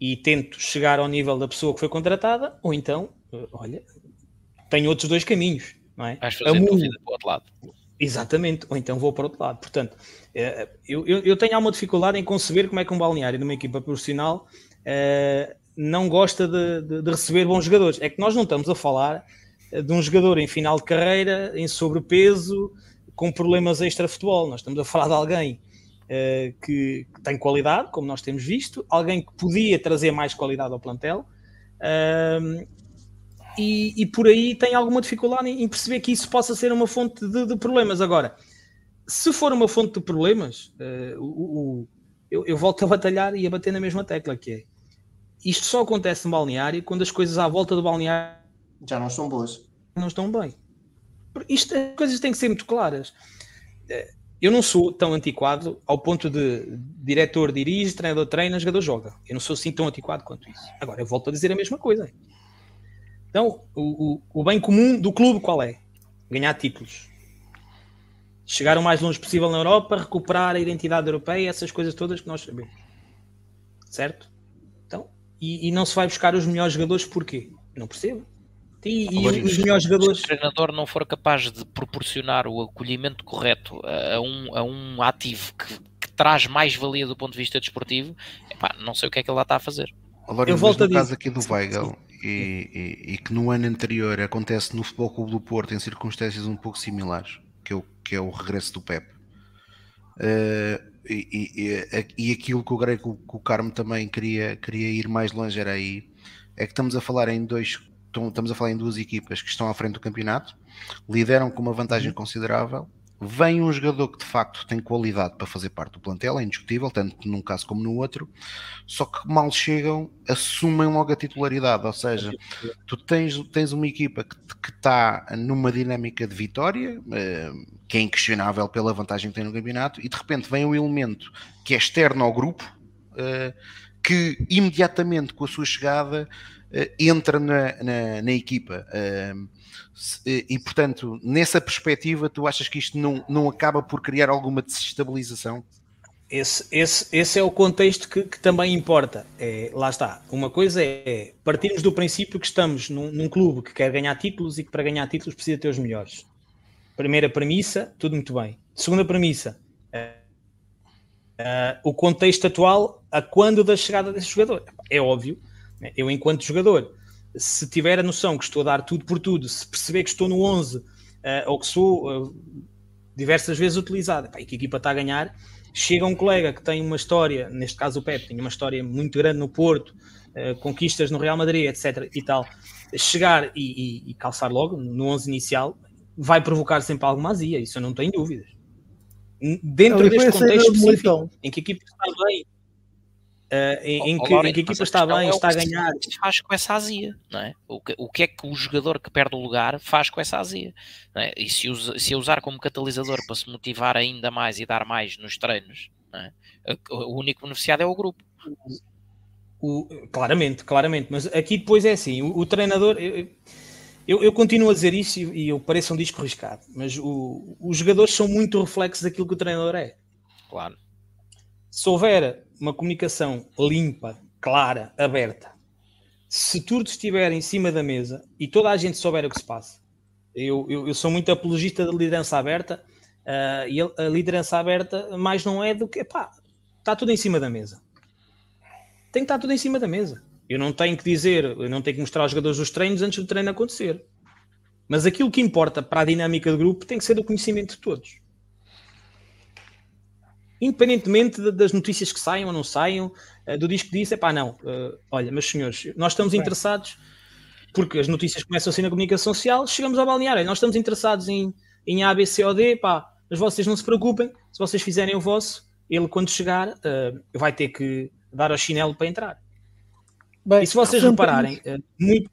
e tento chegar ao nível da pessoa que foi contratada, ou então, olha, tenho outros dois caminhos. Não é? Vais fazer a vida para o outro lado. Exatamente, ou então vou para o outro lado. Portanto, eh, eu, eu, tenho alguma dificuldade em conceber como é que um balneário de uma equipa profissional uh, não gosta de, de, de, receber bons jogadores. É que nós não estamos a falar de um jogador em final de carreira, em sobrepeso, com problemas extra-futebol. Nós estamos a falar de alguém uh, que, tem qualidade, como nós temos visto, alguém que podia trazer mais qualidade ao plantel. Uh, e, e, por aí tem alguma dificuldade em, perceber que isso possa ser uma fonte de, de problemas. Agora, se for uma fonte de problemas, uh, o, o, eu, eu, volto a batalhar e a bater na mesma tecla, que é isto só acontece no balneário quando as coisas à volta do balneário já não estão boas. Não estão bem. Isto, as coisas têm que ser muito claras. Eh, eu não sou tão antiquado ao ponto de diretor dirige, treinador treina, jogador joga. Eu não sou assim tão antiquado quanto isso. Agora, eu volto a dizer a mesma coisa. Então, o, o, o bem comum do clube qual é? Ganhar títulos. Chegar o mais longe possível na Europa, recuperar a identidade europeia, essas coisas todas que nós sabemos. Certo? Então, e, e não se vai buscar os melhores jogadores porquê? Não percebo. E, e os melhores jogadores. Se o treinador não for capaz de proporcionar o acolhimento correto a um, a um ativo que, que traz mais valia do ponto de vista desportivo, epá, não sei o que é que ele lá está a fazer. Agora, eu volto no a caso aqui do Weigl, e, e, e, que no ano anterior acontece no Futebol Clube do Porto em circunstâncias um pouco similares, que é o, que é o regresso do Pep. Uh, e, e, aquilo que o Greco, que o Carmo também queria, queria ir mais longe era aí, é que estamos a falar em dois estamos a falar em duas equipas que estão à frente do campeonato, lideram com uma vantagem uhum. considerável. Vem um jogador que de facto tem qualidade para fazer parte do plantel, é indiscutível, tanto num caso como no outro, só que mal chegam, assumem logo a titularidade. Ou seja, tu tens, tens uma equipa que, está numa dinâmica de vitória, eh, que é inquestionável pela vantagem que tem no campeonato, e de repente vem um elemento que é externo ao grupo, eh, que imediatamente com a sua chegada entra na, na, na equipa. Eh, e, portanto, nessa perspectiva, tu achas que isto não, não acaba por criar alguma desestabilização? Esse, esse, esse é o contexto que, que também importa. É, lá está. Uma coisa é partirmos do princípio que estamos num, num, clube que quer ganhar títulos e que para ganhar títulos precisa ter os melhores. Primeira premissa, tudo muito bem. Segunda premissa, uh, uh, o contexto atual a quando da chegada desse jogador. É óbvio? Eu, enquanto jogador, se tiver a noção que estou a dar tudo por tudo, se perceber que estou no 11 uh, eh, ou que sou uh, diversas vezes utilizado pá, e que a equipa está a ganhar, chega um colega que tem uma história, neste caso o Pep, tem uma história muito grande no Porto, uh, conquistas no Real Madrid, etc. e tal, chegar e, e, e, calçar logo no 11 inicial vai provocar sempre alguma azia, isso eu não tenho dúvidas. Dentro deste contexto específico, em que a equipa está bem, Uh, em, oh, que, em, que, a equipa está bem, é está a ganhar. Faz com essa azia, não é? O que, o que é que o jogador que perde o lugar faz com essa azia? É? E se, usa, se usar como catalisador para se motivar ainda mais e dar mais nos treinos, é? o único beneficiado é o grupo. O, claramente, claramente, mas aqui depois é assim: o, o treinador. Eu, eu, eu, continuo a dizer isso e, e eu pareço um disco riscado, mas os jogadores são muito reflexos daquilo que o treinador é. Claro. Se houver uma comunicação limpa, clara, aberta, se tudo estiver em cima da mesa e toda a gente souber o que se passa, eu, eu, eu sou muito apologista da liderança aberta uh, e a, liderança aberta mais não é do que, pá, está tudo em cima da mesa. Tem que estar tudo em cima da mesa. Eu não tenho que dizer, eu não tenho que mostrar aos jogadores os treinos antes do treino acontecer. Mas aquilo que importa para a dinâmica do grupo tem que ser do conhecimento de todos independentemente das notícias que saiam ou não saiam, uh, do disco disse, é pá, não, uh, olha, meus senhores, nós estamos interessados, porque as notícias começam assim na comunicação social, chegamos ao balneário, nós estamos interessados em, em A, B, C ou D, pá, mas vocês não se preocupem, se vocês fizerem o vosso, ele quando chegar uh, vai ter que dar ao chinelo para entrar. Bem, e se vocês repararem, muito,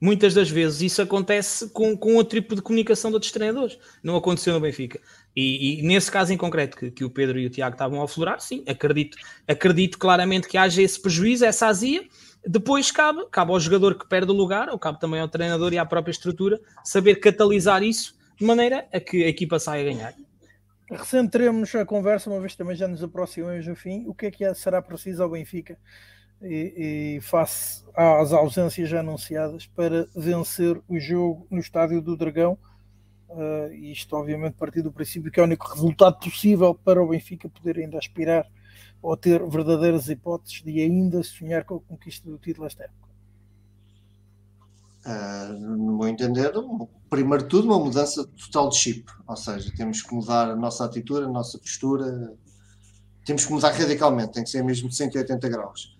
muitas das vezes isso acontece com, com outro tipo de comunicação de outros treinadores. Não aconteceu no Benfica. E, e, nesse caso em concreto que, que, o Pedro e o Tiago estavam a aflorar, sim, acredito, acredito claramente que haja esse prejuízo, essa azia. Depois cabe, cabe ao jogador que perde o lugar, ou cabe também ao treinador e à própria estrutura, saber catalisar isso de maneira a que a equipa saia a ganhar. Recentremos a conversa, uma vez também já nos aproximamos do fim. O que é que é, será preciso ao Benfica e, e face às ausências já anunciadas para vencer o jogo no Estádio do Dragão? Uh, isto, obviamente, partir do princípio que é o único resultado possível para o Benfica poder ainda aspirar ou ter verdadeiras hipóteses de ainda sonhar com a conquista do título esta época. Uh, no meu entender, primeiro de tudo, uma mudança total de chip, ou seja, temos que mudar a nossa atitude, a nossa postura, temos que mudar radicalmente, tem que ser mesmo de 180 graus.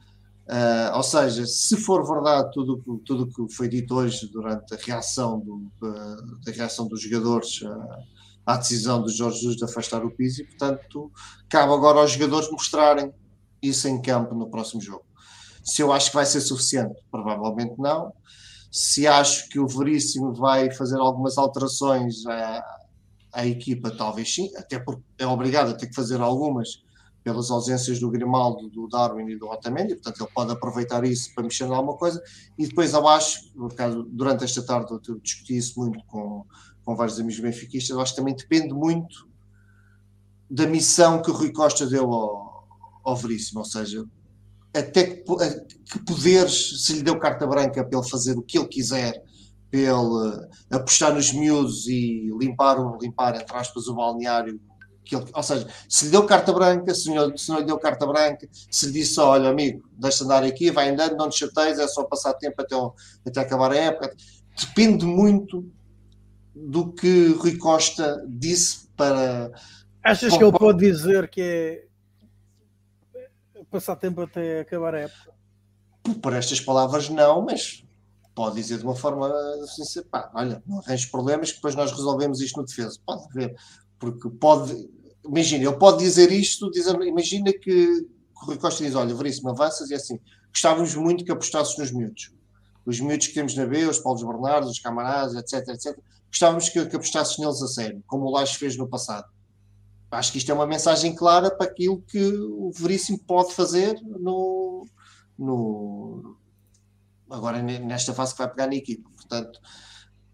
Uh, ou seja, se for verdade tudo o tudo que foi dito hoje durante a reação, do, da reação dos jogadores uh, à decisão do Jorge Jesus de afastar o Pizzi, portanto, cabe agora aos jogadores mostrarem isso em campo no próximo jogo. Se eu acho que vai ser suficiente, provavelmente não. Se acho que o Veríssimo vai fazer algumas alterações à, à equipa, talvez sim, até porque é obrigado a ter que fazer algumas pelas ausências do Grimaldo, do Darwin e do Otamendi, portanto ele pode aproveitar isso para mexer em alguma coisa, e depois no caso, durante esta tarde eu discuti isso muito com, com vários amigos benfiquistas, eu acho que também depende muito da missão que o Rui Costa deu ao, ao Veríssimo, ou seja, até que, que poderes, se lhe deu carta branca para ele fazer o que ele quiser, para ele apostar nos miúdos e limpar, limpar entre aspas, o balneário que ele, ou seja, se lhe deu carta branca, se não, se não lhe deu carta branca, se lhe disse, olha amigo, deixa andar aqui, vai andando, não te chateias, é só passar tempo até, até acabar a época. Depende muito do que Rui Costa disse para. Achas que ele pode dizer que é passar tempo até acabar a época? Por estas palavras, não, mas pode dizer de uma forma assim, pá, olha, não arranjes problemas que depois nós resolvemos isto no defesa. Pode haver, porque pode, imagina, ele pode dizer isto, dizer, imagina que o Rui Costa diz, olha, Veríssimo, avanças e é assim, gostávamos muito que apostasses nos miúdos. Os miúdos que temos na B, os Paulos Bernardos, os Camaradas, etc, etc, gostávamos que, que apostasses neles a sério, como o Lages fez no passado. Acho que isto é uma mensagem clara para aquilo que o Veríssimo pode fazer no, no agora nesta fase que vai pegar na equipe. Portanto,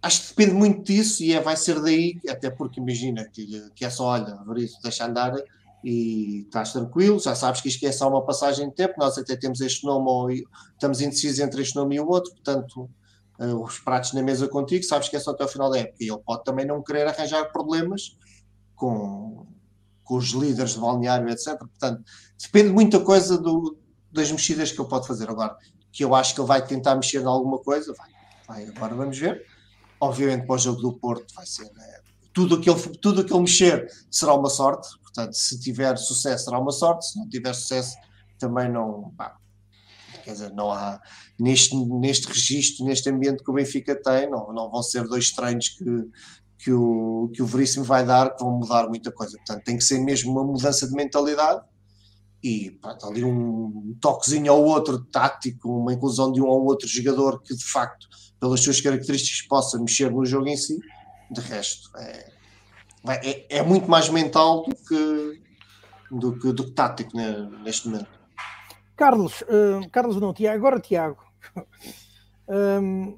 acho que depende muito disso e é, vai ser daí, até porque imagina que, que é só, olha, isso deixa andar e estás tranquilo, já sabes que isto é só uma passagem de tempo, nós até temos este nome, ou, estamos indecisos entre este nome e o outro, portanto, uh, os pratos na mesa contigo, sabes que é só até o final da época, e ele pode também não querer arranjar problemas com, com os líderes de balneário, etc. Portanto, depende muita coisa do, das mexidas que ele pode fazer. Agora, que eu acho que ele vai tentar mexer em alguma coisa, vai, vai agora vamos ver obviamente para o jogo do Porto vai ser né, tudo aquilo tudo aquilo mexer será uma sorte portanto se tiver sucesso será uma sorte se não tiver sucesso também não pá, quer dizer não há neste neste registro neste ambiente que o Benfica tem não não vão ser dois treinos que que o, que o Veríssimo vai dar que vão mudar muita coisa. Portanto, tem que ser mesmo uma mudança de mentalidade e pá, ali um toquezinho ao outro tático, uma inclusão de um ao outro jogador que de facto pelas suas características, possa mexer no jogo em si. De resto, é, é, é muito mais mental do que, do que, do que tático né, neste momento. Carlos, uh, Carlos não, Tiago, agora Tiago. Um,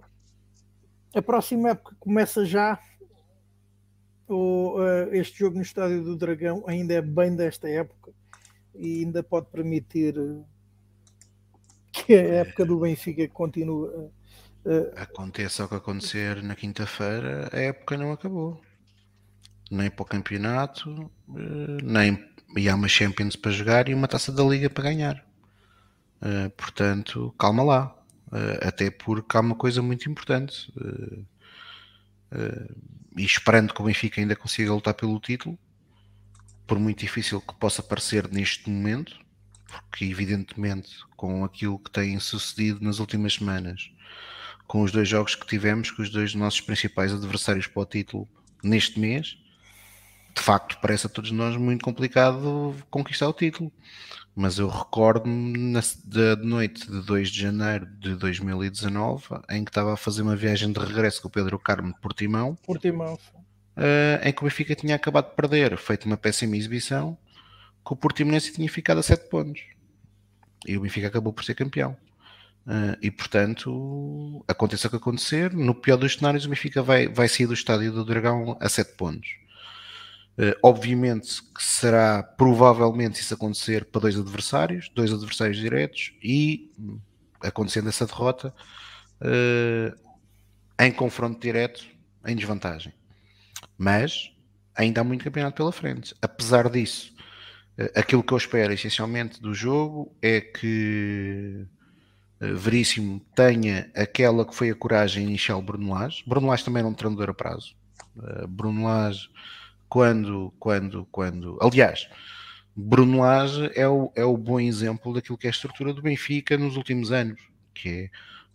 a próxima época começa já. Ou, uh, este jogo no Estádio do Dragão ainda é bem desta época e ainda pode permitir que a época do Benfica continue Uh, Aconteça o que acontecer na quinta-feira, a época não acabou. Nem para o campeonato, uh, nem e há uma Champions para jogar e uma taça da Liga para ganhar. Uh, portanto, calma lá. até porque há uma coisa muito importante. e esperando que o Benfica ainda consiga lutar pelo título, por muito difícil que possa parecer neste momento, porque evidentemente com aquilo que tem sucedido nas últimas semanas com os dois jogos que tivemos, com os dois nossos principais adversários para o título neste mês, de facto parece a todos nós muito complicado conquistar o título. Mas eu recordo-me da noite de 2 de janeiro de 2019, em que estava a fazer uma viagem de regresso com o Pedro Carmo de Portimão. Portimão. Uh, em que o Benfica tinha acabado de perder, feito uma péssima exibição, que o Portimonense tinha ficado a 7 pontos. E o Benfica acabou por ser campeão. Uh, e portanto, aconteça o que acontecer, no pior dos cenários, o Benfica vai, vai sair do estádio do Dragão a 7 pontos. Uh, obviamente que será provavelmente isso acontecer para dois adversários, dois adversários diretos, e acontecendo essa derrota uh, em confronto direto, em desvantagem. Mas ainda há muito campeonato pela frente. Apesar disso, aquilo que eu espero essencialmente do jogo é que Veríssimo tenha aquela que foi a coragem inicial Bruno Lage. Bruno Lage também era um treinador a prazo. Uh, Bruno Lage, quando, quando, quando, aliás, Bruno Lage é o, é o bom exemplo daquilo que é a estrutura do Benfica nos últimos anos, que é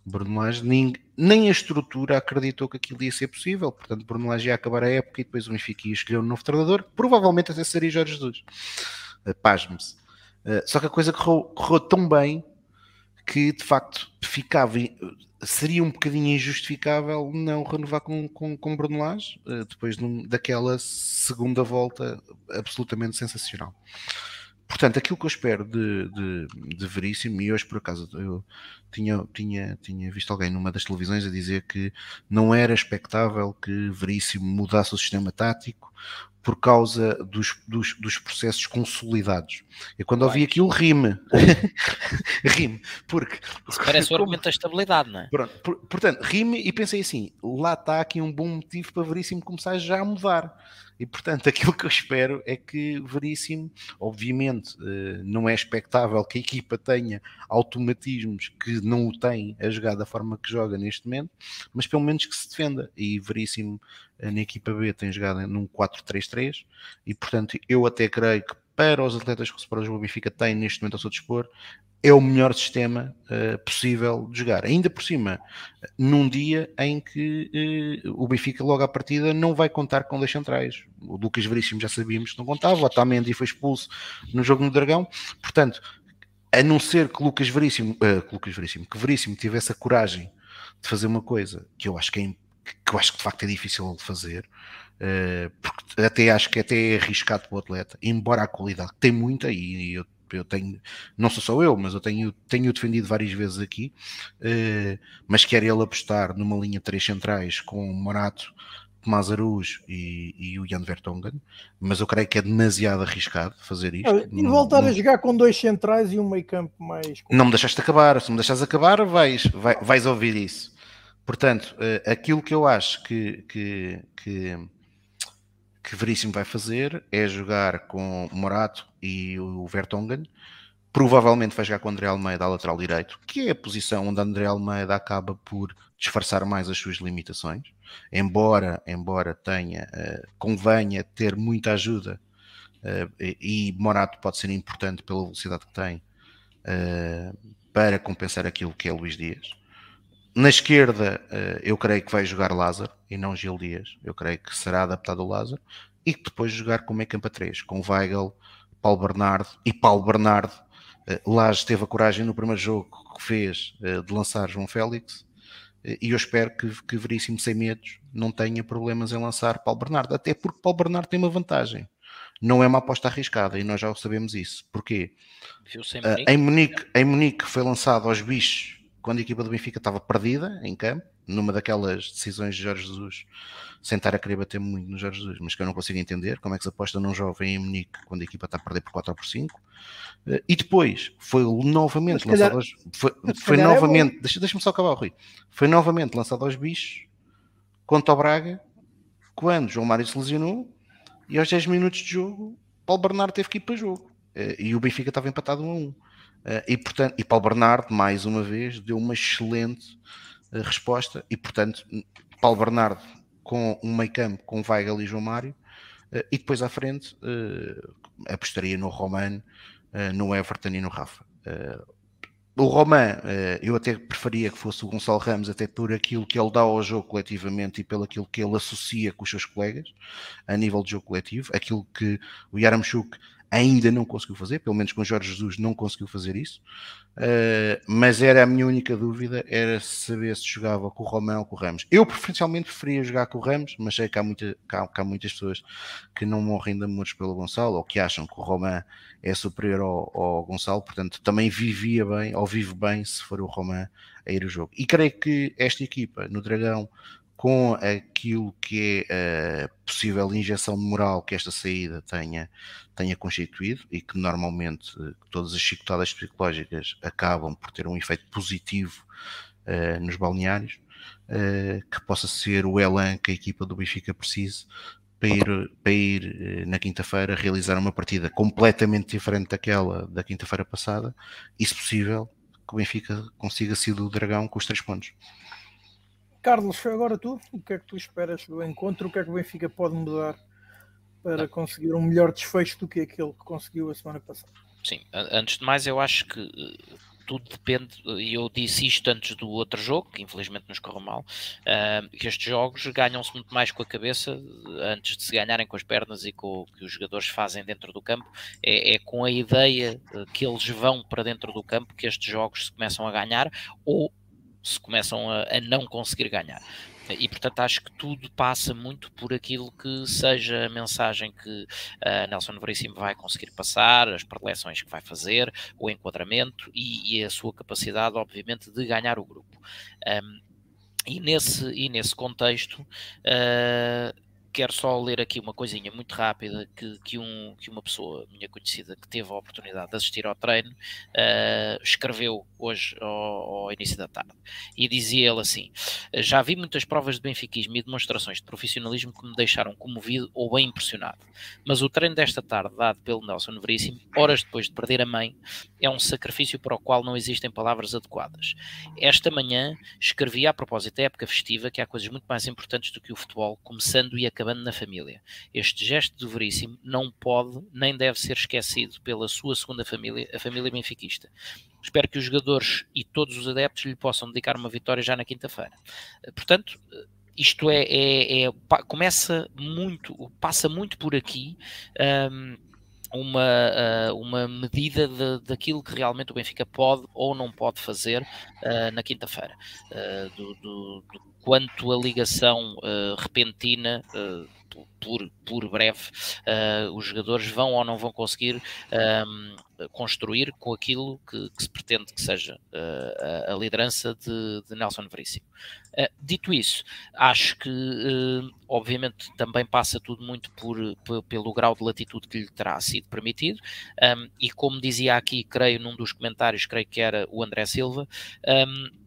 Bruno Lage, nem, nem a estrutura acreditou que aquilo ia ser possível, portanto Bruno Lage ia acabar a época e depois o Benfica ia escolher um novo treinador, provavelmente até seria Jorge Jesus. Uh, Pasme-se. Só que a coisa correu, correu tão bem que de facto ficava seria um bocadinho injustificável não renovar com, com, com Bruno Lage uh, depois de, daquela segunda volta absolutamente sensacional. Portanto, aquilo que eu espero de, de, de Veríssimo, e hoje por acaso eu tinha, tinha, tinha visto alguém numa das televisões a dizer que não era expectável que Veríssimo mudasse o sistema tático por causa dos, dos, dos processos consolidados. E quando ouvi aquilo, rime. rime, porque... Isso parece o argumento da estabilidade, não é? Pronto, por, portanto, rime e pensei assim, lá está aqui um bom motivo para Veríssimo começar já a mudar. E, portanto, aquilo que eu espero é que Veríssimo, obviamente, eh, não é expectável que a equipa tenha automatismos que não o tem a jogar da forma que joga neste momento, mas pelo menos que se defenda. E Veríssimo eh, na equipa B tem jogado num 4-3-3 e, portanto, eu até creio que para os atletas que o Sport Lisboa Benfica tem neste momento ao seu dispor, é o melhor sistema uh, possível de jogar. Ainda por cima, num dia em que uh, o Benfica, logo à partida, não vai contar com dois centrais. O Lucas Veríssimo já sabíamos que não contava, o Otamendi foi expulso no jogo no Dragão. Portanto, a não ser que Lucas Veríssimo, uh, que Lucas Veríssimo, que Veríssimo tivesse a coragem de fazer uma coisa que eu acho que é que eu acho que de facto é difícil de fazer, uh, porque até acho que até é arriscado para o atleta, embora a qualidade tem muita, e eu, eu tenho, não sou só eu, mas eu tenho, tenho defendido várias vezes aqui, uh, mas quer ele apostar numa linha de três centrais com Morato, Tomás Aruz e, e, o Jan Vertonghen, mas eu creio que é demasiado arriscado fazer isto. E voltar não, a jogar com dois centrais e um meio campo mais... Não me deixaste acabar, se me deixares acabar vais, vais, vais ouvir isso. Portanto, uh, aquilo que eu acho que, que, que, que Veríssimo vai fazer é jogar com Morato e o Vertonghen. Provavelmente vai jogar com o André Almeida à lateral direito, que é a posição onde André Almeida acaba por disfarçar mais as suas limitações. Embora, embora tenha, uh, convenha ter muita ajuda, uh, e Morato pode ser importante pela velocidade que tem, uh, para compensar aquilo que é Luís Dias. Na esquerda, eh, eu creio que vai jogar Lázaro e não Gil Dias. Eu creio que será adaptado o Lázaro e que depois jogar com meio campo a 3, com Weigl, Paulo Bernardo e Paulo Bernardo. Eh, Lage teve a coragem no primeiro jogo que fez eh, de lançar João Félix e eu espero que, que Veríssimo sem medos não tenha problemas em lançar Paulo Bernardo, até porque Paulo Bernardo tem uma vantagem. Não é uma aposta arriscada e nós já sabemos isso. Porquê? Em Munique, em Munique foi lançado aos bichos quando a equipa do Benfica estava perdida em campo, numa daquelas decisões de Jorge Jesus, sem estar a querer bater muito no Jorge Jesus, mas que eu não consigo entender como é que se aposta num jovem em Munique quando a equipa está a perder por 4 ou por 5. Eh, e depois foi novamente lançado aos, foi, foi é novamente, é deixa, deixa-me só acabar, Rui. Foi novamente lançado aos bichos contra o Braga, quando João Mário se lesionou e aos 10 minutos de jogo, Paulo Bernardo teve que ir para jogo. Eh, e o Benfica estava empatado 1 a 1. Uh, e, portanto, e Paulo Bernardo, mais uma vez, deu uma excelente uh, resposta. E, portanto, Paulo Bernardo com um meio campo com Weigl e João Mário. Uh, e depois à frente apostaria no Romano, no Everton e no Rafa. o Roman, eu até preferia que fosse o Gonçalo Ramos, até por aquilo que ele dá ao jogo coletivamente e pelo aquilo que ele associa com os seus colegas a nível de jogo coletivo, aquilo que o Yaramchuk ainda não conseguiu fazer, pelo menos com Jorge Jesus não conseguiu fazer isso, uh, mas era a minha única dúvida, era saber se jogava com o Romão ou com o Ramos. Eu preferencialmente preferia jogar com o Ramos, mas sei que há, muita, que há, que há muitas pessoas que não morrem de amores pelo Gonçalo, ou que acham que o Romão é superior ao, ao Gonçalo, portanto também vivia bem, ou vive bem, se for o Romão a ir o jogo. E creio que esta equipa, no Dragão, com aquilo que é a possível injeção moral que esta saída tenha, tenha constituído e que normalmente eh, todas as chicotadas psicológicas acabam por ter um efeito positivo uh, nos balneários, uh, que possa ser o elan que a equipa do Benfica precise para ir, para ir na quinta-feira realizar uma partida completamente diferente daquela da quinta-feira passada e, se possível, que o Benfica consiga ser do Dragão com os três pontos. Carlos, foi agora tu. O que é que tu esperas do encontro? O que é que o Benfica pode mudar para conseguir um melhor desfecho do que aquele que conseguiu a semana passada. Sim, antes de mais, eu acho que tudo depende, e eu disse isto antes do outro jogo, que infelizmente nos correu mal, uh, que estes jogos ganham-se muito mais com a cabeça antes de se ganharem com as pernas e com o que os jogadores fazem dentro do campo. É, é com a ideia que eles vão para dentro do campo que estes jogos se começam a ganhar ou se começam a, a não conseguir ganhar. E portanto acho que tudo passa muito por aquilo que seja a mensagem que uh, Nelson Veríssimo vai conseguir passar, as preleções que vai fazer, o enquadramento e, e a sua capacidade, obviamente, de ganhar o grupo. Um, e, nesse, e nesse contexto, uh, quero só ler aqui uma coisinha muito rápida que, que, um, que uma pessoa minha conhecida que teve a oportunidade de assistir ao treino uh, escreveu hoje ao, ao, início da tarde e dizia ele assim: Já vi muitas provas de benfiquismo e demonstrações de profissionalismo que me deixaram comovido ou bem impressionado, mas o treino desta tarde, dado pelo Nelson Veríssimo, horas depois de perder a mãe, é um sacrifício para o qual não existem palavras adequadas. Esta manhã escrevi a propósito da época festiva que há coisas muito mais importantes do que o futebol, começando e acabando acabando na família. Este gesto do Veríssimo não pode nem deve ser esquecido pela sua segunda família, a família benfiquista. Espero que os jogadores e todos os adeptos lhe possam dedicar uma vitória já na quinta-feira. Portanto, isto é, é, é, começa muito, passa muito por aqui. Um, uma, uh, uma medida de, daquilo que realmente o Benfica pode ou não pode fazer uh, na quinta-feira, uh, do, do, do, quanto a ligação repentina por, por breve, uh, os jogadores vão ou não vão conseguir um, construir com aquilo que, que, se pretende que seja uh, a, liderança de, de Nelson Veríssimo. Uh, dito isso, acho que obviamente também passa tudo muito por, pelo grau de latitude que lhe terá sido permitido, um, e como dizia aqui, creio num dos comentários, creio que era o André Silva, um,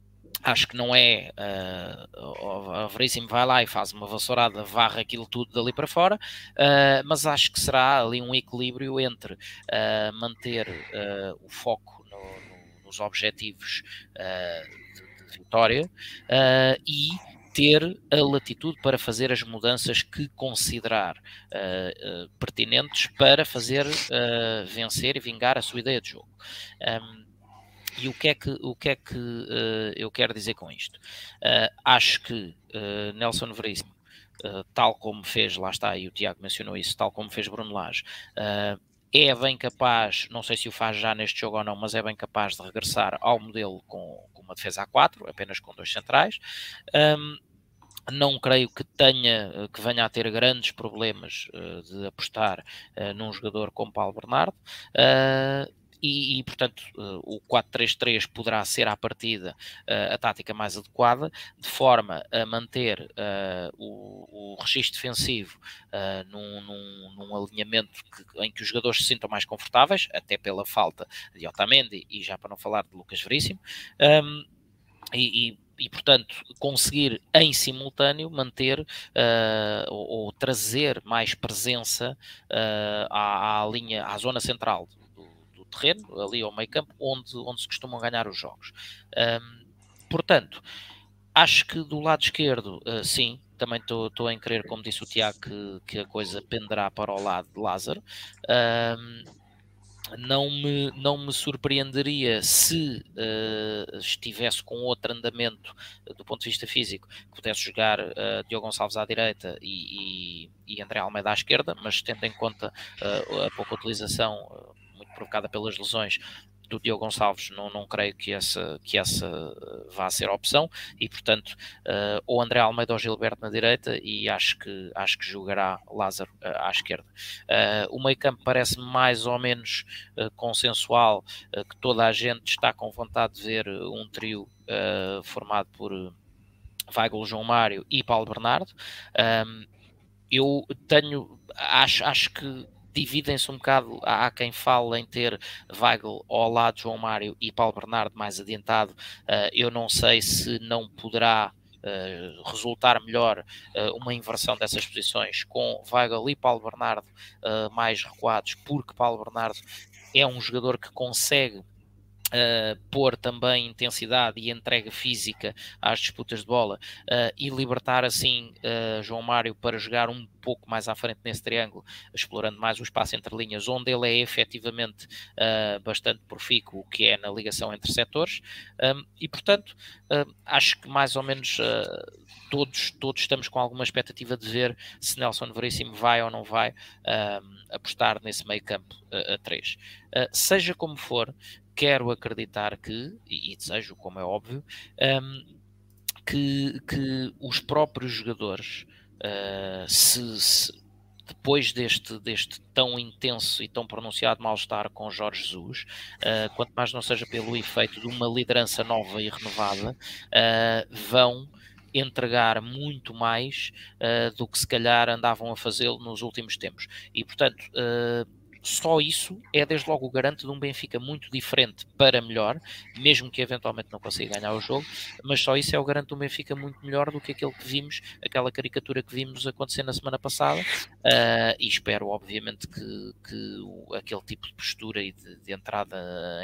acho que não é uh, a Veríssimo vai lá e faz uma vassourada, varre aquilo tudo dali para fora, uh, mas acho que será ali um equilíbrio entre uh, manter o foco no, no, nos objetivos de, de, vitória e ter a latitude para fazer as mudanças que considerar pertinentes para fazer vencer e vingar a sua ideia de jogo. Um, e o que é que, o que, é que uh, eu quero dizer com isto? Uh, acho que uh, Nelson Veríssimo, tal como fez, lá está, e o Tiago mencionou isso, tal como fez Bruno Lage, é bem capaz, não sei se o faz já neste jogo ou não, mas é bem capaz de regressar ao modelo com, com uma defesa a 4, apenas com dois centrais. Um, não creio que tenha, que venha a ter grandes problemas uh, de apostar uh, num jogador como Paulo Bernardo. Uh, e, e portanto, uh, o 4-3-3 poderá ser à partida uh, a tática mais adequada, de forma a manter uh, o, o registro defensivo num, num, num, alinhamento que, em que os jogadores se sintam mais confortáveis, até pela falta de Otamendi e já para não falar de Lucas Veríssimo. Um, e, e e, portanto, conseguir em simultâneo manter uh, ou, ou, trazer mais presença uh, à, à, linha, à zona central terreno, ali ao meio campo, onde, onde se costumam ganhar os jogos. Um, portanto, acho que do lado esquerdo, uh, sim, também estou em crer, como disse o Tiago, que, que, a coisa penderá para o lado de Lázaro. Um, não me, não me surpreenderia se uh, estivesse com outro andamento uh, do ponto de vista físico, que pudesse jogar uh, Diogo Gonçalves à direita e, e, e, André Almeida à esquerda, mas tendo em conta a pouca utilização provocada pelas lesões do Diogo Gonçalves, não, não creio que essa, que essa eh, vá ser a opção e, portanto, uh, ou André Almeida ou Gilberto na direita e acho que, acho que jogará Lázaro uh, à esquerda. Uh, o meio campo parece mais ou menos consensual, que toda a gente está com vontade de ver um trio formado por Weigl, João Mário e Paulo Bernardo. Eu tenho, acho, acho que dividem-se um bocado. Há quem fale em ter Weigl ao lado de João Mário e Paulo Bernardo mais adiantado. Uh, eu não sei se não poderá Uh, resultar melhor uh, uma inversão dessas posições com Weigl e Paulo Bernardo uh, mais recuados, porque Paulo Bernardo é um jogador que consegue Uh, pôr também intensidade e entrega física às disputas de bola uh, e libertar assim uh, João Mário para jogar um pouco mais à frente nesse triângulo, explorando mais o espaço entre linhas, onde ele é efetivamente bastante profícuo, o que é na ligação entre setores, um, e portanto acho que mais ou menos todos, todos estamos com alguma expectativa de ver se Nelson Veríssimo vai ou não vai apostar nesse meio campo a 3. seja como for, quero acreditar que, e desejo, como é óbvio, um, que, que os próprios jogadores, uh, se, se, depois deste, deste tão intenso e tão pronunciado mal-estar com Jorge Jesus, uh, quanto mais não seja pelo efeito de uma liderança nova e renovada, uh, vão entregar muito mais do que se calhar andavam a fazê-lo nos últimos tempos. E, portanto, só isso é desde logo o garante de um Benfica muito diferente para melhor, mesmo que eventualmente não consiga ganhar o jogo, mas só isso é o garante de um Benfica muito melhor do que aquele que vimos, aquela caricatura que vimos acontecer na semana passada, uh, e espero obviamente que, que aquele tipo de postura e de, de, entrada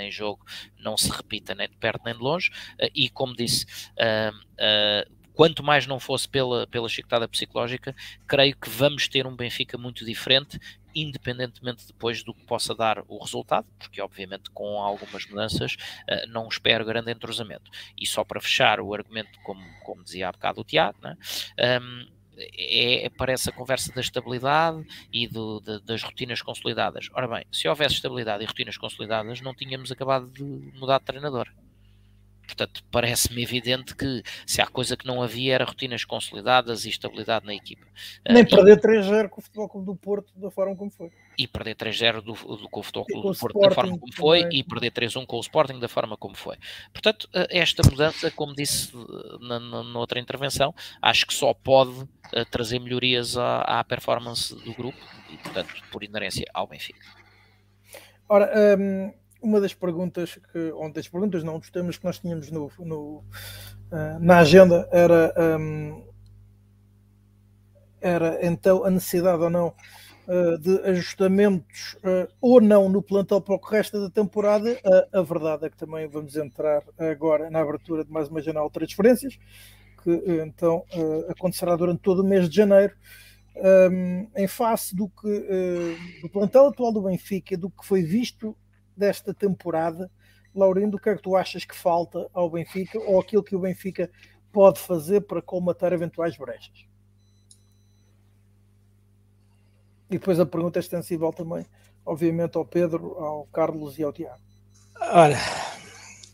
em jogo não se repita nem de perto nem de longe, uh, e como disse, uh, quanto mais não fosse pela, pela chicotada psicológica, creio que vamos ter um Benfica muito diferente independentemente depois do que possa dar o resultado, porque obviamente com algumas mudanças uh, não espero grande entrosamento. E só para fechar o argumento, como, como dizia há bocado o Tiago, né? um, é, parece a conversa da estabilidade e do, de, das rotinas consolidadas. Ora bem, se houvesse estabilidade e rotinas consolidadas, não tínhamos acabado de mudar de treinador. Portanto, parece-me evidente que se há coisa que não havia era rotinas consolidadas e estabilidade na equipa. Nem uh, perder 3-0 com o Futebol Clube do Porto da forma como foi. E perder 3-0 do, do, com o Futebol Clube do Porto da forma como foi também. e perder 3-1 com o Sporting da forma como foi. Portanto, uh, esta mudança, como disse na, na, na, outra intervenção, acho que só pode uh, trazer melhorias à, à performance do grupo e, portanto, por inerência ao Benfica. Ora, um uma das perguntas que, ou das perguntas não, dos temas que nós tínhamos no, no uh, na agenda era, um, era então a necessidade ou não uh, de ajustamentos uh, ou não no plantel para o que resta da temporada. a verdade é que também vamos entrar agora na abertura de mais uma janela de transferências, que então acontecerá durante todo o mês de janeiro. Um, em face do que do plantel atual do Benfica, do que foi visto desta temporada. Laurindo, o que é que tu achas que falta ao Benfica ou aquilo que o Benfica pode fazer para colmatar eventuais brechas? E depois a pergunta é extensível também, obviamente, ao Pedro, ao Carlos e ao Tiago. Olha,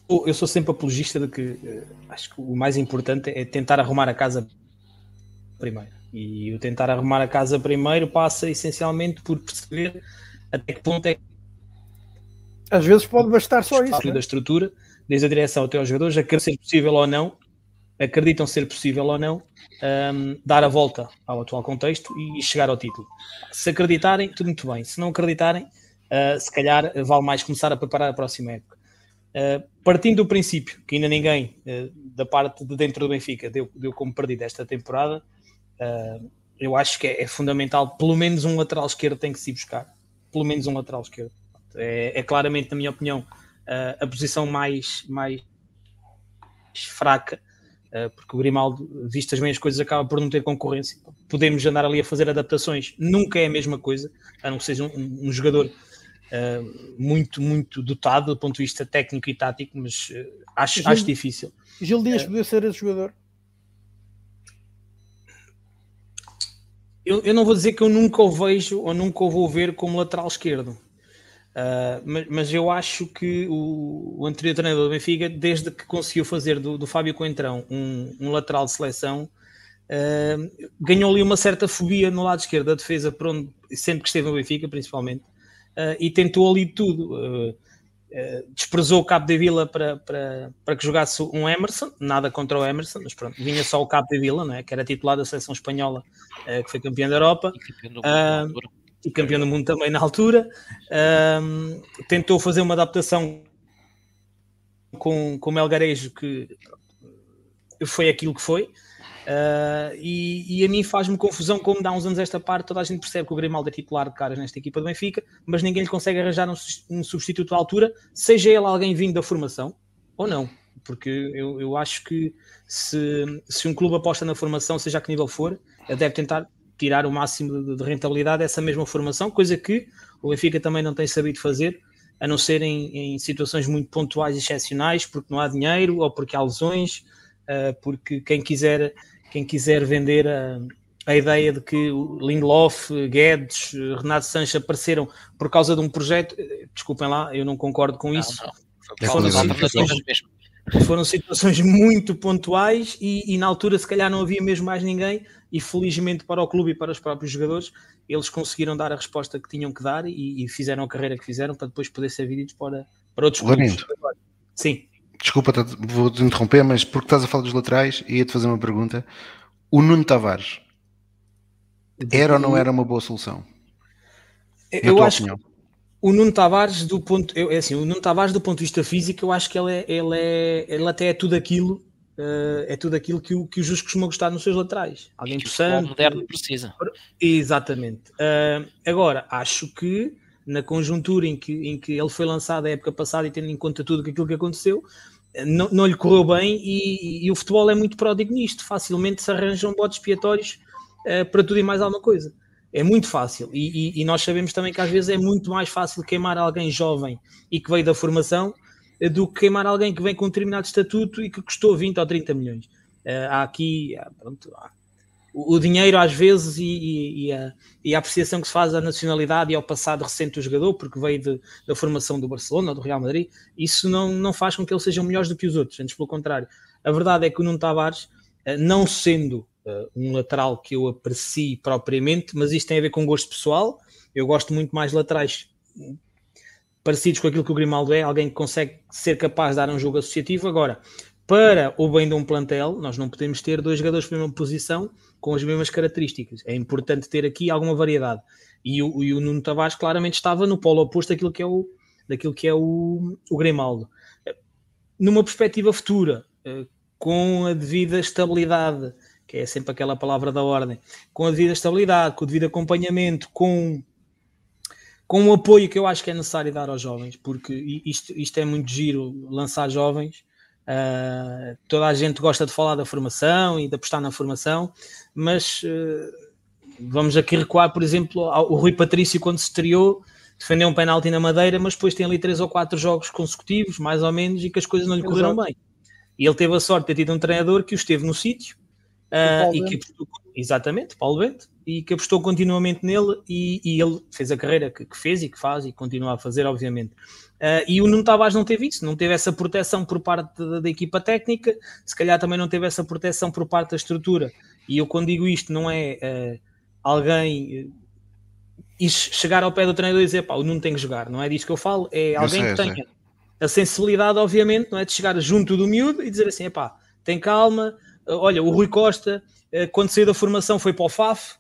eu sou sempre apologista de que eh, acho que o mais importante é tentar arrumar a casa primeiro. E o tentar arrumar a casa primeiro passa essencialmente por perceber até que ponto é que às vezes pode bastar só isso. Né? Da estrutura, desde a direção até aos jogadores, acreditam ser possível ou não, acreditam ser possível ou não, um, dar a volta ao atual contexto e chegar ao título. Se acreditarem, tudo muito bem. Se não acreditarem, uh, se calhar vale mais começar a preparar a próxima época. Uh, partindo do princípio que ainda ninguém uh, da parte de dentro do Benfica deu, deu como perdido esta temporada, eu acho que é, é fundamental, pelo menos um lateral esquerdo tem que se buscar. Pelo menos um lateral esquerdo. É, é claramente, na minha opinião, a, a posição mais, mais fraca, porque o Grimaldo, vistas bem as coisas, acaba por não ter concorrência. Podemos andar ali a fazer adaptações, nunca é a mesma coisa, a não ser um, um jogador uh, muito, muito dotado do ponto de vista técnico e tático, mas uh, acho, Gil, acho difícil. Gil Dias uh, podia ser esse jogador? Eu, eu não vou dizer que eu nunca o vejo ou nunca o vou ver como lateral esquerdo. Uh, mas, mas, eu acho que o, o, anterior treinador do Benfica, desde que conseguiu fazer do, do Fábio Coentrão um, um, lateral de seleção, uh, ganhou ali uma certa fobia no lado esquerdo da defesa, por onde, sempre que esteve no Benfica, principalmente, uh, e tentou ali tudo. desprezou o Cabo de Vila para, para, para que jogasse um Emerson, nada contra o Emerson, mas pronto, vinha só o Cabo de Vila, né, que era titular da seleção espanhola, que foi campeão da Europa. E e campeão do mundo também na altura. Um, tentou fazer uma adaptação com, com o Melgarejo que foi aquilo que foi. Uh, e, e, a mim faz-me confusão como dá uns anos esta parte, toda a gente percebe que o Grimaldo é titular de caras nesta equipa do Benfica, mas ninguém lhe consegue arranjar um, um substituto à altura, seja ele alguém vindo da formação ou não. Porque eu, eu acho que se, se um clube aposta na formação, seja a que nível for, deve tentar tirar o máximo de, de rentabilidade dessa mesma formação, coisa que o Benfica também não tem sabido fazer, a não ser em, em situações muito pontuais e excepcionais, porque não há dinheiro ou porque há lesões, uh, porque quem quiser quem quiser vender a, a ideia de que Lindelof, Guedes, Renato Sanches apareceram por causa de um projeto, desculpem lá, eu não concordo com isso. Não, não. Foram, situações, foram, situações, muito pontuais e, e, na altura se calhar não havia mesmo mais ninguém e felizmente para o clube e para os próprios jogadores eles conseguiram dar a resposta que tinham que dar e, e fizeram a carreira que fizeram para depois poder ser vendidos para, para outros clubes. Sim desculpa, vou-te interromper, mas porque estás a falar dos laterais, ia-te fazer uma pergunta. O Nuno Tavares era ou não era uma boa solução? Eu acho opinião? que o Nuno Tavares, do ponto, eu, é assim, o Nuno Tavares, do ponto de vista físico, eu acho que ele, é, ele, é, ele até é tudo aquilo. Uh, é tudo aquilo que o, que o Jus costuma gostar nos seus laterais. Alguém possante. O moderno precisa. Exatamente. Uh, agora, acho que na conjuntura em que, em que ele foi lançado a época passada e tendo em conta tudo aquilo que aconteceu, não, não lhe correu bem e, e, o futebol é muito pródigo nisto. Facilmente se arranjam botes expiatórios uh, para tudo e mais alguma coisa. É muito fácil. E, e, e, nós sabemos também que às vezes é muito mais fácil queimar alguém jovem e que veio da formação do que queimar alguém que vem com um determinado estatuto e que custou 20 ou 30 milhões. Uh, há aqui, pronto, há, o dinheiro às vezes e, e, a, e, a, apreciação que se faz à nacionalidade e ao passado recente do jogador, porque veio de, da formação do Barcelona ou do Real Madrid, isso não, não faz com que eles sejam melhores do que os outros, antes pelo contrário. A verdade é que o Nuno Tavares, eh, não sendo uh, um lateral que eu aprecie propriamente, mas isto tem a ver com gosto pessoal, eu gosto muito mais laterais parecidos com aquilo que o Grimaldo é, alguém que consegue ser capaz de dar um jogo associativo. Agora, para o bem de um plantel, nós não podemos ter dois jogadores de mesma posição com as mesmas características. É importante ter aqui alguma variedade. E o, e o Nuno Tavares claramente estava no polo oposto daquilo que é o, daquilo que é o, o Grimaldo. Numa perspectiva futura, eh, com a devida estabilidade, que é sempre aquela palavra da ordem, com a devida estabilidade, com o devido acompanhamento, com com o apoio que eu acho que é necessário dar aos jovens, porque isto, isto é muito giro, lançar jovens, Uh, toda a gente gosta de falar da formação e de apostar na formação, mas uh, vamos aqui recuar, por exemplo, ao, o Rui Patrício, quando se estreou, defendeu um penalti na Madeira, mas depois tem ali três ou quatro jogos consecutivos, mais ou menos, e que as coisas não lhe correram bem. E ele teve a sorte de ter tido um treinador que o esteve no sítio uh, e que apostou, exatamente, Paulo Bento, e que apostou continuamente nele e, e ele fez a carreira que, que, fez e que faz e continua a fazer, obviamente. Uh, e o Nuno Tavares não teve isso, não teve essa proteção por parte da, da, equipa técnica, se calhar também não teve essa proteção por parte da estrutura. E eu, quando digo isto, não é uh, alguém uh, chegar ao pé do treinador e dizer pá, o Nuno tem que jogar, não é disso que eu falo, é alguém sei, que tenha a sensibilidade, obviamente, não é de chegar junto do miúdo e dizer assim: pá, tem calma. Olha, o Rui Costa, quando saiu da formação, foi para o FAF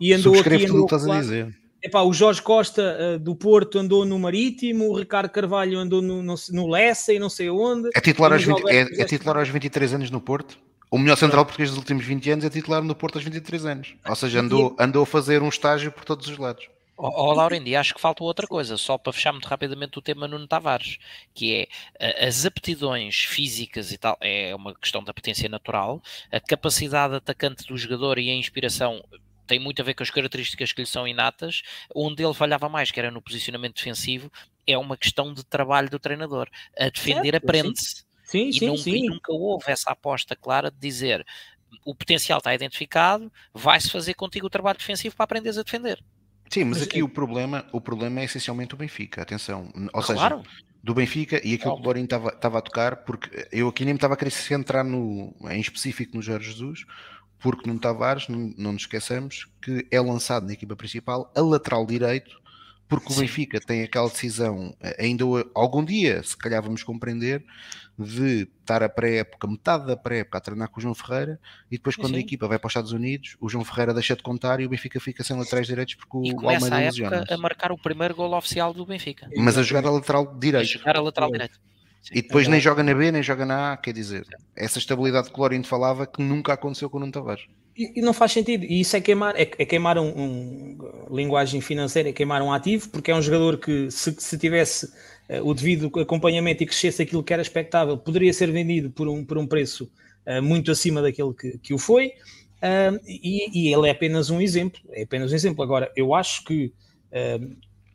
e andou aqui. Andou tudo estás a dizer Epá, o Jorge Costa uh, do Porto andou no Marítimo, o Ricardo Carvalho andou no, no, no Lessa e não sei onde. É titular, aos 20, é, é titular aos 23 anos no Porto? O melhor central português dos últimos 20 anos é titular no Porto aos 23 anos. Ou seja, andou, andou a fazer um estágio por todos os lados. Ó oh, Laurendi, acho que falta outra coisa, só para fechar muito rapidamente o tema Nuno Tavares, que é as aptidões físicas e tal, é uma questão da potência natural, a capacidade atacante do jogador e a inspiração tem muito a ver com as características que lhe são inatas, onde ele falhava mais, que era no posicionamento defensivo, é uma questão de trabalho do treinador. A defender aprende-se. Sim, e, sim, sim. e nunca houve essa aposta clara de dizer o potencial está identificado, vai-se fazer contigo o trabalho defensivo para aprenderes a defender. Sim, mas, mas aqui é... o problema, o problema é essencialmente o Benfica, atenção. Ou claro. seja, do Benfica e aquilo que o Lourinho estava a tocar, porque eu aqui nem me estava a querer centrar no, em específico no Jorge Jesus, porque no Tavares, não, não nos esqueçamos, que é lançado na equipa principal a lateral direito, porque o Benfica tem aquela decisão, eh, ainda algum dia, se calhar vamos compreender, de estar a pré-época, metade da pré-época a treinar com o João Ferreira e depois quando Sim. a equipa vai para os Estados Unidos, o João Ferreira deixa de contar e o Benfica fica sem laterais direitos porque e o começa a época a marcar o primeiro gol oficial do Benfica. Mas a jogar a lateral direito. A jogar a lateral direito. Sim, e depois é nem joga na B, nem joga na A, quer dizer, essa estabilidade que o Lorindo falava que nunca aconteceu com o Nuno Tavares. E, não faz sentido, e isso é queimar, é, é queimar um, um, linguagem financeira, é queimar um ativo, porque é um jogador que se, se tivesse uh, o devido acompanhamento e crescesse aquilo que era expectável, poderia ser vendido por um, por um preço uh, muito acima daquele que, que o foi, uh, e, e, ele é apenas um exemplo, é apenas um exemplo. Agora, eu acho que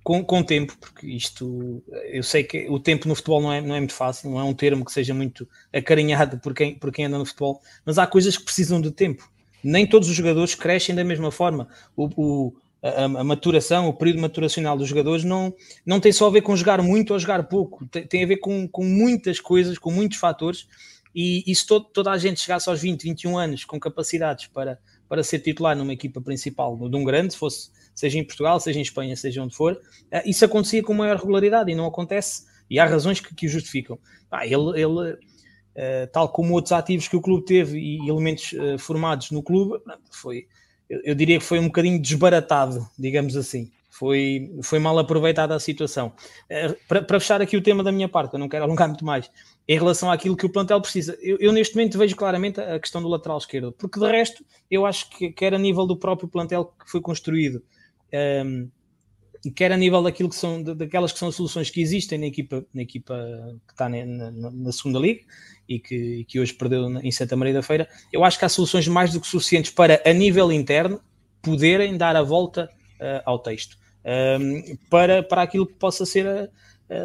com, com o tempo, porque isto, eu sei que o tempo no futebol não é, não é muito fácil, não é um termo que seja muito acarinhado por quem, por quem anda no futebol, mas há coisas que precisam de tempo. Nem todos os jogadores crescem da mesma forma. O, o a, a, maturação, o período maturacional dos jogadores não, não tem só a ver com jogar muito ou jogar pouco, tem, tem a ver com, com muitas coisas, com muitos fatores. E, e se todo, toda a gente chegasse aos 20, 21 anos com capacidades para, para ser titular numa equipa principal de um grande, se fosse seja em Portugal, seja em Espanha, seja onde for, uh, isso acontecia com maior regularidade e não acontece, e há razões que, que o justificam. Ah, ele, ele tal como outros ativos que o clube teve e elementos uh, formados no clube, foi, eu, diria que foi um bocadinho desbaratado, digamos assim. Foi, foi mal aproveitada a situação. Para, para, fechar aqui o tema da minha parte, eu não quero alongar muito mais, em relação àquilo que o plantel precisa. Eu, eu, neste momento vejo claramente a questão do lateral esquerdo, porque de resto eu acho que quer a nível do próprio plantel que foi construído, um, quer a nível daquilo que são daquelas que são soluções que existem na equipa, na equipa que está na, na, na segunda liga e que, que hoje perdeu em Santa Maria da Feira, eu acho que há soluções mais do que suficientes para, a nível interno, poderem dar a volta uh, ao texto um, para, para aquilo que possa ser a,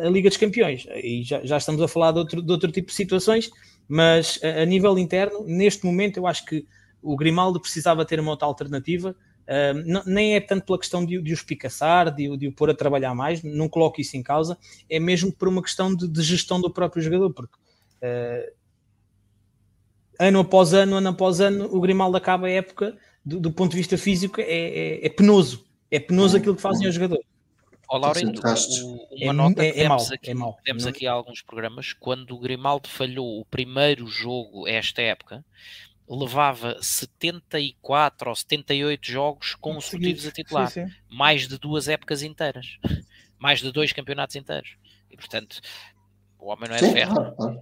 a, Liga dos Campeões. E já, já estamos a falar de outro, de outro tipo de situações, mas a, a nível interno, neste momento, eu acho que o Grimaldo precisava ter uma outra alternativa não, nem é tanto pela questão de, de os picaçar, de, de o pôr a trabalhar mais, não coloco isso em causa, é mesmo por uma questão de, de gestão do próprio jogador, porque uh, ano após ano, ano após ano, o Grimaldo acaba a época, do, do ponto de vista físico, é, é, é penoso. É penoso aquilo que fazem o jogador. Ó, Laurindo, uma é, nota é, que é demos, aqui, é demos aqui alguns programas, quando o Grimaldo falhou o primeiro jogo esta época, levava 74 ou 78 jogos consecutivos a titular, sim, sim. mais de duas épocas inteiras, mais de dois campeonatos inteiros. E portanto, o homem não é sim, de ferro. Claro, claro.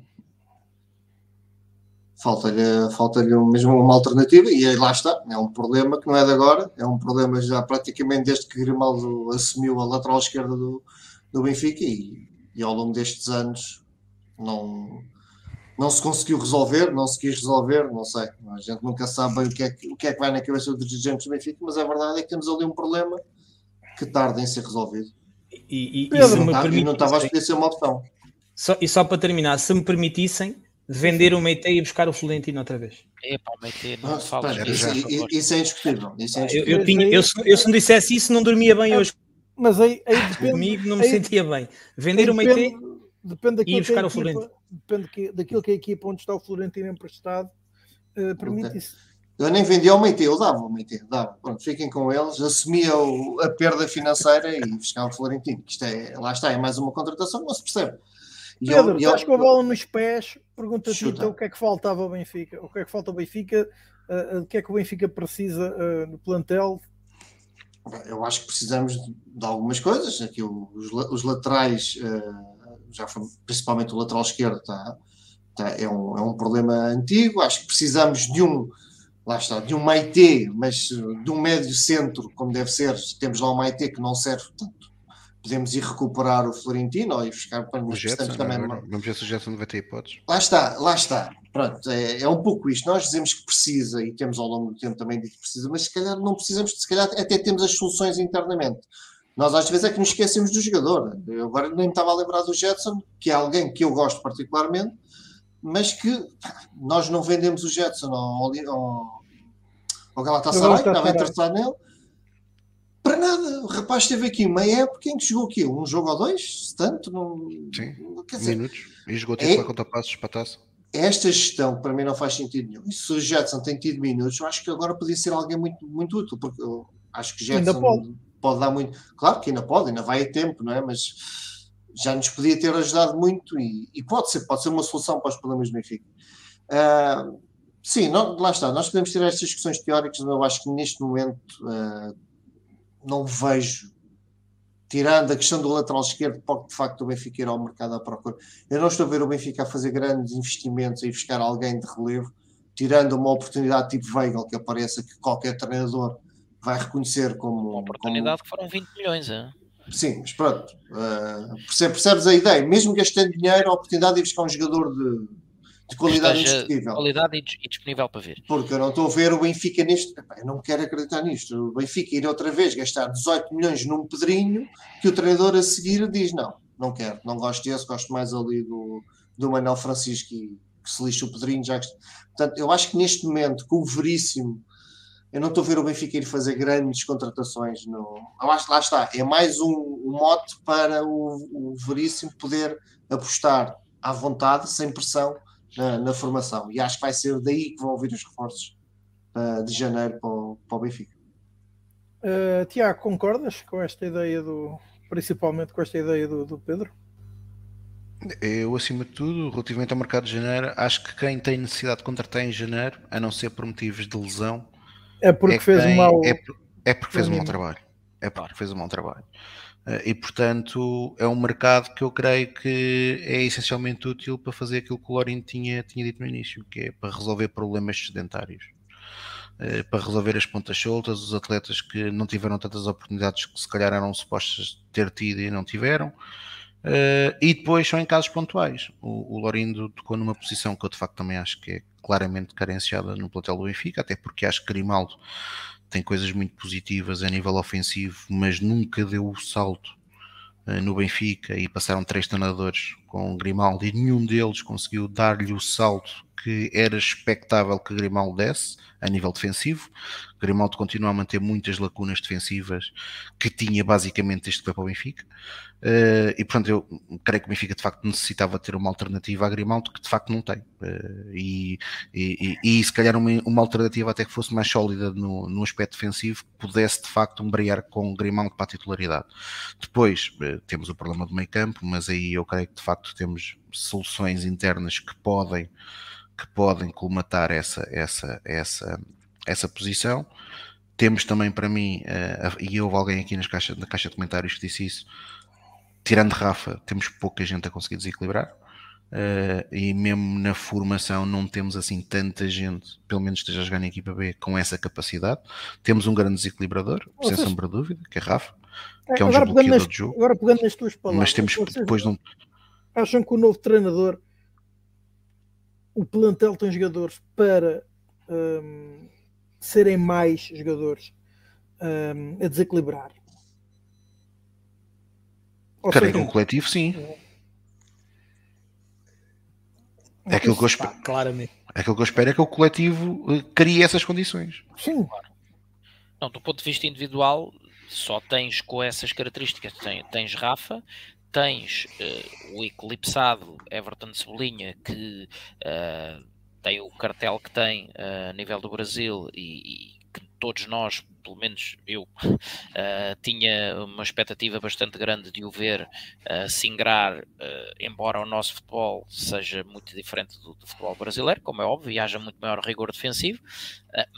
Falta-lhe falta mesmo uma alternativa, e lá está. É um problema que não é de agora, é um problema já praticamente desde que Grimaldo assumiu a lateral esquerda do, do Benfica, e, e ao longo destes anos não não se conseguiu resolver, não se quis resolver, não sei. A gente nunca sabe bem o que é que, o que, é que vai na cabeça dos dirigentes do Benfica, mas a verdade é que temos ali um problema que tarda em ser resolvido. E, e, Pedro, e, não, tá, e não estava a poder ser uma opção. Só, e só para terminar, se me permitissem, vender o Meite e buscar o Florentino outra vez. Epá, o Meite, não ah, fala isso, isso, é indiscutível. Isso é indiscutível. Eu, eu, tinha, eu, eu, se me dissesse isso, não dormia bem hoje. Mas aí, aí depende, Comigo não me aí, sentia bem. Vender o Meite depende daquilo e buscar o Florentino. Depende que, daquilo que a equipa onde está o Florentino emprestado uh, permite okay. isso. Eu nem vendia ao Meite, eu dava ao Meite, dava. Pronto, fiquem com eles, assumia o, a perda financeira e o Florentino. Isto é, lá está, é mais uma contratação, não se percebe. E Pedro, eu, estás com a bola nos pés, pergunta-te então o que é que faltava ao Benfica, o que é que falta ao Benfica, uh, o que é que o Benfica precisa uh, no plantel. Eu acho que precisamos de, de algumas coisas. Aqui os, os laterais uh, já foi, principalmente o lateral esquerdo, tá, tá, é, um, é um problema antigo. Acho que precisamos de um, lá está, de um Maite, mas de um médio centro, como deve ser. Temos lá um Maite que não serve, portanto, podemos ir recuperar o Florentino ou ir buscar para o Jetson, também. Não, vamos ver se o Jetson vai ter hipóteses. Lá está, lá está. Pronto, é, é, um pouco isto. Nós dizemos que precisa e temos ao longo do tempo também dito que precisa, mas se calhar não precisamos, se calhar até temos as soluções internamente. Nós às vezes é que nos esquecemos do jogador. Eu agora nem me estava a lembrar do Jetson, que é alguém que eu gosto particularmente, mas que nós não vendemos o Jetson ao, ao, ao Galatasaray, que estava interessado nele, para nada. O rapaz esteve aqui uma época em que jogou aqui um jogo ou dois, tanto, não, Sim, quer dizer, minutos. E jogou titular é, contra passos para taça. Esta gestão para mim não faz sentido nenhum. E se o Jetson tem tido minutos, eu acho que agora podia ser alguém muito, muito útil, porque eu acho que Jetson pode dar muito. Claro que ainda pode, ainda vai a tempo, não é? Mas já nos podia ter ajudado muito e, e pode ser, pode ser uma solução para os problemas do Benfica. Uh, sim, não, lá está, nós podemos ter estas discussões teóricas, mas eu acho que neste momento uh, não vejo tirando a questão do lateral esquerdo, pode de facto o Benfica ir ao mercado à procura. Eu não estou a ver o Benfica a fazer grandes investimentos e buscar alguém de relevo, tirando uma oportunidade tipo Weigl, que apareça que qualquer treinador vai reconhecer como. Uma oportunidade como... que foram 20 milhões, é? Sim, mas pronto, uh, percebes a ideia, mesmo gastando dinheiro, a oportunidade de ir buscar um jogador de, de qualidade indiscutível. Qualidade e disponível para ver. Porque eu não estou a ver o Benfica neste. Eu não quero acreditar nisto. O Benfica ir outra vez gastar 18 milhões num Pedrinho que o treinador a seguir diz: não, não quero, não gosto desse, gosto mais ali do, do Manuel Francisco e que se lixa o Pedrinho. Já... Portanto, eu acho que neste momento, com o Veríssimo eu não estou a ver o Benfica ir fazer grandes contratações. No... Acho lá está. É mais um, um mote para o, o Veríssimo poder apostar à vontade, sem pressão, na, na, formação. E acho que vai ser daí que vão ouvir os reforços uh, de janeiro para o, para o Benfica. Uh, Tiago, concordas com esta ideia do. principalmente com esta ideia do, do Pedro? Eu, acima de tudo, relativamente ao mercado de janeiro, acho que quem tem necessidade de contratar em janeiro, a não ser por motivos de lesão, é porque é fez tem, um mau. É, é porque fez um mau trabalho. É porque fez um mau trabalho. Eh, e portanto é um mercado que eu creio que é essencialmente útil para fazer aquilo que o Lorin tinha, tinha dito no início, que é para resolver problemas sedentários. Eh, para resolver as pontas soltas, os atletas que não tiveram tantas oportunidades que se calhar eram supostos ter tido e não tiveram, Uh, e depois são em casos pontuais. O, o Lorindo tocou numa posição que eu de facto também acho que é claramente carenciada no plantel do Benfica, até porque acho que Grimaldo tem coisas muito positivas a nível ofensivo, mas nunca deu o salto uh, no Benfica e passaram três treinadores com Grimaldo e nenhum deles conseguiu dar-lhe o salto que era expectável que Grimaldo desse a nível defensivo. Grimaldo continua a manter muitas lacunas defensivas que tinha basicamente este que para o Benfica. Uh, e portanto, eu creio que o Benfica de facto necessitava ter uma alternativa a Grimaldo que de facto não tem. Uh, e, e, e, se calhar uma, uma, alternativa até que fosse mais sólida no, no aspecto defensivo, pudesse de facto umbrear com Grimaldo para a titularidade. Depois uh, temos o problema do meio campo, mas aí eu creio que de facto temos soluções internas que podem que podem colmatar essa, essa, essa, essa posição. Temos também para mim, uh, e houve alguém aqui nas caixa, na caixa de comentários que disse isso, tirando Rafa, temos pouca gente a conseguir desequilibrar. Uh, e mesmo na formação não temos assim tanta gente, pelo menos esteja a jogar na equipa B, com essa capacidade. Temos um grande desequilibrador, sem sombra de dúvida, que é Rafa, que é um desbloqueador de jogo. Agora pegando nas tuas palavras, mas temos depois de um... acham que o novo treinador o plantel tem jogadores para um, serem mais jogadores um, a desequilibrar. Ou que um coletivo, sim. É aquilo que eu espero. Claramente. É aquilo que eu espero é que o coletivo eh, crie essas condições. Sim. Não, do ponto de vista individual, só tens com essas características. Tens, tens Rafa, tens uh, o eclipsado Everton Cebolinha que uh, tem o cartel que tem uh, a nível do Brasil e, todos nós, pelo menos eu, tinha uma expectativa bastante grande de o ver uh, se ingrar, embora o nosso futebol seja muito diferente do, do, futebol brasileiro, como é óbvio, e haja muito maior rigor defensivo,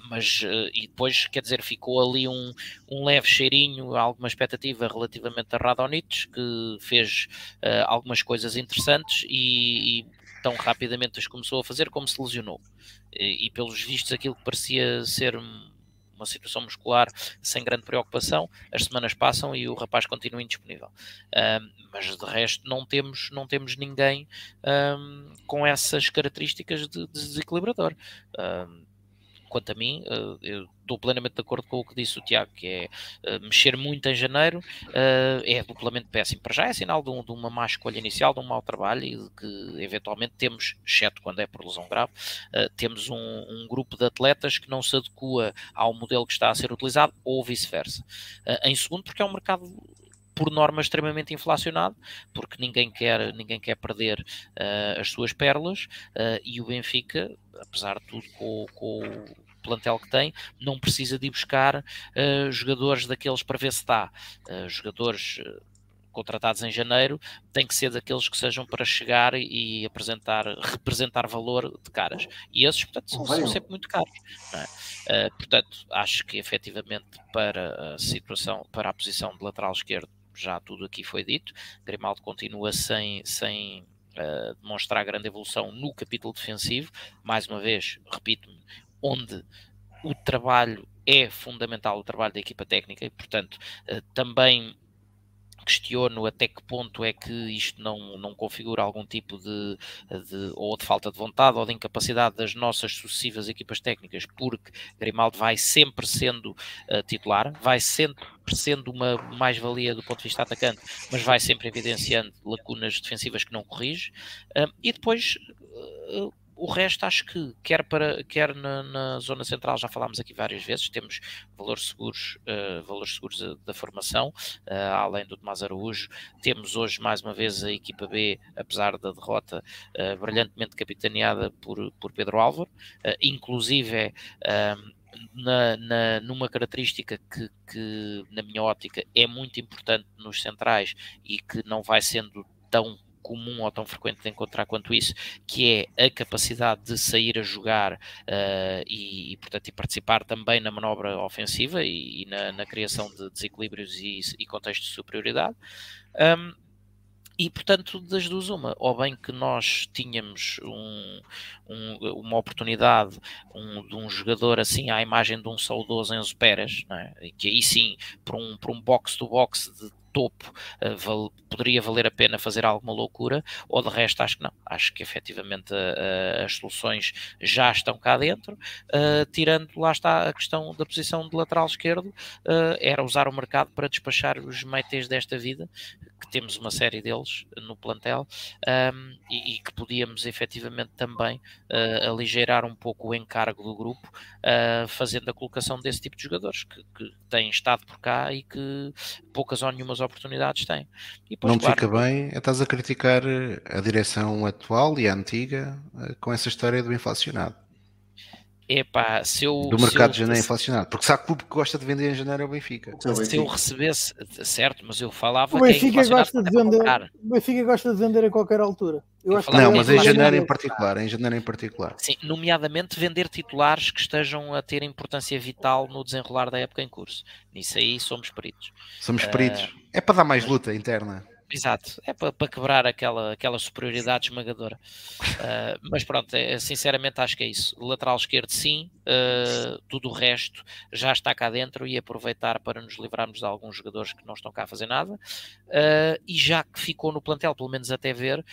mas uh, e depois quer dizer ficou ali um, um leve cheirinho alguma expectativa relativamente a Radonich que fez uh, algumas coisas interessantes e, e, tão rapidamente as começou a fazer como se lesionou. E, e pelos vistos aquilo que parecia ser uma situação muscular sem grande preocupação, as semanas passam e o rapaz continua indisponível. Uh, mas de resto não temos, não temos ninguém com essas características de, de desequilibrador. Uh, quanto a mim, uh, eu estou plenamente de acordo com o que disse o Tiago, que é uh, mexer muito em janeiro uh, é duplamente péssimo. Para já é sinal de, um, de, uma má escolha inicial, de um mau trabalho e de que eventualmente temos, exceto quando é por lesão grave, temos um, um, grupo de atletas que não se adequa ao modelo que está a ser utilizado ou vice-versa. em segundo, porque é um mercado por norma extremamente inflacionado, porque ninguém quer, ninguém quer perder uh, as suas pérolas uh, e o Benfica, apesar de tudo, com, com o plantel que tem, não precisa de ir buscar uh, jogadores daqueles para ver se dá. jogadores contratados em janeiro tem que ser daqueles que sejam para chegar e apresentar, representar valor de caras. E esses, portanto, são, são sempre muito caros. É? Uh, portanto, acho que efetivamente para a situação, para a posição de lateral esquerdo, já tudo aqui foi dito. Grimaldo continua sem, sem uh, demonstrar grande evolução no capítulo defensivo. Mais uma vez, repito-me, onde o trabalho é fundamental, o trabalho da equipa técnica, e portanto uh, também questiono até que ponto é que isto não, não configura algum tipo de, de, ou de falta de vontade ou de incapacidade das nossas sucessivas equipas técnicas, porque Grimaldo vai sempre sendo uh, titular, vai sempre sendo uma mais-valia do ponto de vista atacante, mas vai sempre evidenciando lacunas defensivas que não corrige, uh, e depois uh, o resto acho que quer, para, quer na, na, zona central, já falámos aqui várias vezes, temos valores seguros, uh, valores seguros da formação, uh, além do Tomás Araújo, temos hoje mais uma vez a equipa B, apesar da derrota uh, brilhantemente capitaneada por, por Pedro Álvaro, inclusive na, na, numa característica que, que, na minha ótica, é muito importante nos centrais e que não vai sendo tão comum ou tão frequente de encontrar quanto isso, que é a capacidade de sair a jogar uh, e, e, portanto, e participar também na manobra ofensiva e, e na, na, criação de desequilíbrios e, e contextos de superioridade. Um, e portanto, das duas, uma, ou bem que nós tínhamos um, um, uma oportunidade um, de um jogador assim à imagem de um saudoso Enzo Pérez, é? que aí sim, por um, por um box-to-box de topo uh, val, poderia valer a pena fazer alguma loucura, ou de resto acho que não. Acho que efetivamente uh, as soluções já estão cá dentro, tirando lá está a questão da posição de lateral esquerdo, era usar o mercado para despachar os meites desta vida, que temos uma série deles no plantel, um, e, e, que podíamos efetivamente também aligeirar um pouco o encargo do grupo, fazendo a colocação desse tipo de jogadores que, que têm estado por cá e que poucas ou nenhumas oportunidades têm. Depois, não claro, fica bem, estás a criticar a direção atual e a antiga eh, com essa história do inflacionado. Epá, se eu, do mercado de janeiro inflacionado, porque se há clube que gosta de vender em janeiro é o Benfica. Se eu recebesse, certo, mas eu falava o Benfica que é gosta de vender, o Benfica gosta de vender a qualquer altura. não, mas em janeiro em particular, em janeiro em particular. Sim, nomeadamente vender titulares que estejam a ter importância vital no desenrolar da época em curso. Nisso aí somos peritos. Somos peritos. Uh, é para dar mais luta interna. Exato, é para, para quebrar aquela, aquela superioridade esmagadora. Uh, mas pronto, é, sinceramente acho que é isso. Lateral esquerdo, sim, uh, tudo o resto já está cá dentro e aproveitar para nos livrarmos de alguns jogadores que não estão cá a fazer nada. Uh, e já que ficou no plantel, pelo menos até ver,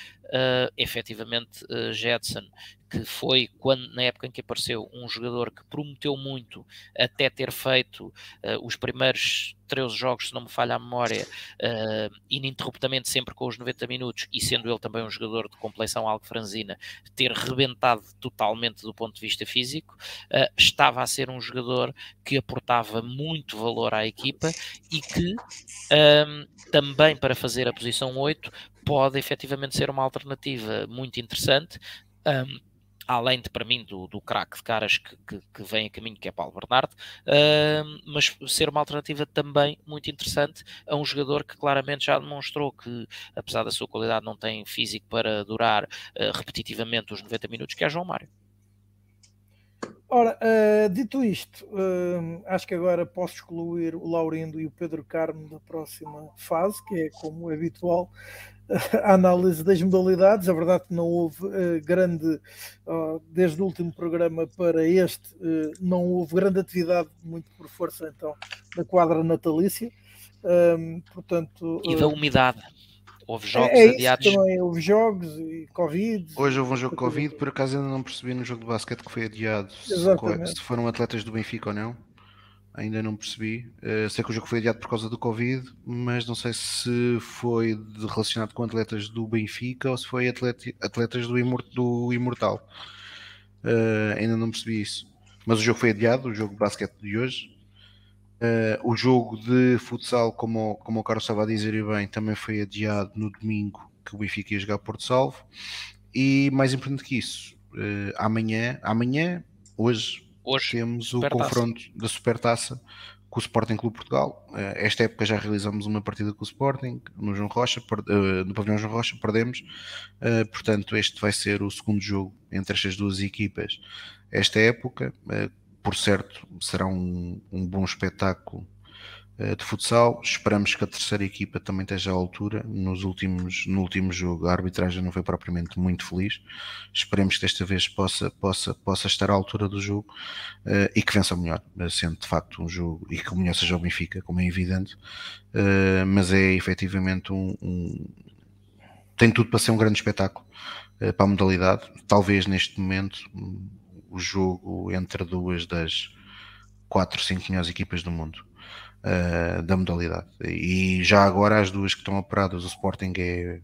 efetivamente, Jetson, que foi quando, na época em que apareceu, um jogador que prometeu muito até ter feito uh, os primeiros 13 jogos, se não me falha a memória, uh, ininterruptamente sempre com os 90 minutos, e sendo ele também um jogador de complexão algo franzina, ter rebentado totalmente do ponto de vista físico, uh, estava a ser um jogador que aportava muito valor à equipa e que também para fazer a posição 8 pode efetivamente ser uma alternativa muito interessante. Um, além de, para mim, do, do craque de caras que, que, que, vem a caminho, que é Paulo Bernardo, uh, mas ser uma alternativa também muito interessante a um jogador que claramente já demonstrou que, apesar da sua qualidade, não tem físico para durar uh, repetitivamente os 90 minutos, que é João Mário. Ora, uh, dito isto, acho que agora posso excluir o Laurindo e o Pedro Carmo da próxima fase, que é como é habitual a análise das modalidades. A verdade é que não houve uh, grande, desde o último programa para este, não houve grande atividade, muito por força então, da quadra natalícia. Ehm, portanto, e da umidade. Houve é, jogos é, adiados. Também, houve jogos e Covid. Hoje houve um jogo Covid, por acaso ainda não percebi no jogo de basquete que foi adiado. Se, se foram atletas do Benfica ou não. Ainda não percebi. Uh, sei que o jogo foi adiado por causa do Covid, mas não sei se foi relacionado com atletas do Benfica ou se foi atleta, atletas do, Imor, do Imortal. Uh, ainda não percebi isso. Mas o jogo foi adiado, o jogo de basquete de hoje. Uh, o jogo de futsal, como, como o Carlos estava a dizer e bem, também foi adiado no domingo que o Benfica ia jogar Porto Salvo. E mais importante que isso, amanhã, amanhã, hoje, hoje temos o confronto da Supertaça com o Sporting Clube Portugal. Uh, esta época já realizamos uma partida com o Sporting no João Rocha, no pavilhão João Rocha, perdemos. portanto, este vai ser o segundo jogo entre estas duas equipas esta época por certo, será um, um bom espetáculo de futsal. Esperamos que a terceira equipa também esteja à altura. Nos últimos, no último jogo, a arbitragem não foi propriamente muito feliz. Esperemos que desta vez possa, possa, possa estar à altura do jogo uh, e que vença o melhor, sendo de facto um jogo e que o melhor seja o Benfica, como é evidente. Uh, mas é efetivamente um, um, tem tudo para ser um grande espetáculo para a modalidade. Talvez neste momento o jogo entre duas das 4, 5 melhores equipas do mundo uh, da modalidade. E já agora as duas que estão operadas, o Sporting é,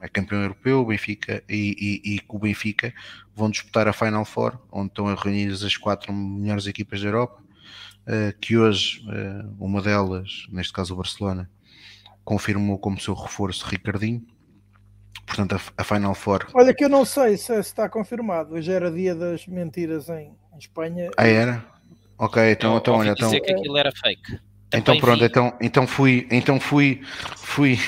é campeão europeu, o Benfica e, e, e o Benfica vão disputar a Final Four, onde estão reunidas as quatro melhores equipas da Europa, uh, que hoje uh, uma delas, neste caso o Barcelona, confirmou como seu reforço Ricardinho. Portanto, a, a Final Four. Olha, que eu não sei se está confirmado. Hoje era dia das mentiras em, em Espanha. Ah, era? Ok, então, eu, então olha, então. dizer que aquilo era fake. Então pronto, então, então fui, então fui, fui,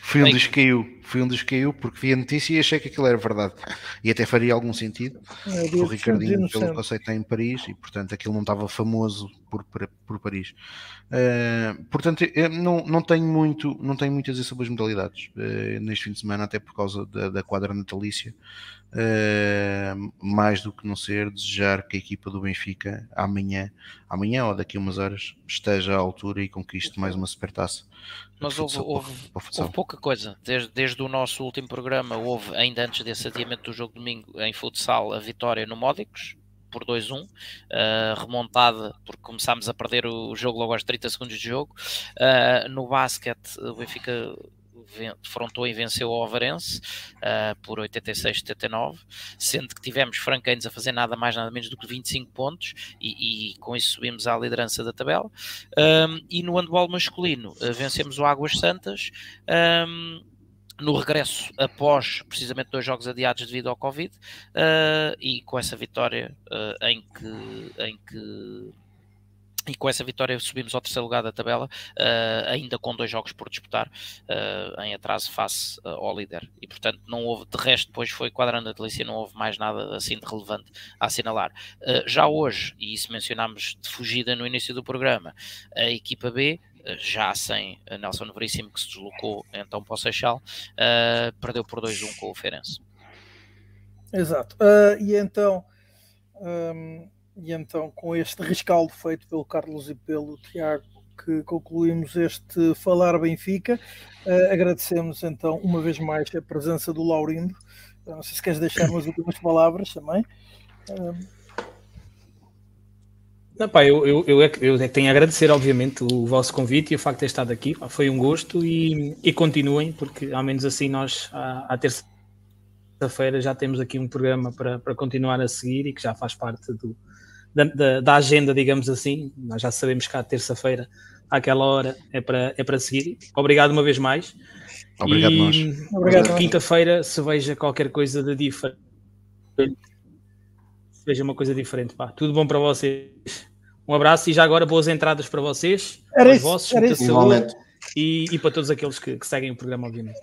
fui um dos que caiu, fui um dos que caiu porque vi a notícia e achei que aquilo era verdade. E até faria algum sentido. É, o Ricardinho, pelo que eu sei, está em Paris e portanto aquilo não estava famoso por, por, por Paris. Uh, portanto, eu não, não tenho muito, não tenho dizer sobre as modalidades uh, neste fim de semana, até por causa da, da quadra natalícia. Uh, mais do que não ser desejar que a equipa do Benfica amanhã, amanhã ou daqui a umas horas esteja à altura e conquiste mais uma supertaça. Mas houve, houve, houve, pouca coisa. Desde, desde o nosso último programa, houve, ainda antes desse adiamento do jogo domingo em futsal, a vitória no Módicos por 2-1, uh, remontada porque começámos a perder o jogo logo aos 30 segundos de jogo. Uh, no basquete, o Benfica defrontou e venceu o Ovarense uh, por 86-79, sendo que tivemos Franquenhos a fazer nada mais nada menos do que 25 pontos e, e com isso subimos à liderança da tabela. Um, e no handball masculino uh, vencemos o Águas Santas. Um, no regresso após precisamente dois jogos adiados devido ao Covid uh, e com essa vitória em que, em que e com essa vitória subimos ao terceiro lugar da tabela, uh, ainda com dois jogos por disputar, uh, em atraso face uh, ao líder. E portanto, não houve, de resto, depois foi quadrando a delícia, não houve mais nada assim de relevante a assinalar. já hoje, e isso mencionámos de fugida no início do programa, a equipa B. Já sem Nelson Veríssimo, que se deslocou então para o Seixal, perdeu por 2-1 com o Ferenc. Exato. e então, um ehm, e então, com este rescaldo feito pelo Carlos e pelo Tiago, que concluímos este Falar Benfica. Uh, agradecemos então uma vez mais a presença do Laurindo. não sei se queres deixar umas últimas palavras também. Uh... Não, pá, eu, eu, eu, é eu é tenho a agradecer, obviamente, o vosso convite e o facto de ter estado aqui. Foi um gosto e, e continuem, porque ao menos assim nós, à, à terça-feira, já temos aqui um programa para, para continuar a seguir e que já faz parte do, da, da, da, agenda, digamos assim. Nós já sabemos que à terça-feira, àquela hora, é para, é para seguir. Obrigado uma vez mais. Obrigado, e, nós. Obrigado. Quinta-feira, se veja qualquer coisa de diferente, se veja uma coisa diferente. Pá. Tudo bom para vocês. Um abraço e já agora boas entradas para vocês, era para os vossos, era isso. E, e, para todos aqueles que, que seguem o programa, obviamente.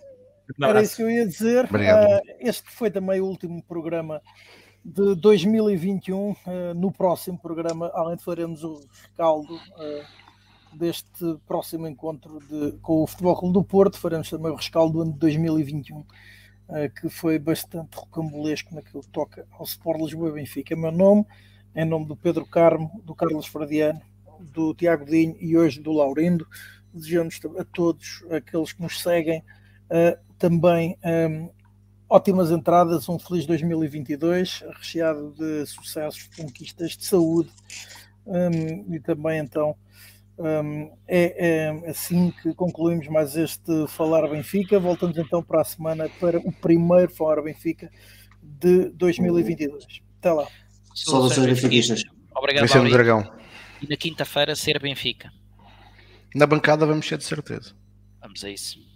Um era isso que eu ia dizer. Uh, este foi também o último programa de 2021. Eh, no próximo programa, além de faremos o rescaldo eh, deste próximo encontro de, com o Futebol Clube do Porto, faremos também o rescaldo do ano de 2021, eh, que foi bastante rocambolesco naquilo que toca ao Sport Lisboa Benfica. Meu nome, em nome do Pedro Carmo, do Carlos Fradiano, do Tiago Dinho e hoje do Laurindo, desejamos a todos aqueles que nos seguem também ótimas entradas, um feliz 2022, recheado de sucessos, conquistas de saúde um, e também então um, é, é, assim que concluímos mais este Falar Benfica. Voltamos então para a semana para o primeiro Falar Benfica de 2022. Até lá. Saudações benfiquistas. Obrigado, dragão. E na quinta-feira ser Benfica. Na bancada vamos ser de certeza. Vamos a isso.